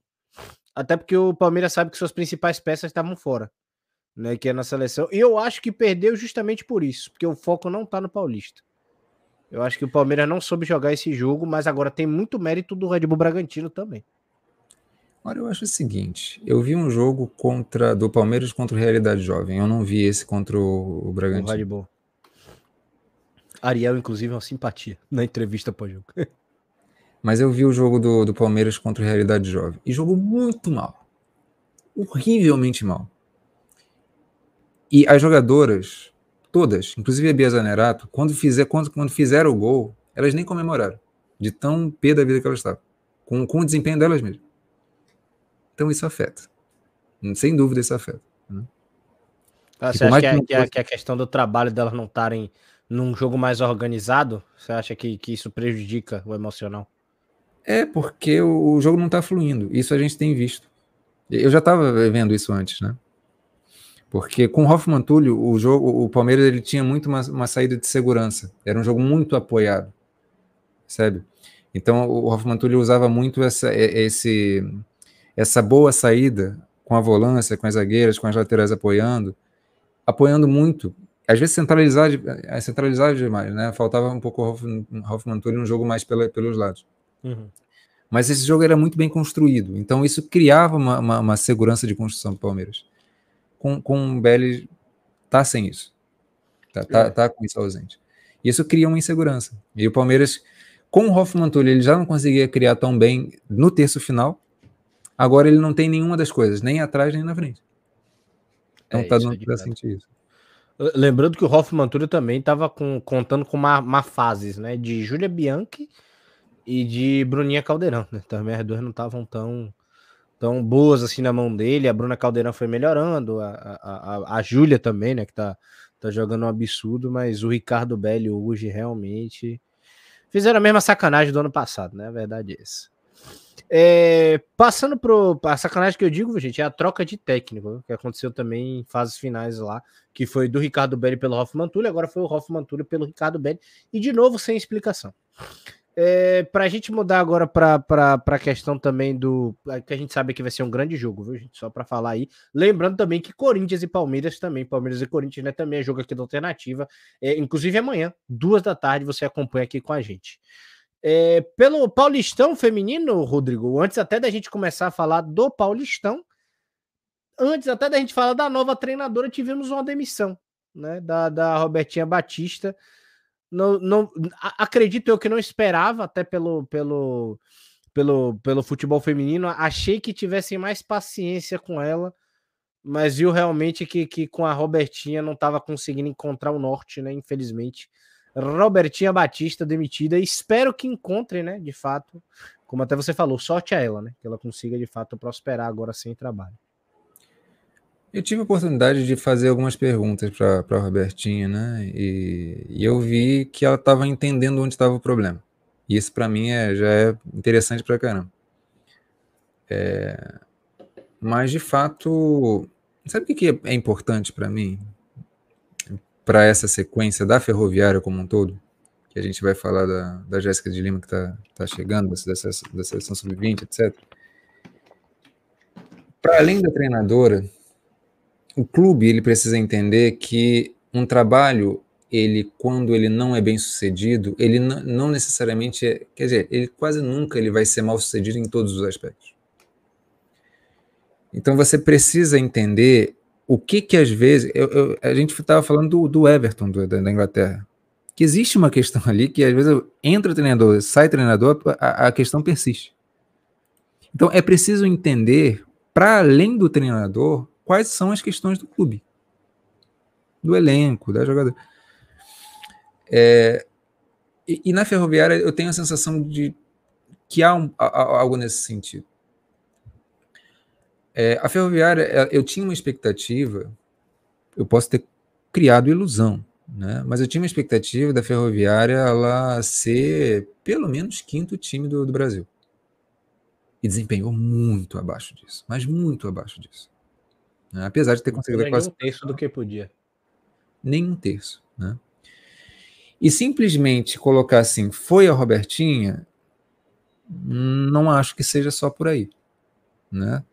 Até porque o Palmeiras sabe que suas principais peças estavam fora, né? Que é na seleção. E eu acho que perdeu justamente por isso, porque o foco não tá no Paulista. Eu acho que o Palmeiras não soube jogar esse jogo, mas agora tem muito mérito do Red Bull Bragantino também. Olha, eu acho o seguinte: eu vi um jogo contra do Palmeiras contra o Realidade Jovem. Eu não vi esse contra o, o Bragantino. O Red Bull. Ariel, inclusive, é uma simpatia na entrevista pós-jogo. Mas eu vi o jogo do, do Palmeiras contra o Realidade Jovem e jogou muito mal. Horrivelmente mal. E as jogadoras, todas, inclusive a Bia Zanerato, quando, fizer, quando, quando fizeram o gol, elas nem comemoraram. De tão pé da vida que elas estavam. Com, com o desempenho delas mesmas. Então isso afeta. Sem dúvida isso afeta. Né? Ah, você acha que, que, é, que, a questão do trabalho delas não estarem num jogo mais organizado, você acha que, que isso prejudica o emocional? É, porque o, jogo não está fluindo. Isso a gente tem visto. Eu já estava vendo isso antes, né? Porque com o Hoffman Túlio, o jogo, o Palmeiras ele tinha muito uma, uma saída de segurança. Era um jogo muito apoiado, sabe? Então o Hoffman Túlio usava muito essa, esse, essa boa saída com a volância, com as zagueiras, com as laterais apoiando, apoiando muito às vezes centralizar, é, centralizar demais, né? Faltava um pouco o Hoffman Túlio um jogo mais pela, pelos lados. Uhum. Mas esse jogo era muito bem construído, então isso criava uma, uma, uma segurança de construção do Palmeiras. Com, com o Belli tá sem isso, tá, tá, é. tá com isso ausente. Isso cria uma insegurança. E o Palmeiras, com o Hoffman Túlio, ele já não conseguia criar tão bem no terço final, agora ele não tem nenhuma das coisas, nem atrás nem na frente. Então é, tá dando é pra sentir isso. Lembrando que o Hoffman Túlio também estava contando com uma, uma fases, né? De Júlia Bianchi e de Bruninha Caldeirão, né? Também as duas não estavam tão, tão boas assim na mão dele. A Bruna Caldeirão foi melhorando, a, a, a, a Júlia também, né, que tá, tá jogando um absurdo, mas o Ricardo Belli hoje realmente fizeram a mesma sacanagem do ano passado, né? A verdade é essa. É, passando pro a sacanagem que eu digo, gente, é a troca de técnico, que aconteceu também em fases finais lá, que foi do Ricardo Belli pelo Hoffman Túlio, agora foi o Hoffman Túlio pelo Ricardo Belli, e de novo sem explicação. É, para a gente mudar agora para a questão também do. que a gente sabe que vai ser um grande jogo, viu, gente? Só para falar aí. Lembrando também que Corinthians e Palmeiras também, Palmeiras e Corinthians, né? Também é jogo aqui da alternativa. É, inclusive amanhã, duas da tarde, você acompanha aqui com a gente. É, pelo Paulistão feminino, Rodrigo, antes até da gente começar a falar do Paulistão, antes até da gente falar da nova treinadora, tivemos uma demissão, né? Da, da Robertinha Batista. Não, não, acredito eu que não esperava, até pelo, pelo, pelo, pelo futebol feminino. Achei que tivessem mais paciência com ela, mas viu realmente que, que com a Robertinha não estava conseguindo encontrar o norte, né? Infelizmente. Robertinha Batista demitida. Espero que encontre, né? De fato, como até você falou, sorte a ela, né? Que ela consiga de fato prosperar agora sem trabalho. Eu tive a oportunidade de fazer algumas perguntas para a Robertinha, né? E, e, eu vi que ela estava entendendo onde estava o problema. E isso para mim é, já é interessante para caramba. É, mas de fato, sabe o que é importante para mim? para essa sequência da ferroviária como um todo, que a gente vai falar da, da Jéssica de Lima que está tá chegando, da, da seleção sub-20, etc. Para além da treinadora, o clube ele precisa entender que um trabalho, ele quando ele não é bem sucedido, ele não, necessariamente, é, quer dizer, ele quase nunca ele vai ser mal sucedido em todos os aspectos. Então você precisa entender o que que às vezes. Eu, eu, a gente estava falando do, do Everton do, da, da, Inglaterra. Que existe uma questão ali que às vezes entra treinador, sai treinador, a, a questão persiste. Então é preciso entender, para além do treinador, quais são as questões do clube, do elenco, da jogadora. É, e, e, na Ferroviária eu tenho a sensação de que há, um, há algo nesse sentido. É, a ferroviária, é, eu tinha uma expectativa, eu posso ter criado ilusão, né? mas eu tinha uma expectativa da ferroviária ela ser pelo menos quinto time do, do Brasil. E desempenhou muito abaixo disso, mas muito abaixo disso. Né? Apesar de ter conseguido quase. um terço do que podia. Nem um terço. Né? E simplesmente colocar assim, foi a Robertinha, não acho que seja só por aí. Né?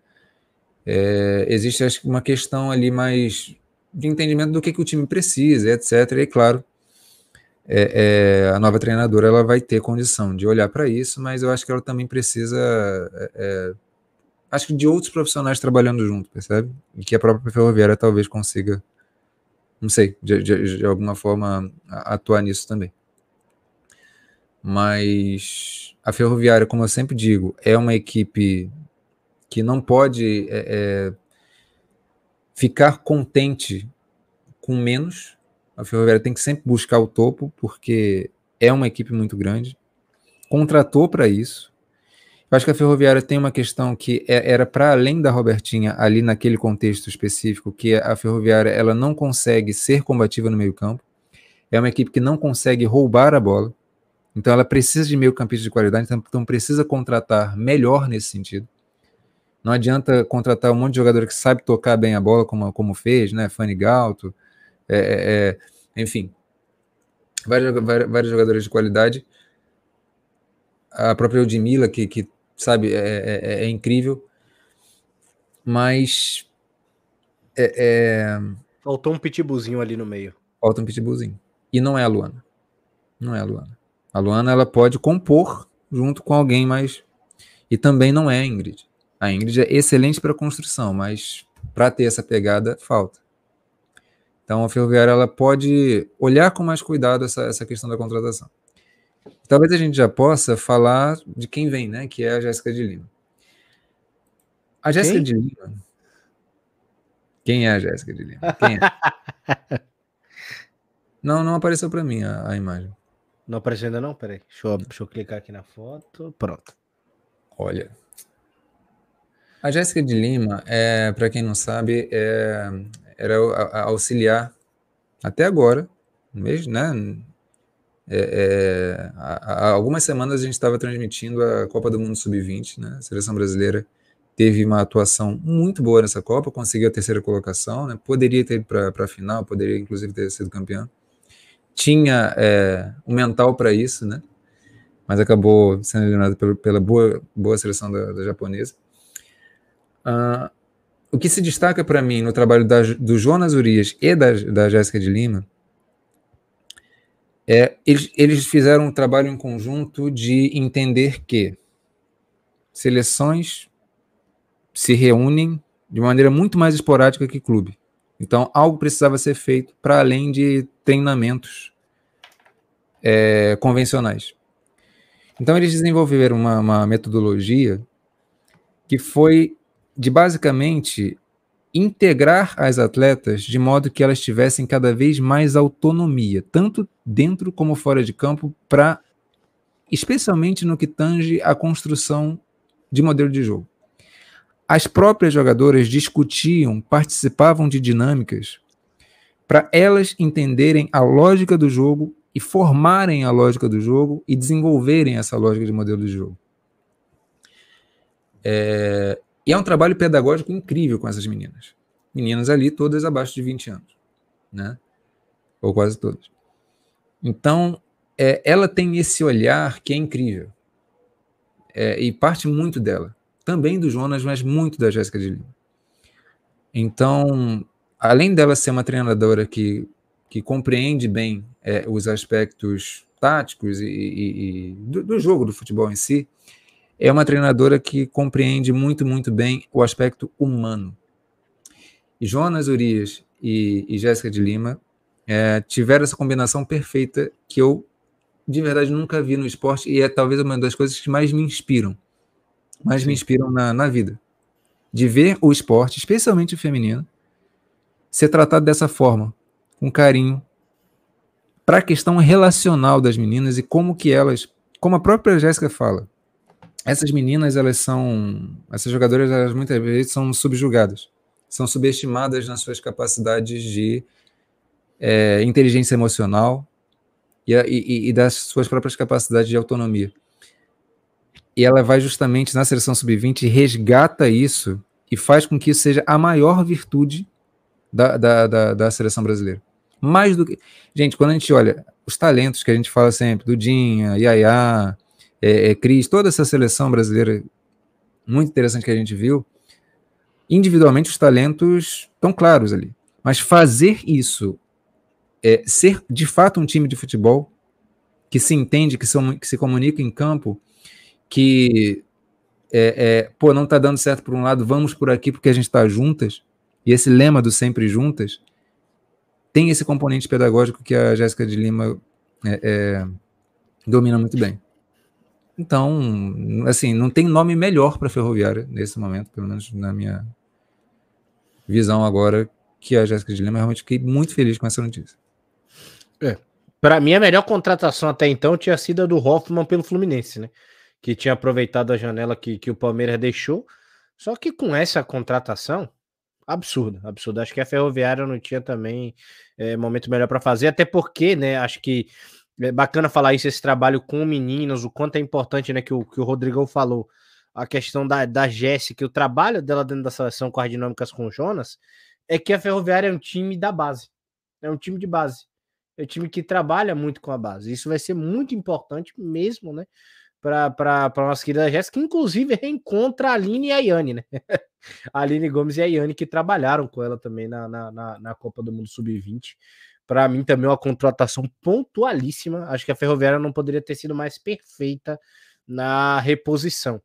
É, existe acho que uma questão ali mais de entendimento do que, que o time precisa, etc. E claro, é, é, a nova treinadora ela vai ter condição de olhar para isso, mas eu acho que ela também precisa, é, é, acho que de outros profissionais trabalhando junto, percebe? E que a própria ferroviária talvez consiga, não sei, de, de, de alguma forma atuar nisso também. Mas a ferroviária, como eu sempre digo, é uma equipe que não pode é, é, ficar contente com menos. A Ferroviária tem que sempre buscar o topo, porque é uma equipe muito grande. Contratou para isso. Eu acho que a Ferroviária tem uma questão que é, era para além da Robertinha, ali naquele contexto específico, que a Ferroviária ela não consegue ser combativa no meio-campo. É uma equipe que não consegue roubar a bola. Então ela precisa de meio-campista de qualidade, então, então precisa contratar melhor nesse sentido. Não adianta contratar um monte de jogador que sabe tocar bem a bola, como, como fez, né? Fanny Galto, é, é, é enfim, vários, vários jogadores de qualidade. A própria Ludmilla, que, que sabe, é, é, é, é incrível. Mas. É, Faltou um pitbullzinho ali no meio. Falta um pitbullzinho. E não é a Luana. Não é a Luana. A Luana ela pode compor junto com alguém mais. E também não é a Ingrid. A Ingrid é excelente para construção, mas para ter essa pegada, falta. Então a Ferroviária ela pode olhar com mais cuidado essa, essa questão da contratação. Talvez a gente já possa falar de quem vem, né? Que é a Jéssica de Lima. A Jéssica de Lima. Quem é a Jéssica de Lima? Quem é? não, não apareceu para mim a, a, imagem. Não apareceu ainda não? Peraí. Deixa eu, deixa eu clicar aqui na foto. Pronto. Olha, A Jéssica de Lima, é, para quem não sabe, é, era a, a auxiliar até agora, mesmo, né? É, é, há, algumas semanas a gente estava transmitindo a Copa do Mundo Sub-20, né? A seleção brasileira teve uma atuação muito boa nessa Copa, conseguiu a terceira colocação, né? Poderia ter ido para a final, poderia inclusive ter sido campeão. Tinha é, um mental para isso, né? Mas acabou sendo eliminado pela boa, boa seleção da, da japonesa. Uh, o que se destaca para mim no trabalho da, do Jonas Urias e da, da Jéssica de Lima é eles, eles fizeram um trabalho em conjunto de entender que seleções se reúnem de maneira muito mais esporádica que clube. Então, algo precisava ser feito para além de treinamentos é, convencionais. Então, eles desenvolveram uma, uma metodologia que foi de basicamente integrar as atletas de modo que elas tivessem cada vez mais autonomia, tanto dentro como fora de campo, para especialmente no que tange a construção de modelo de jogo. As próprias jogadoras discutiam, participavam de dinâmicas para elas entenderem a lógica do jogo e formarem a lógica do jogo e desenvolverem essa lógica de modelo de jogo. É, e é um trabalho pedagógico incrível com essas meninas. Meninas ali, todas abaixo de 20 anos, né? Ou quase todas. Então, é, ela tem esse olhar que é incrível. É, e parte muito dela. Também do Jonas, mas muito da Jéssica de Lima. Então, além dela ser uma treinadora que, que compreende bem é, os aspectos táticos e, e, e do, do, jogo do futebol em si, é uma treinadora que compreende muito, muito bem o aspecto humano. Jonas Urias e, e Jéssica de Lima é, tiveram essa combinação perfeita que eu, de verdade, nunca vi no esporte e é talvez uma das coisas que mais me inspiram, mais Sim. me inspiram na, na vida. De ver o esporte, especialmente o feminino, ser tratado dessa forma, com carinho, para a questão relacional das meninas e como que elas, como a própria Jéssica fala, essas meninas, elas são, essas jogadoras, elas muitas vezes são subjugadas, são subestimadas nas suas capacidades de é, inteligência emocional e, e, e, das suas próprias capacidades de autonomia. E ela vai justamente na seleção sub-20 resgata isso e faz com que isso seja a maior virtude da, da, da, da seleção brasileira. Mais do que. Gente, quando a gente olha os talentos que a gente fala sempre, Dudinha, Yaya, é, é, Cris, toda essa seleção brasileira muito interessante que a gente viu, individualmente os talentos estão claros ali. Mas fazer isso, é, ser de fato um time de futebol que se entende, que, são, que se comunica em campo, que é, é, pô, não está dando certo por um lado, vamos por aqui porque a gente está juntas, e esse lema do sempre juntas tem esse componente pedagógico que a Jéssica de Lima é, é domina muito bem. Então, assim, não tem nome melhor para Ferroviária nesse momento, pelo menos na minha visão agora, que a Jéssica de Lima. Realmente fiquei muito feliz com essa notícia. Para mim, a melhor contratação até então tinha sido a do Hoffman pelo Fluminense, né? Que tinha aproveitado a janela que, que o Palmeiras deixou. Só que com essa contratação, absurda, absurda. Acho que a Ferroviária não tinha também é, momento melhor para fazer, até porque, né? Acho que é bacana falar isso, esse trabalho com meninos, o quanto é importante, né, que o, que o Rodrigão falou, a questão da, da Jéssica, o trabalho dela dentro da seleção com as dinâmicas com o Jonas, é que a Ferroviária é um time da base, é um time de base, é um time que trabalha muito com a base. Isso vai ser muito importante mesmo, né, para a nossa querida Jéssica, que inclusive reencontra a Aline e a Yane, né? a Aline Gomes e a Yane, que trabalharam com ela também na, na, na, na Copa do Mundo Sub-20 para mim também uma contratação pontualíssima. Acho que a Ferroviária não poderia ter sido mais perfeita na reposição.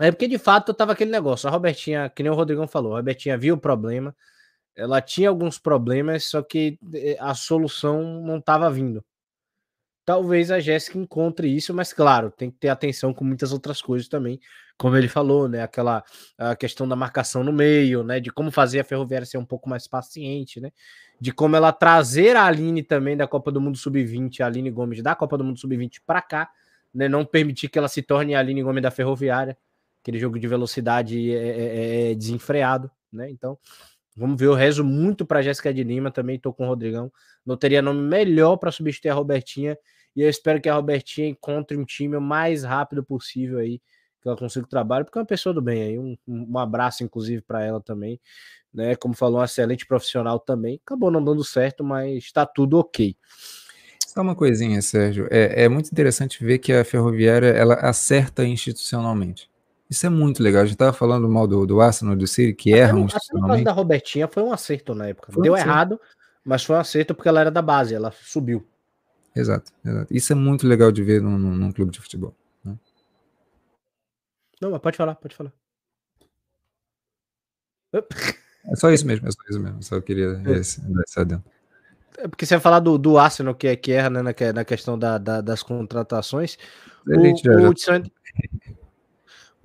É porque de fato tava aquele negócio. A Robertinha, que nem o Rodrigão falou, a Robertinha viu o problema, ela tinha alguns problemas, só que eh, a solução não estava vindo. Talvez a Jéssica encontre isso, mas claro, tem que ter atenção com muitas outras coisas também, como ele falou, né? Aquela a questão da marcação no meio, né? De como fazer a Ferroviária ser um pouco mais paciente, né? De como ela trazer a Aline também da Copa do Mundo Sub-20, a Aline Gomes da Copa do Mundo Sub-20 para cá, né? Não permitir que ela se torne a Aline Gomes da Ferroviária, aquele jogo de velocidade é, é, é, é desenfreado, né? Então, vamos ver. Eu rezo muito para Jéssica de Lima, também estou com o Rodrigão. Não teria nome melhor para substituir a Robertinha. E eu espero que a Robertinha encontre um time o mais rápido possível aí, que ela consiga trabalho, porque é uma pessoa do bem aí. Um, um abraço, inclusive, para ela também. Né? Como falou, um excelente profissional também. Acabou não dando certo, mas está tudo ok. Só uma coisinha, Sérgio. É, é muito interessante ver que a Ferroviária ela acerta institucionalmente. Isso é muito legal. A gente estava falando mal do, do Arsenal do City, que até erram. Até no caso da Robertinha foi um acerto na época. Foi Deu um errado, mas foi um acerto porque ela era da base, ela subiu. Exato, exato. Isso é muito legal de ver num, num clube de futebol. Né? Não, mas pode falar, pode falar. É só isso mesmo, é só isso mesmo. Só queria é. esse adendo. É porque você vai falar do, do Arsenal, que, é, que erra né, na, na questão da, da, das contratações. O, o, o,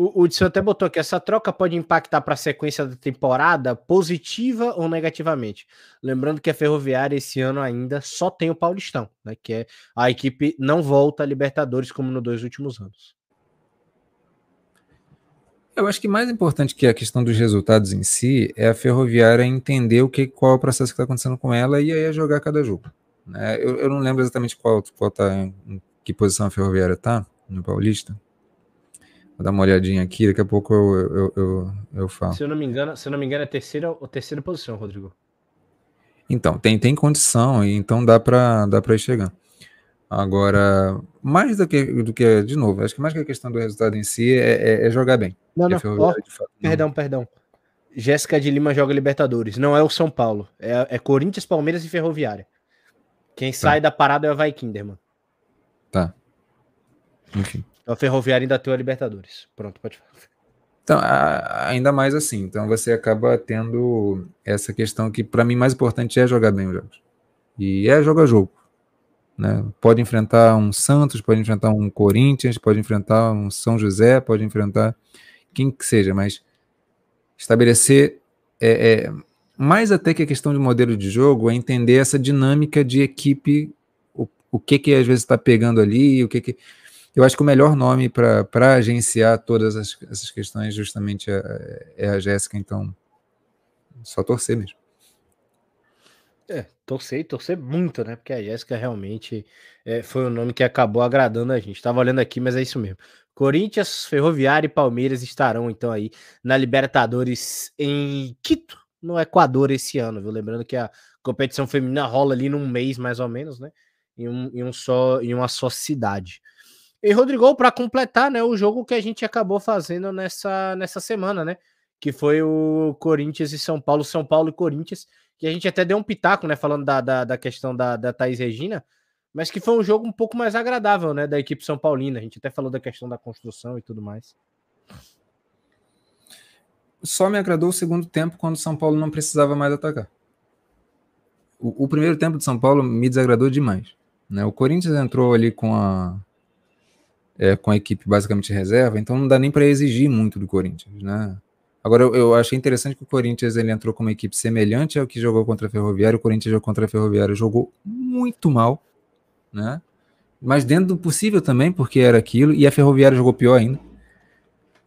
o Hudson até botou que essa troca pode impactar para a sequência da temporada positiva ou negativamente. Lembrando que a Ferroviária esse ano ainda só tem o Paulistão, né? Que é a equipe não volta a Libertadores como nos dois últimos anos. Eu acho que mais importante que a questão dos resultados em si é a Ferroviária entender o que, qual é o processo que está acontecendo com ela e aí é jogar cada jogo. Né? Eu, eu, não lembro exatamente qual, qual tá, em que posição a Ferroviária está no Paulista. Vou dar uma olhadinha aqui, daqui a pouco eu, eu, eu, eu falo. Se eu não me engano, se eu não me engano, é a terceira, a terceira posição, Rodrigo. Então, tem, tem condição, então dá para dá ir chegando. Agora, mais do que, do que, de novo, acho que mais que a questão do resultado em si é, é, é jogar bem. Não, não, oh, fato, perdão, não. perdão. Jéssica de Lima joga Libertadores. Não é o São Paulo. É, é Corinthians, Palmeiras e Ferroviária. Quem tá. sai da parada é o Vai Kinderman. Tá. Enfim. Então, a Ferroviária ainda tem a Libertadores. Pronto, pode falar. Então, ainda mais assim. Então, você acaba tendo essa questão que, para mim, mais importante é jogar bem os jogos. E é jogo a jogo. Né? Pode enfrentar um Santos, pode enfrentar um Corinthians, pode enfrentar um São José, pode enfrentar quem que seja, mas estabelecer é, é, mais até que a questão de modelo de jogo é entender essa dinâmica de equipe, o, o que que às vezes está pegando ali, o que que eu acho que o melhor nome para agenciar todas as, essas questões justamente é, é a Jéssica, então só torcer mesmo. É, torcer e torcer muito, né? Porque a Jéssica realmente é, foi o nome que acabou agradando a gente. Tava olhando aqui, mas é isso mesmo. Corinthians, Ferroviária e Palmeiras estarão então aí na Libertadores em Quito, no Equador, esse ano, viu? Lembrando que a competição feminina rola ali num mês mais ou menos, né? Em, um, em, um só, em uma só cidade. E Rodrigo, para completar, né, o jogo que a gente acabou fazendo nessa, nessa semana, né? Que foi o Corinthians e São Paulo, São Paulo e Corinthians que a gente até deu um pitaco, né, falando da, da, da questão da, da Thaís Regina, mas que foi um jogo um pouco mais agradável, né, da equipe São Paulina. A gente até falou da questão da construção e tudo mais. Só me agradou o segundo tempo quando o São Paulo não precisava mais atacar. O, o primeiro tempo de São Paulo me desagradou demais. Né? O Corinthians entrou ali com a, é, com a equipe basicamente reserva, então não dá nem para exigir muito do Corinthians. Né? Agora, eu, eu, achei interessante que o Corinthians ele entrou com uma equipe semelhante ao que jogou contra a Ferroviária. O Corinthians jogou contra a Ferroviária, jogou muito mal, né? Mas dentro do possível também, porque era aquilo, e a Ferroviária jogou pior ainda.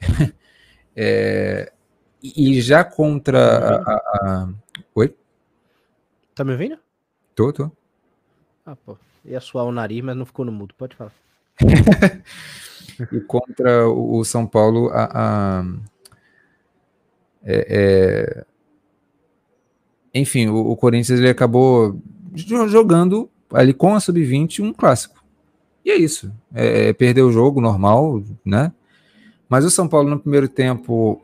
é, e já contra tá a, a, Oi? Tá me ouvindo? Tô, tô. Ah, pô. Ia suar o nariz, mas não ficou no mudo. Pode falar. e contra o São Paulo, a, a é, é... Enfim, o, o, Corinthians ele acabou jogando ali com a sub-20 um clássico. E é isso. É, é, perdeu o jogo normal, né? Mas o São Paulo no primeiro tempo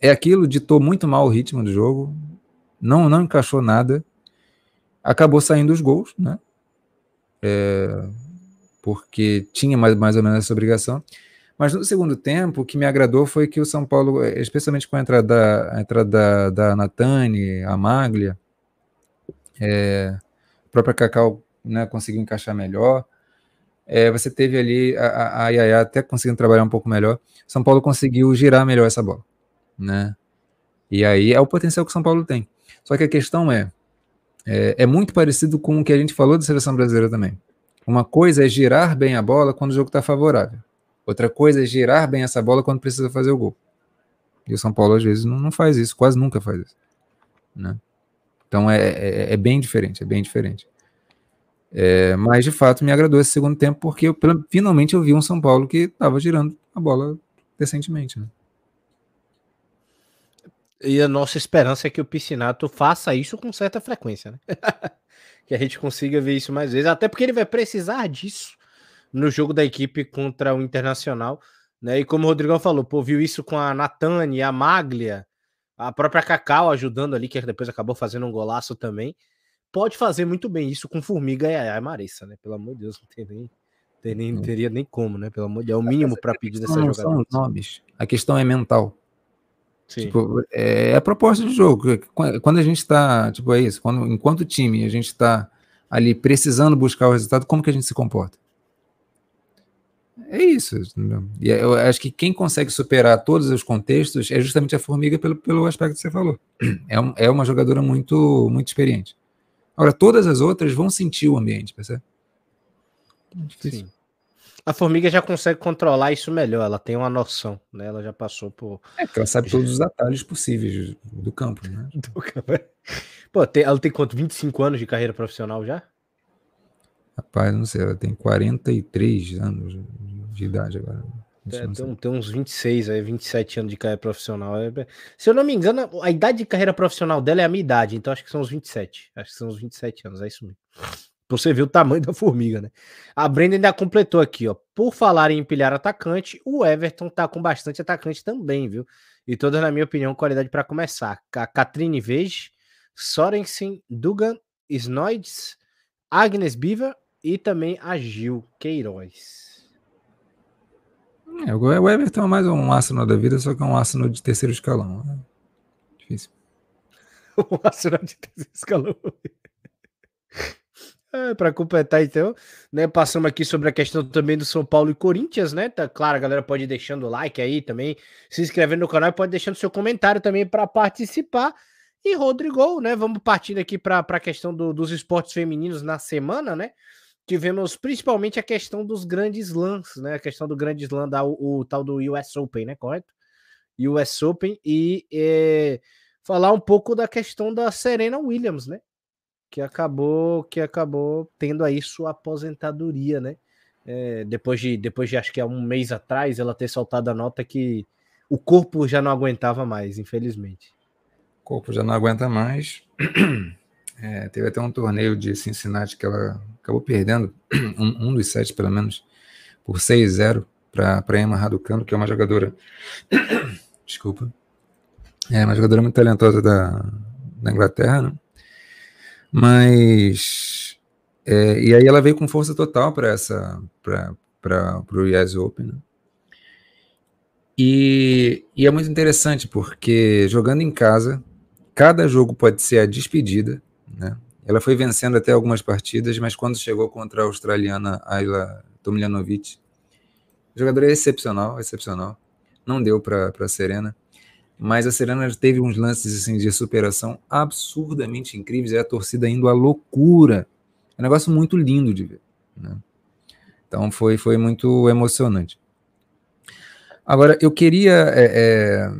é aquilo, ditou muito mal o ritmo do jogo, não, não encaixou nada, acabou saindo os gols, né? É, porque tinha mais, mais ou menos essa obrigação. Mas no segundo tempo, o que me agradou foi que o São Paulo, especialmente com a entrada, a entrada da, da a Maglia, é, a própria Cacau né, conseguiu encaixar melhor. É, você teve ali a, a Yaya até conseguindo trabalhar um pouco melhor. São Paulo conseguiu girar melhor essa bola, né? E aí é o potencial que o São Paulo tem. Só que a questão é, é, é muito parecido com o que a gente falou da seleção brasileira também. Uma coisa é girar bem a bola quando o jogo está favorável. Outra coisa é girar bem essa bola quando precisa fazer o gol. E o São Paulo, às vezes, não, não faz isso, quase nunca faz isso. Né? Então é, é, é, bem diferente, é bem diferente. É, mas, de fato, me agradou esse segundo tempo, porque eu, finalmente eu vi um São Paulo que estava girando a bola decentemente. Né? E a nossa esperança é que o Piscinato faça isso com certa frequência, né? que a gente consiga ver isso mais vezes, até porque ele vai precisar disso no jogo da equipe contra o Internacional, né? E como o Rodrigão falou, pô, viu isso com a Natane, a Maglia, a própria Cacau ajudando ali, que depois acabou fazendo um golaço também. Pode fazer muito bem isso com Formiga e a Marissa, né? Pelo amor de Deus, não tem nem, tem nem, não teria nem como, né? Pelo amor de Deus, é o mínimo para pedir dessa jogada. São nomes. A questão é mental. Tipo, é, é, a proposta de jogo. Quando a gente está, tipo, é isso, quando, enquanto time a gente está ali precisando buscar o resultado, como que a gente se comporta? É isso. E eu acho que quem consegue superar todos os contextos é justamente a Formiga pelo, pelo aspecto que você falou. É, um, é uma jogadora muito, muito experiente. Agora, todas as outras vão sentir o ambiente, percebe? É Sim. A formiga já consegue controlar isso melhor, ela tem uma noção, né? Ela já passou por. É, porque ela sabe todos os atalhos possíveis do campo, né? Do campo. É. Pô, tem, ela tem quanto? 25 anos de carreira profissional já? Rapaz, não sei, ela tem 43 anos de idade agora. É, tem, tem, uns 26 aí, 27 anos de carreira profissional. É, se eu não me engano, a idade de carreira profissional dela é a minha idade, então acho que são os 27. Acho que são os 27 anos, é isso mesmo. Você viu o tamanho da formiga, né? A Brenda ainda completou aqui, ó. Por falar em empilhar atacante, o Everton tá com bastante atacante também, viu? E todas, na minha opinião, qualidade para começar. A Katrine Vege, Sorensen, Dugan, Snoids, Agnes Biva e também a Gil Queiroz. É, o Everton é mais um ácido da vida, só que é um ácido de terceiro escalão. Né? Difícil. um ácido de terceiro escalão. É, para completar, então, né? Passamos aqui sobre a questão também do São Paulo e Corinthians, né? Tá claro, a galera pode ir deixando o like aí também, se inscrevendo no canal e pode deixando seu comentário também para participar. E Rodrigo, né? Vamos partindo aqui para a questão do, dos esportes femininos na semana, né? Tivemos principalmente a questão dos grandes lãs, né? A questão do grande slam, da, o, o, tal do US Open, né? Correto? US Open e é, falar um pouco da questão da Serena Williams, né? Que acabou que acabou tendo aí sua aposentadoria, né? É, depois de depois de acho que há um mês atrás ela ter soltado a nota que o corpo já não aguentava mais, infelizmente. O corpo já não aguenta mais. É, teve até um torneio de Cincinnati que ela acabou perdendo, um, um dos sete pelo menos, por 6-0 para Emma Raducano, que é uma jogadora. Desculpa. É uma jogadora muito talentosa da, da Inglaterra, né? Mas. É, e aí ela veio com força total para essa. para o Yes Open. Né? E, e é muito interessante porque jogando em casa, cada jogo pode ser a despedida, né? Ela foi vencendo até algumas partidas, mas quando chegou contra a australiana Ayla Tomljanovic, jogadora excepcional, excepcional. Não deu para Serena mas a Serena teve uns lances assim, de superação absurdamente incríveis, e a torcida indo à loucura. É um negócio muito lindo de ver. Né? Então foi, foi muito emocionante. Agora, eu queria é, é,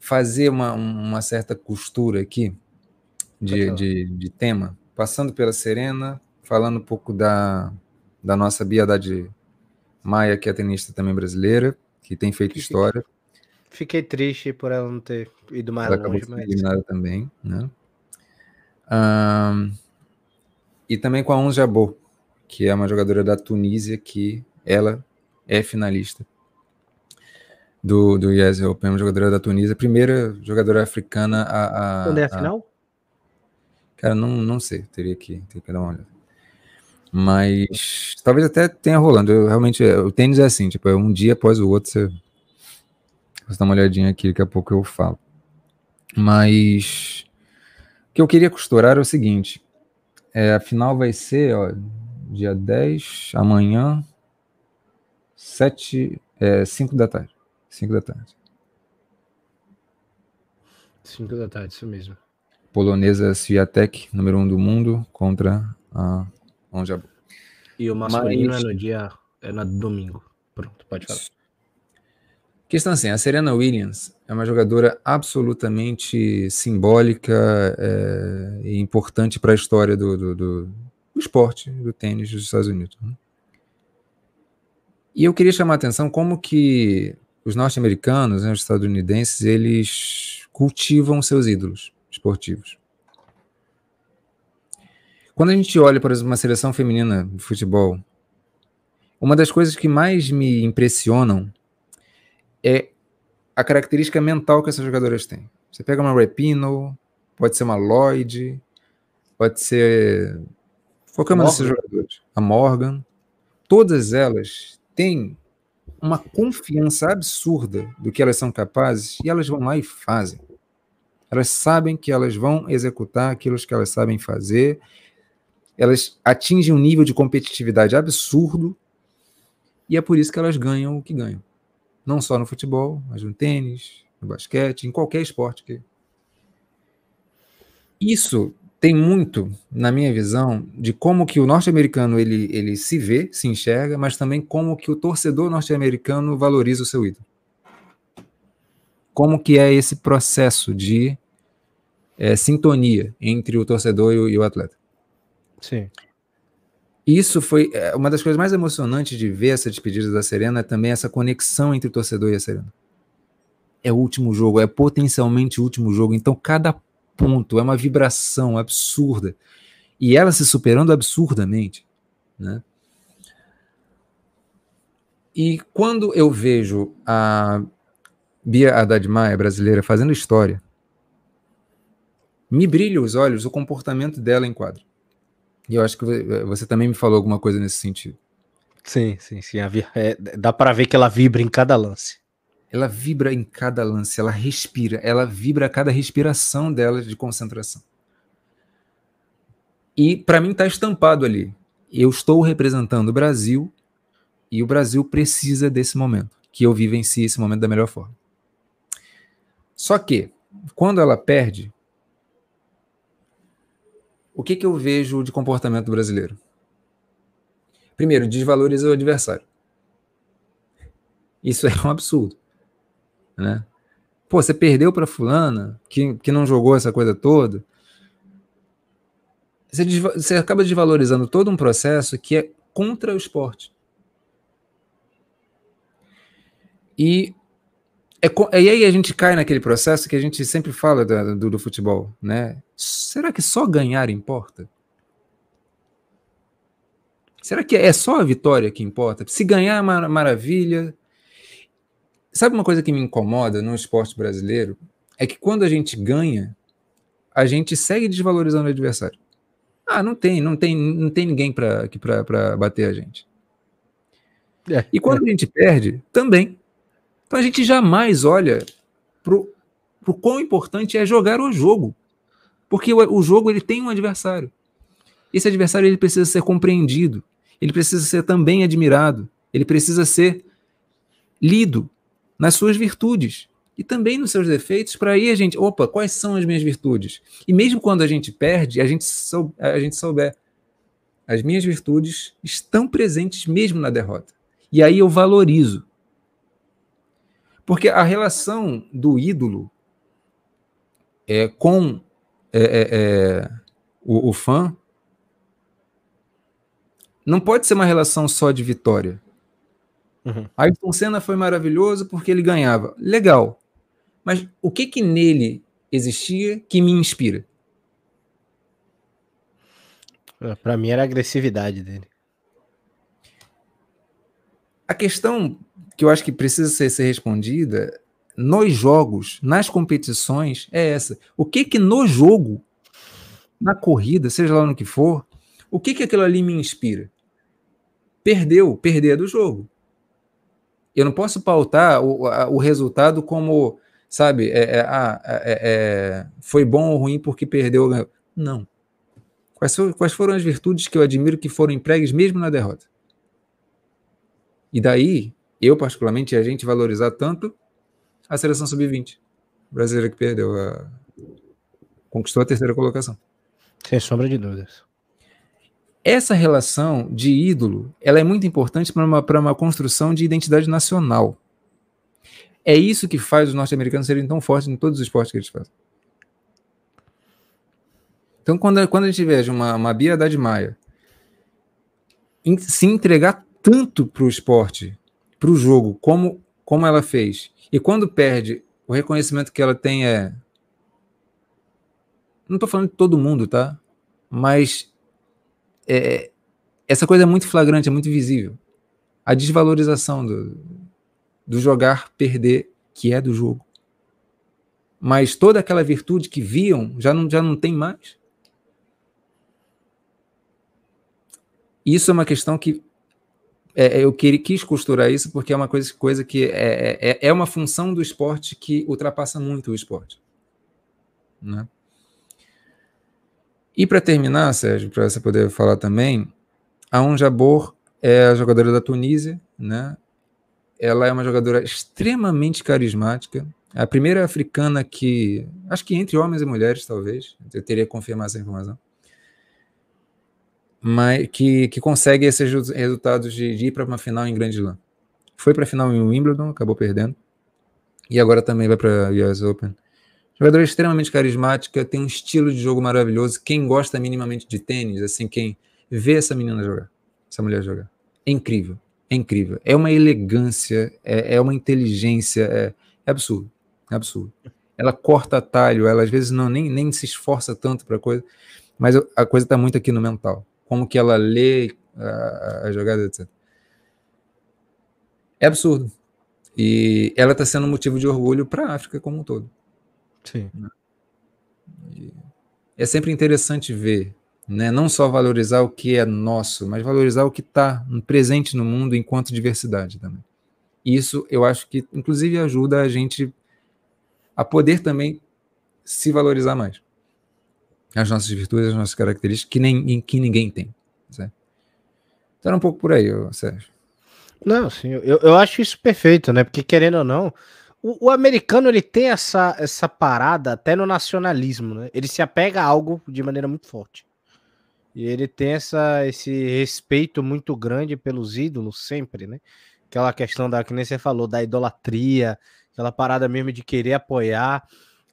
fazer uma, uma certa costura aqui de, de, de, tema, passando pela Serena, falando um pouco da, da nossa Biadade Maia, que é tenista também brasileira, que tem feito história. Fiquei triste por ela não ter ido mais ela longe, mas... eliminada também, né? Um, e também com a Ons Jabot, que é uma jogadora da Tunísia que ela é finalista do, do Yes Open, uma jogadora da Tunísia, primeira jogadora africana a... a Quando é a, a final? Cara, não, não sei, teria que, teria que dar uma olhada. Mas talvez até tenha rolando. Eu, realmente, o tênis é assim, tipo, é um dia após o outro você Vou dar uma olhadinha aqui, daqui a pouco eu falo. Mas o que eu queria costurar é o seguinte: é, a final vai ser ó, dia 10, amanhã, 7, é, 5 da tarde. 5 da tarde. 5 da tarde, isso mesmo. Polonesa Swiatek, número 1 um do mundo, contra a Onjabu. E o masculino Mas... é no dia. É no domingo. Pronto, pode falar. Questão assim, a Serena Williams é uma jogadora absolutamente simbólica é, e importante para a história do, do, do, do, esporte, do tênis dos Estados Unidos. Né? E eu queria chamar a atenção como que os norte-americanos, né, os estadunidenses, eles cultivam seus ídolos esportivos. Quando a gente olha, exemplo, uma seleção feminina de futebol, uma das coisas que mais me impressionam é a característica mental que essas jogadoras têm. Você pega uma Repino, pode ser uma Lloyd, pode ser qualquer uma desses jogadores, a Morgan, todas elas têm uma confiança absurda do que elas são capazes e elas vão lá e fazem. Elas sabem que elas vão executar aquilo que elas sabem fazer. Elas atingem um nível de competitividade absurdo e é por isso que elas ganham o que ganham. Não só no futebol, mas no tênis, no basquete, em qualquer esporte que. Isso tem muito, na minha visão, de como que o norte-americano ele, ele se vê, se enxerga, mas também como que o torcedor norte-americano valoriza o seu ídolo. Como que é esse processo de é, sintonia entre o torcedor e o, e o atleta. Sim. Isso foi é, uma das coisas mais emocionantes de ver essa despedida da Serena, é também essa conexão entre o torcedor e a Serena. É o último jogo, é potencialmente o último jogo, então cada ponto é uma vibração absurda. E ela se superando absurdamente, né? E quando eu vejo a Bia Haddad Maia, brasileira, fazendo história, me brilha os olhos o comportamento dela em quadro. E eu acho que você também me falou alguma coisa nesse sentido. Sim, sim, sim. É, dá para ver que ela vibra em cada lance. Ela vibra em cada lance, ela respira, ela vibra a cada respiração dela de concentração. E para mim está estampado ali. Eu estou representando o Brasil e o Brasil precisa desse momento, que eu vivencie esse momento da melhor forma. Só que, quando ela perde, o que, que eu vejo de comportamento brasileiro? Primeiro, desvaloriza o adversário. Isso é um absurdo. Né? Pô, você perdeu para fulana, que, que não jogou essa coisa toda. Você, você acaba desvalorizando todo um processo que é contra o esporte. E é, e aí a gente cai naquele processo que a gente sempre fala do, do, do futebol, né? Será que só ganhar importa? Será que é só a vitória que importa? Se ganhar é mar maravilha. Sabe uma coisa que me incomoda no esporte brasileiro? É que quando a gente ganha, a gente segue desvalorizando o adversário. Ah, não tem, não tem, não tem ninguém para bater a gente. É, e quando é. a gente perde, também. Então a gente jamais olha para o quão importante é jogar o jogo. Porque o, o jogo ele tem um adversário. Esse adversário ele precisa ser compreendido, ele precisa ser também admirado, ele precisa ser lido nas suas virtudes e também nos seus defeitos, para aí a gente, opa, quais são as minhas virtudes? E mesmo quando a gente perde, a gente, sou, a gente souber, as minhas virtudes estão presentes mesmo na derrota. E aí eu valorizo. Porque a relação do ídolo é, com é, é, é, o, o fã não pode ser uma relação só de vitória. Uhum. Ayrton Senna foi maravilhoso porque ele ganhava. Legal. Mas o que que nele existia que me inspira? É, Para mim era a agressividade dele. A questão que eu acho que precisa ser, ser respondida nos jogos, nas competições, é essa. O que que no jogo, na corrida, seja lá no que for, o que que aquilo ali me inspira? Perdeu, perder do jogo. Eu não posso pautar o, a, o resultado como, sabe, é, é, ah, é, é, foi bom ou ruim porque perdeu. Não. Quais, quais foram as virtudes que eu admiro que foram empregues mesmo na derrota? E daí eu particularmente, a gente valorizar tanto a seleção sub-20 brasileira que perdeu, a... conquistou a terceira colocação. Sem sombra de dúvidas. essa relação de ídolo, ela é muito importante para uma, uma construção de identidade nacional. É isso que faz os norte-americanos serem tão fortes em todos os esportes que eles fazem. Então, quando, quando a gente vê uma, uma Bia Haddad Maia se entregar tanto para o esporte, para o jogo, como, como ela fez, e quando perde, o reconhecimento que ela tem é. Não estou falando de todo mundo, tá? Mas é, essa coisa é muito flagrante, é muito visível. A desvalorização do, do jogar, perder, que é do jogo. Mas toda aquela virtude que viam já não, já não tem mais. Isso é uma questão que é, é eu queria, quis costurar isso porque é uma coisa, coisa que é, é, é uma função do esporte que ultrapassa muito o esporte. Né? E para terminar, Sérgio, para você poder falar também, a Um Jabor é a jogadora da Tunísia, né? Ela é uma jogadora extremamente carismática, é a primeira africana que, acho que entre homens e mulheres, talvez, eu teria que confirmar essa informação, mas que, que consegue esses resultados de, de ir para uma final em Grande Slam. Foi para a final em Wimbledon, acabou perdendo, e agora também vai para a US Open. Jogadora extremamente carismática, tem um estilo de jogo maravilhoso. Quem gosta minimamente de tênis, assim, quem vê essa menina jogar, essa mulher jogar, é incrível, é incrível. É uma elegância, é, é uma inteligência, é, é, absurdo, é absurdo. Ela corta talho, ela às vezes não nem, nem se esforça tanto para coisa, mas a coisa está muito aqui no mental. Como que ela lê a, a jogada, etc. É absurdo. E ela está sendo um motivo de orgulho para a África como um todo. Sim. Né? É sempre interessante ver, né? não só valorizar o que é nosso, mas valorizar o que está presente no mundo enquanto diversidade também. Isso eu acho que, inclusive, ajuda a gente a poder também se valorizar mais. As nossas virtudes, as nossas características, que, nem, que ninguém tem. Certo? Então, era um pouco por aí, Sérgio. Não, sim, eu, eu acho isso perfeito, né? Porque, querendo ou não, o, o, americano ele tem essa, essa parada até no nacionalismo, né? Ele se apega a algo de maneira muito forte. E ele tem essa, esse respeito muito grande pelos ídolos sempre, né? Aquela questão da que nem você falou, da idolatria, aquela parada mesmo de querer apoiar.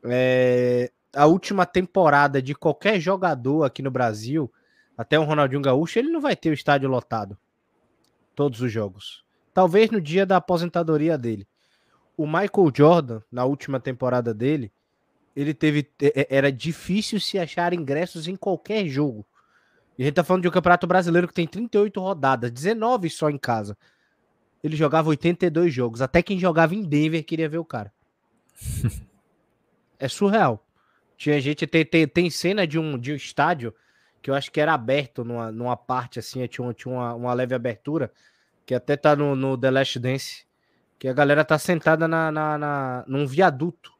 É, a última temporada de qualquer jogador aqui no Brasil, até o Ronaldinho Gaúcho, ele não vai ter o estádio lotado. Todos os jogos. Talvez no dia da aposentadoria dele o Michael Jordan, na última temporada dele, ele teve. É, é, era difícil se achar ingressos em qualquer jogo. E a gente tá falando de um campeonato brasileiro que tem 38 rodadas, 19 só em casa. Ele jogava 82 jogos. Até quem jogava em Denver queria ver o cara. é surreal. Tinha gente, tem, tem, tem cena de um, de um estádio que eu acho que era aberto numa, numa parte assim, tinha, tinha uma, uma leve abertura, que até tá no, no The Last Dance que a galera tá sentada na, na, na, num viaduto,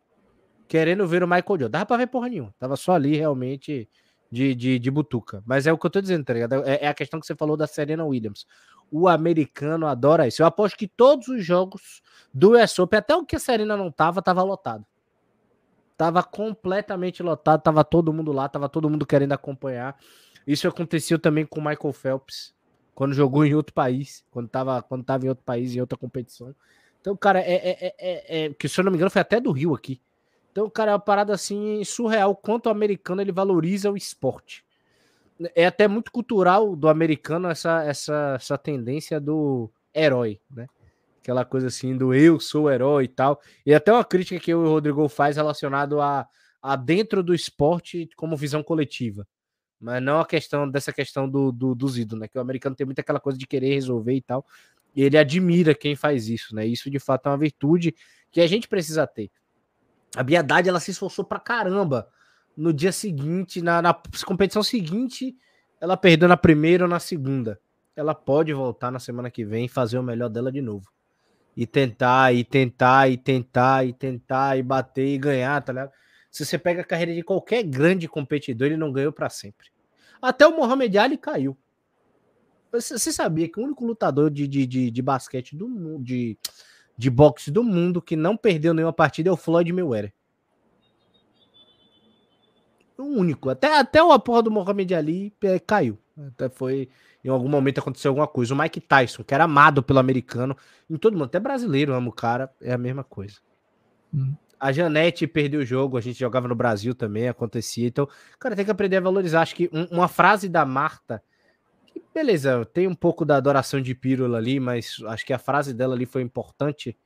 querendo ver o Michael Jordan. Dava pra ver porra nenhuma. Tava só ali realmente de, de, de butuca. Mas é o que eu tô dizendo, tá ligado? É, é a questão que você falou da Serena Williams. O americano adora isso. Eu aposto que todos os jogos do US Open, até o que a Serena não tava, tava lotado. Tava completamente lotado, tava todo mundo lá, tava todo mundo querendo acompanhar. Isso aconteceu também com o Michael Phelps, quando jogou em outro país, quando tava, quando tava em outro país, em outra competição. Então, cara, é, é, é, é, que se eu não me engano foi até do Rio aqui. Então, cara, é uma parada assim surreal quanto o americano ele valoriza o esporte. É até muito cultural do americano essa, essa, essa tendência do herói, né? Aquela coisa assim do eu sou herói e tal. E até uma crítica que o Rodrigo faz relacionado a, a dentro do esporte como visão coletiva. Mas não a questão dessa questão do, do, dos ídolos, né? Que o americano tem muito aquela coisa de querer resolver e tal. E ele admira quem faz isso, né? Isso de fato é uma virtude que a gente precisa ter. A Biedade ela se esforçou pra caramba no dia seguinte, na, na competição seguinte, ela perdeu na primeira ou na segunda. Ela pode voltar na semana que vem e fazer o melhor dela de novo. E tentar, e tentar, e tentar, e tentar, e bater e ganhar, tá ligado? Se você pega a carreira de qualquer grande competidor, ele não ganhou para sempre. Até o Mohamed Ali caiu. Você sabia que o único lutador de, de, de, de basquete do mundo, de, de boxe do mundo que não perdeu nenhuma partida é o Floyd Mayweather. O único. Até, até o porra do Mohamed Ali é, caiu. Até foi. Em algum momento aconteceu alguma coisa. O Mike Tyson, que era amado pelo americano, em todo mundo, até brasileiro ama o cara, é a mesma coisa. Hum. A Janete perdeu o jogo, a gente jogava no Brasil também, acontecia. Então, cara, tem que aprender a valorizar. Acho que um, uma frase da Marta, que, beleza, tem um pouco da adoração de pílula ali, mas acho que a frase dela ali foi importante,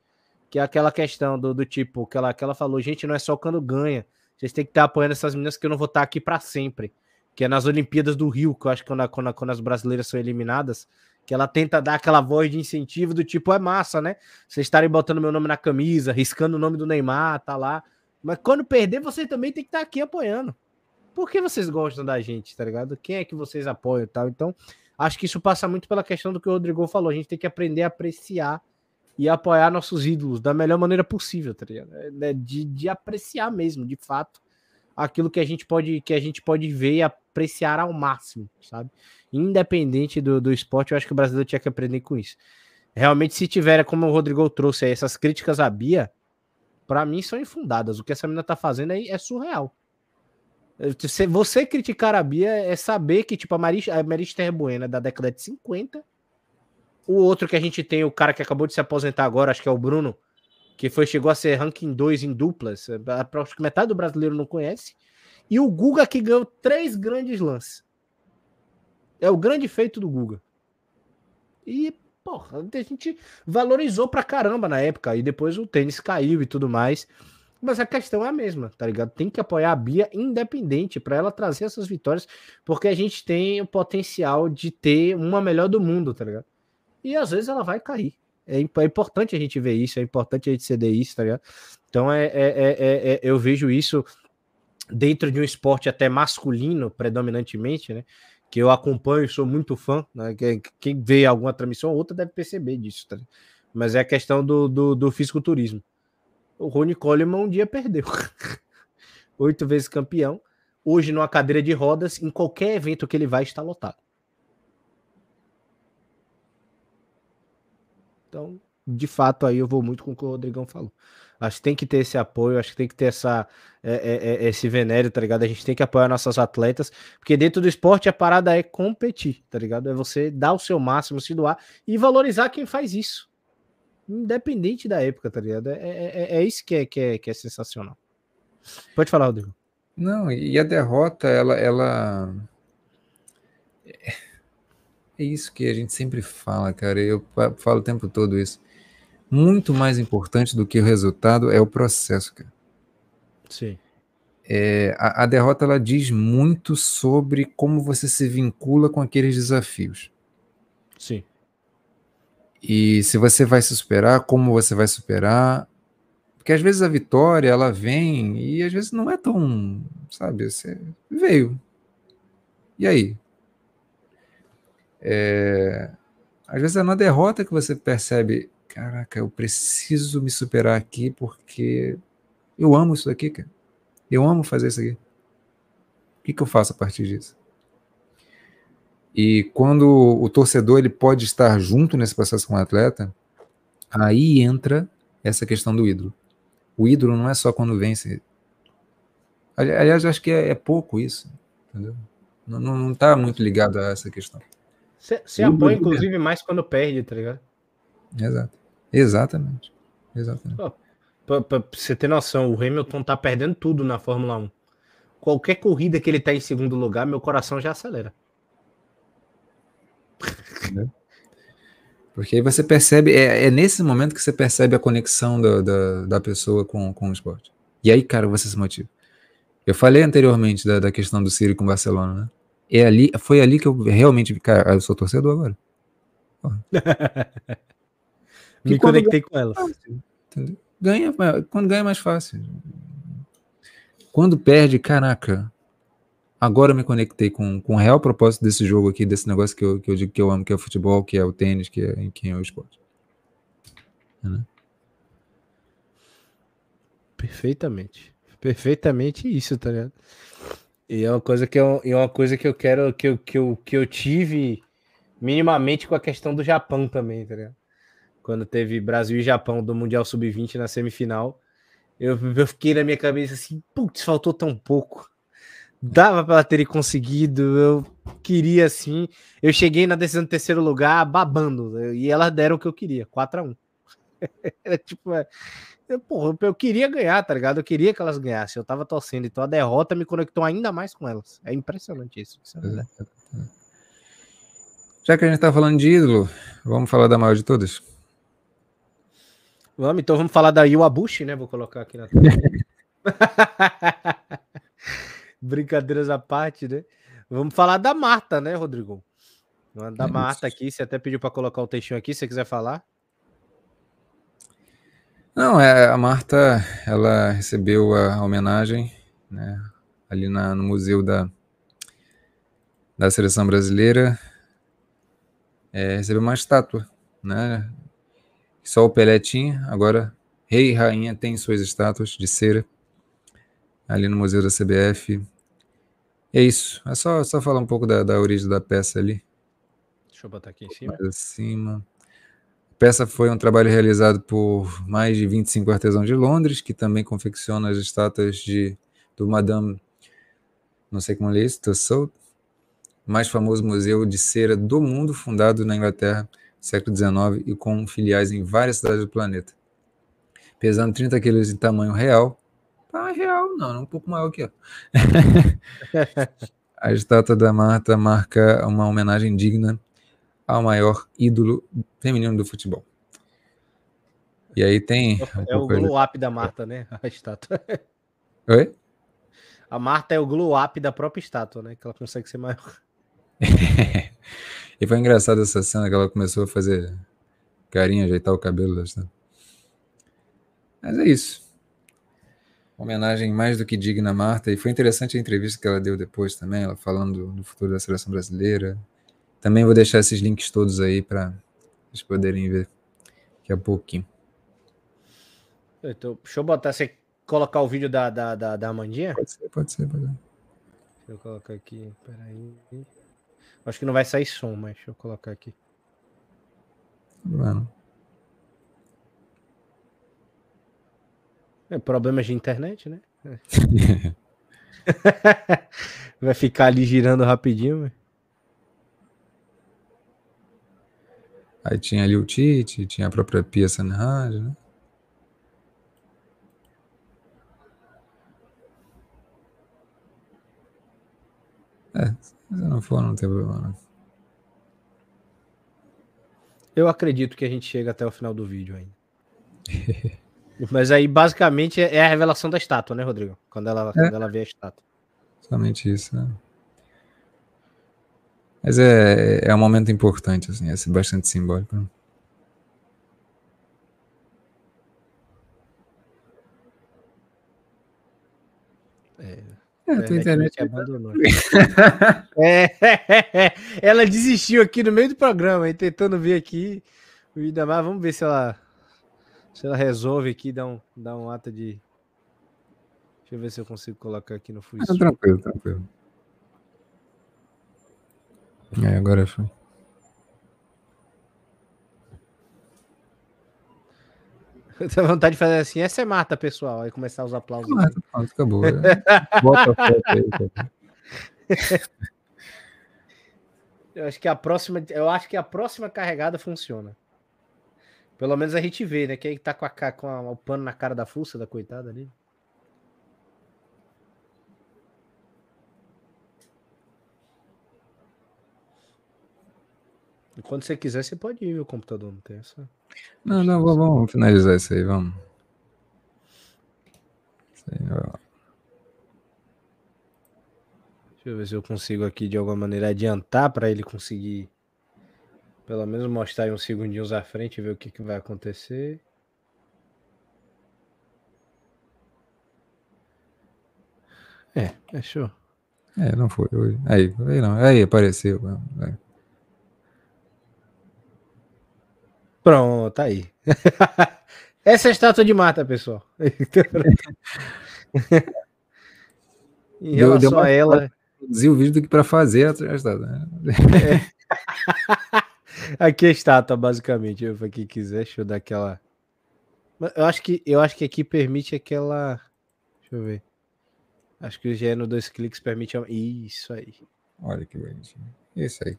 que é aquela questão do, do tipo, que ela, que ela falou, gente, não é só quando ganha, vocês têm que estar apoiando essas meninas que eu não vou estar aqui para sempre. Que é nas Olimpíadas do Rio, que eu acho que quando, quando, quando as brasileiras são eliminadas, que ela tenta dar aquela voz de incentivo do tipo, é massa, né? Vocês estarem botando meu nome na camisa, riscando o nome do Neymar, tá lá. Mas quando perder, vocês também tem que estar aqui apoiando. Por que vocês gostam da gente, tá ligado? Quem é que vocês apoiam e tal? Então, acho que isso passa muito pela questão do que o Rodrigo falou. A gente tem que aprender a apreciar e apoiar nossos ídolos da melhor maneira possível, tá ligado? É, de, de apreciar mesmo, de fato, aquilo que a gente pode que a gente pode ver e apreciar ao máximo, sabe? independente do, do esporte, eu acho que o brasileiro tinha que aprender com isso. Realmente, se tiver, como o Rodrigo trouxe aí, essas críticas à Bia, para mim são infundadas. O que essa menina tá fazendo aí é surreal. Você criticar a Bia é saber que, tipo, a Marista, a Marista Terbuena é da década de 50. O outro que a gente tem, o cara que acabou de se aposentar agora, acho que é o Bruno, que foi chegou a ser ranking 2 em duplas. Acho que metade do brasileiro não conhece. E o Guga que ganhou três grandes lances. É o grande feito do Guga. E, porra, a gente valorizou pra caramba na época. E depois o tênis caiu e tudo mais. Mas a questão é a mesma, tá ligado? Tem que apoiar a Bia independente para ela trazer essas vitórias, porque a gente tem o potencial de ter uma melhor do mundo, tá ligado? E às vezes ela vai cair. É, é importante a gente ver isso, é importante a gente ceder isso, tá ligado? Então é, é, é, é eu vejo isso dentro de um esporte até masculino, predominantemente, né? que eu acompanho, sou muito fã, né? Quem vê alguma transmissão ou outra deve perceber disso, tá? Mas é a questão do, do, do fisiculturismo. O Rony Coleman um dia perdeu. Oito vezes campeão. Hoje, numa cadeira de rodas, em qualquer evento que ele vai, está lotado. Então, de fato, aí eu vou muito com o que o Rodrigão falou. Acho que tem que ter esse apoio, acho que tem que ter essa, é, é, é, esse venéreo, tá ligado? A gente tem que apoiar nossas atletas, porque dentro do esporte a parada é competir, tá ligado? É você dar o seu máximo, se doar e valorizar quem faz isso. Independente da época, tá ligado? É, é, é, é isso que é, que, é, que é sensacional. Pode falar, Rodrigo. Não, e a derrota, ela, ela. É isso que a gente sempre fala, cara. Eu falo o tempo todo isso muito mais importante do que o resultado é o processo, cara. Sim. É, a, a, derrota ela diz muito sobre como você se vincula com aqueles desafios. Sim. E se você vai se superar, como você vai superar. Porque às vezes a vitória ela vem e às vezes não é tão, sabe, você veio. E aí? É, às vezes é na derrota que você percebe caraca, eu preciso me superar aqui porque eu amo isso daqui, cara. Eu amo fazer isso aqui. O que, que eu faço a partir disso? E quando o torcedor ele pode estar junto nesse processo com o atleta, aí entra essa questão do ídolo. O ídolo não é só quando vence. Aliás, acho que é, é pouco isso. Entendeu? Não está muito ligado a essa questão. Você apoia, inclusive, mais quando perde, tá ligado? Exato. Exatamente. Exatamente. Pra, pra, você ter noção, o Hamilton tá perdendo tudo na Fórmula 1. Qualquer corrida que ele tá em segundo lugar, meu coração já acelera. Porque aí você percebe, é, é, nesse momento que você percebe a conexão da, da, da, pessoa com, com o esporte. E aí, cara, você se motiva. Eu falei anteriormente da, da questão do Ciro com o Barcelona, né? É ali, foi ali que eu realmente vi, cara, eu sou torcedor agora. Me conectei com ela. ganha, quando ganha é mais fácil. Quando perde, caraca, agora eu me conectei com, com o real propósito desse jogo aqui, desse negócio que eu, que eu digo que eu amo, que é o futebol, que é o tênis, que é, que é o esporte. É, né? Perfeitamente. Perfeitamente isso, tá ligado? E é uma coisa que eu, é uma coisa que eu quero, que eu, que, eu, que eu tive minimamente com a questão do Japão também, tá ligado? quando teve Brasil e Japão do Mundial Sub-20 na semifinal. Eu, eu fiquei na minha cabeça assim, putz, faltou tão pouco. Dava para ter conseguido. Eu queria assim. Eu cheguei na decisão de terceiro lugar babando. E elas deram o que eu queria, 4 a 1 Era tipo. Eu, porra, eu queria ganhar, tá ligado? Eu queria que elas ganhassem. Eu tava torcendo. Então a derrota me conectou ainda mais com elas. É impressionante isso. é Já que a gente tá falando de ídolo, vamos falar da maior de todas? Vamos, então vamos falar da Iwabushi, né? Vou colocar aqui na Brincadeiras à parte, né? Vamos falar da Marta, né, Rodrigo? Da Marta aqui, você até pediu para colocar o textinho aqui, se você quiser falar. Não, é, a Marta, ela recebeu a homenagem, né, ali na, no Museu da, da Seleção Brasileira, é, recebeu uma estátua, né, só o Pelé tinha, agora rei e rainha têm suas estátuas de cera, ali no Museu da CBF, é isso, é só, só falar um pouco da, da origem da peça ali. Deixa eu botar aqui em cima. Mais acima peça foi um trabalho realizado por mais de 25 artesãos de Londres, que também confecciona as estátuas de, do Madame, não sei como é isso, Tussauds, mais famoso museu de cera do mundo, fundado na Inglaterra, século XIX, e com filiais em várias cidades do planeta. Pesando 30 quilos em tamanho real, ah, real não, é um pouco maior que ó. A estátua da Marta marca uma homenagem digna ao maior ídolo feminino do futebol. E aí tem. É o glow up da Marta, né? A estátua. Oi? A Marta é o glow up da própria estátua, né? Que ela consegue ser maior. e foi engraçado essa cena que ela começou a fazer carinho, ajeitar o cabelo. Assim. Mas é isso. homenagem mais do que digna a Marta. E foi interessante a entrevista que ela deu depois também, ela falando do futuro da seleção brasileira, também vou deixar esses links todos aí para vocês poderem ver daqui a pouquinho. Então, deixa eu botar, você colocar o vídeo da, da, da, da Amandinha? Pode ser, pode ser, pode ser. Deixa eu colocar aqui, peraí. Acho que não vai sair som, mas deixa eu colocar aqui. Mano. É, problemas de internet, né? vai ficar ali girando rapidinho, mas... Aí tinha ali o Tite, tinha a própria Pia Sanrad, né? É, se não for, não tem problema. Não. Eu acredito que a gente chega até o final do vídeo ainda. Mas aí, basicamente, é a revelação da estátua, né, Rodrigo? Quando ela, é. quando ela vê a estátua. Somente isso, né? Mas é, é um momento importante, assim, é bastante simbólico. É, é, a tua internet abandonou. é, ela desistiu aqui no meio do programa, tentando ver aqui o Idamar. Vamos ver se ela se ela resolve aqui dar um, dar um ato de. Deixa eu ver se eu consigo colocar aqui no Full ah, Tranquilo, tranquilo. É, agora foi. Eu tenho vontade de fazer assim, essa é Marta, pessoal. Aí começar os aplausos. Pronto, acabou. É. Bota a foto aí. Eu acho que a próxima, eu acho que a próxima carregada funciona. Pelo menos a gente vê, né? Que aí tá com, a, com a, o pano na cara da fuça da coitada ali. E quando você quiser, você pode ir, o computador, não tem essa. Não, não, vamos finalizar isso aí, vamos. Isso aí, Deixa eu ver se eu consigo aqui de alguma maneira adiantar para ele conseguir pelo menos mostrar aí uns segundinhos à frente e ver o que, que vai acontecer. É, fechou. É, não foi. Aí, aí não. Aí apareceu. Aí. Pronto, tá aí. Essa é a estátua de mata, pessoal. em relação deu, deu a ela. Produzir o vídeo do que para fazer a estátua. Né? É. Aqui é a estátua, basicamente. Para quem quiser, deixa eu dar aquela. Eu acho que, eu acho que aqui permite aquela. Deixa eu ver. Acho que o GE no dois cliques permite. Isso aí. Olha que bonitinho. Isso aí.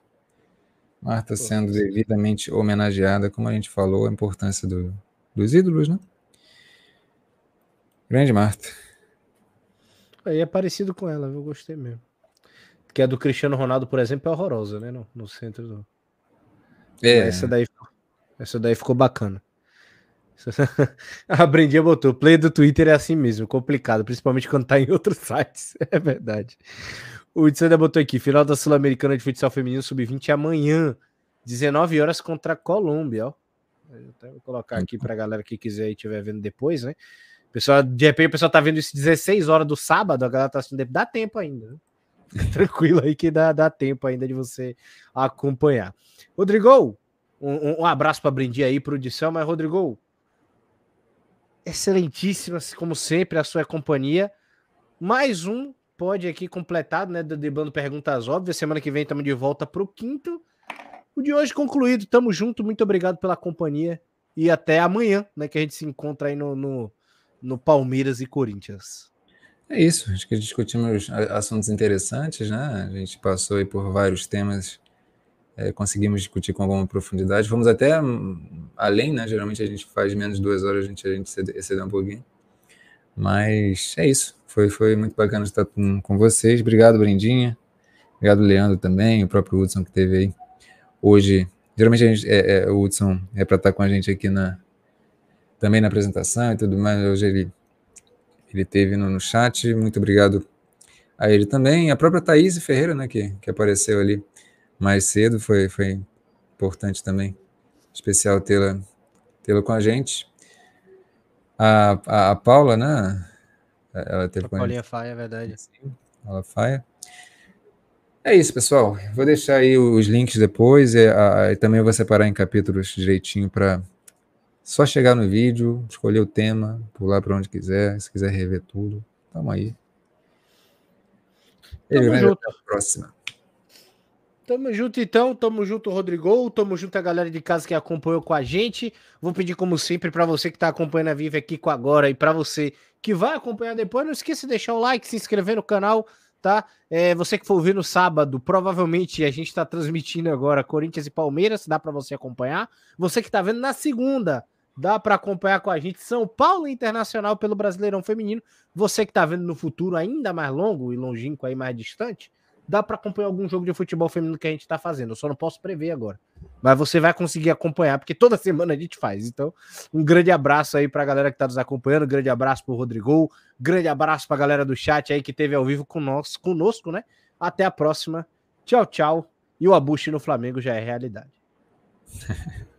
Marta sendo devidamente homenageada, como a gente falou, a importância do, dos ídolos, né? Grande Marta. Aí é parecido com ela, eu gostei mesmo. Que a do Cristiano Ronaldo, por exemplo, é horrorosa, né? No, no centro do. É. Essa daí, essa daí ficou bacana. a Brendinha botou, play do Twitter é assim mesmo, complicado, principalmente quando tá em outros sites. É verdade. O Itzander botou aqui, final da Sul-Americana de Futsal Feminino Sub-20 amanhã, 19 horas contra a Colômbia, ó. Eu até vou colocar aqui pra galera que quiser e estiver vendo depois, né? Pessoal, de repente o pessoal tá vendo isso 16 horas do sábado, a galera tá assistindo, dá tempo ainda, né? Tranquilo aí que dá, dá tempo ainda de você acompanhar. Rodrigo, um, um abraço para Brindir aí, pro Edição, mas Rodrigo, excelentíssima, como sempre, a sua companhia. Mais um pode aqui completado, né? Driblando perguntas óbvias. Semana que vem estamos de volta para o quinto. O de hoje concluído. Tamo junto. Muito obrigado pela companhia. E até amanhã, né? Que a gente se encontra aí no, no, no Palmeiras e Corinthians. É isso. Acho que discutimos assuntos interessantes, né? A gente passou aí por vários temas é, conseguimos discutir com alguma profundidade. Vamos até além, né? Geralmente a gente faz menos duas horas, a gente, a gente exceder um pouquinho. Mas é isso. Foi, foi muito bacana estar com, com vocês. Obrigado, Brendinha. Obrigado, Leandro, também, o próprio Hudson que teve aí hoje. Geralmente a gente, é, é, o Hudson é para estar com a gente aqui na, também na apresentação e tudo mais. Hoje ele, ele teve no, no chat. Muito obrigado a ele também. A própria Thaís Ferreira, né, que, que apareceu ali mais cedo, foi, foi importante também. Especial tê-la tê com a gente. A, a, a, Paula, né? Ela teve a com Paulinha. Faia, é verdade. Sim, Paula Faia. É isso, pessoal. Vou deixar aí os links depois e, a, e também vou separar em capítulos direitinho para só chegar no vídeo, escolher o tema, pular para onde quiser, se quiser rever tudo. Tamo aí. Tamo junto. Até a próxima. Tamo junto então, tamo junto Rodrigo, tamo junto a galera de casa que acompanhou com a gente. Vou pedir como sempre para você que tá acompanhando a Vive aqui com agora e para você que vai acompanhar depois, não esqueça de deixar o like, se inscrever no canal, tá? É, você que for ouvir no sábado, provavelmente a gente tá transmitindo agora Corinthians e Palmeiras, dá para você acompanhar. Você que tá vendo na segunda, dá para acompanhar com a gente São Paulo Internacional pelo Brasileirão Feminino. Você que tá vendo no futuro ainda mais longo e longínquo aí mais distante, dá para acompanhar algum jogo de futebol feminino que a gente está fazendo. Eu só não posso prever agora. Mas você vai conseguir acompanhar, porque toda semana a gente faz. Então, um grande abraço aí para a galera que está nos acompanhando, grande abraço para o Rodrigo, grande abraço para a galera do chat aí que teve ao vivo conosco, conosco, né? Até a próxima. Tchau, tchau. E o Abuche no Flamengo já é realidade.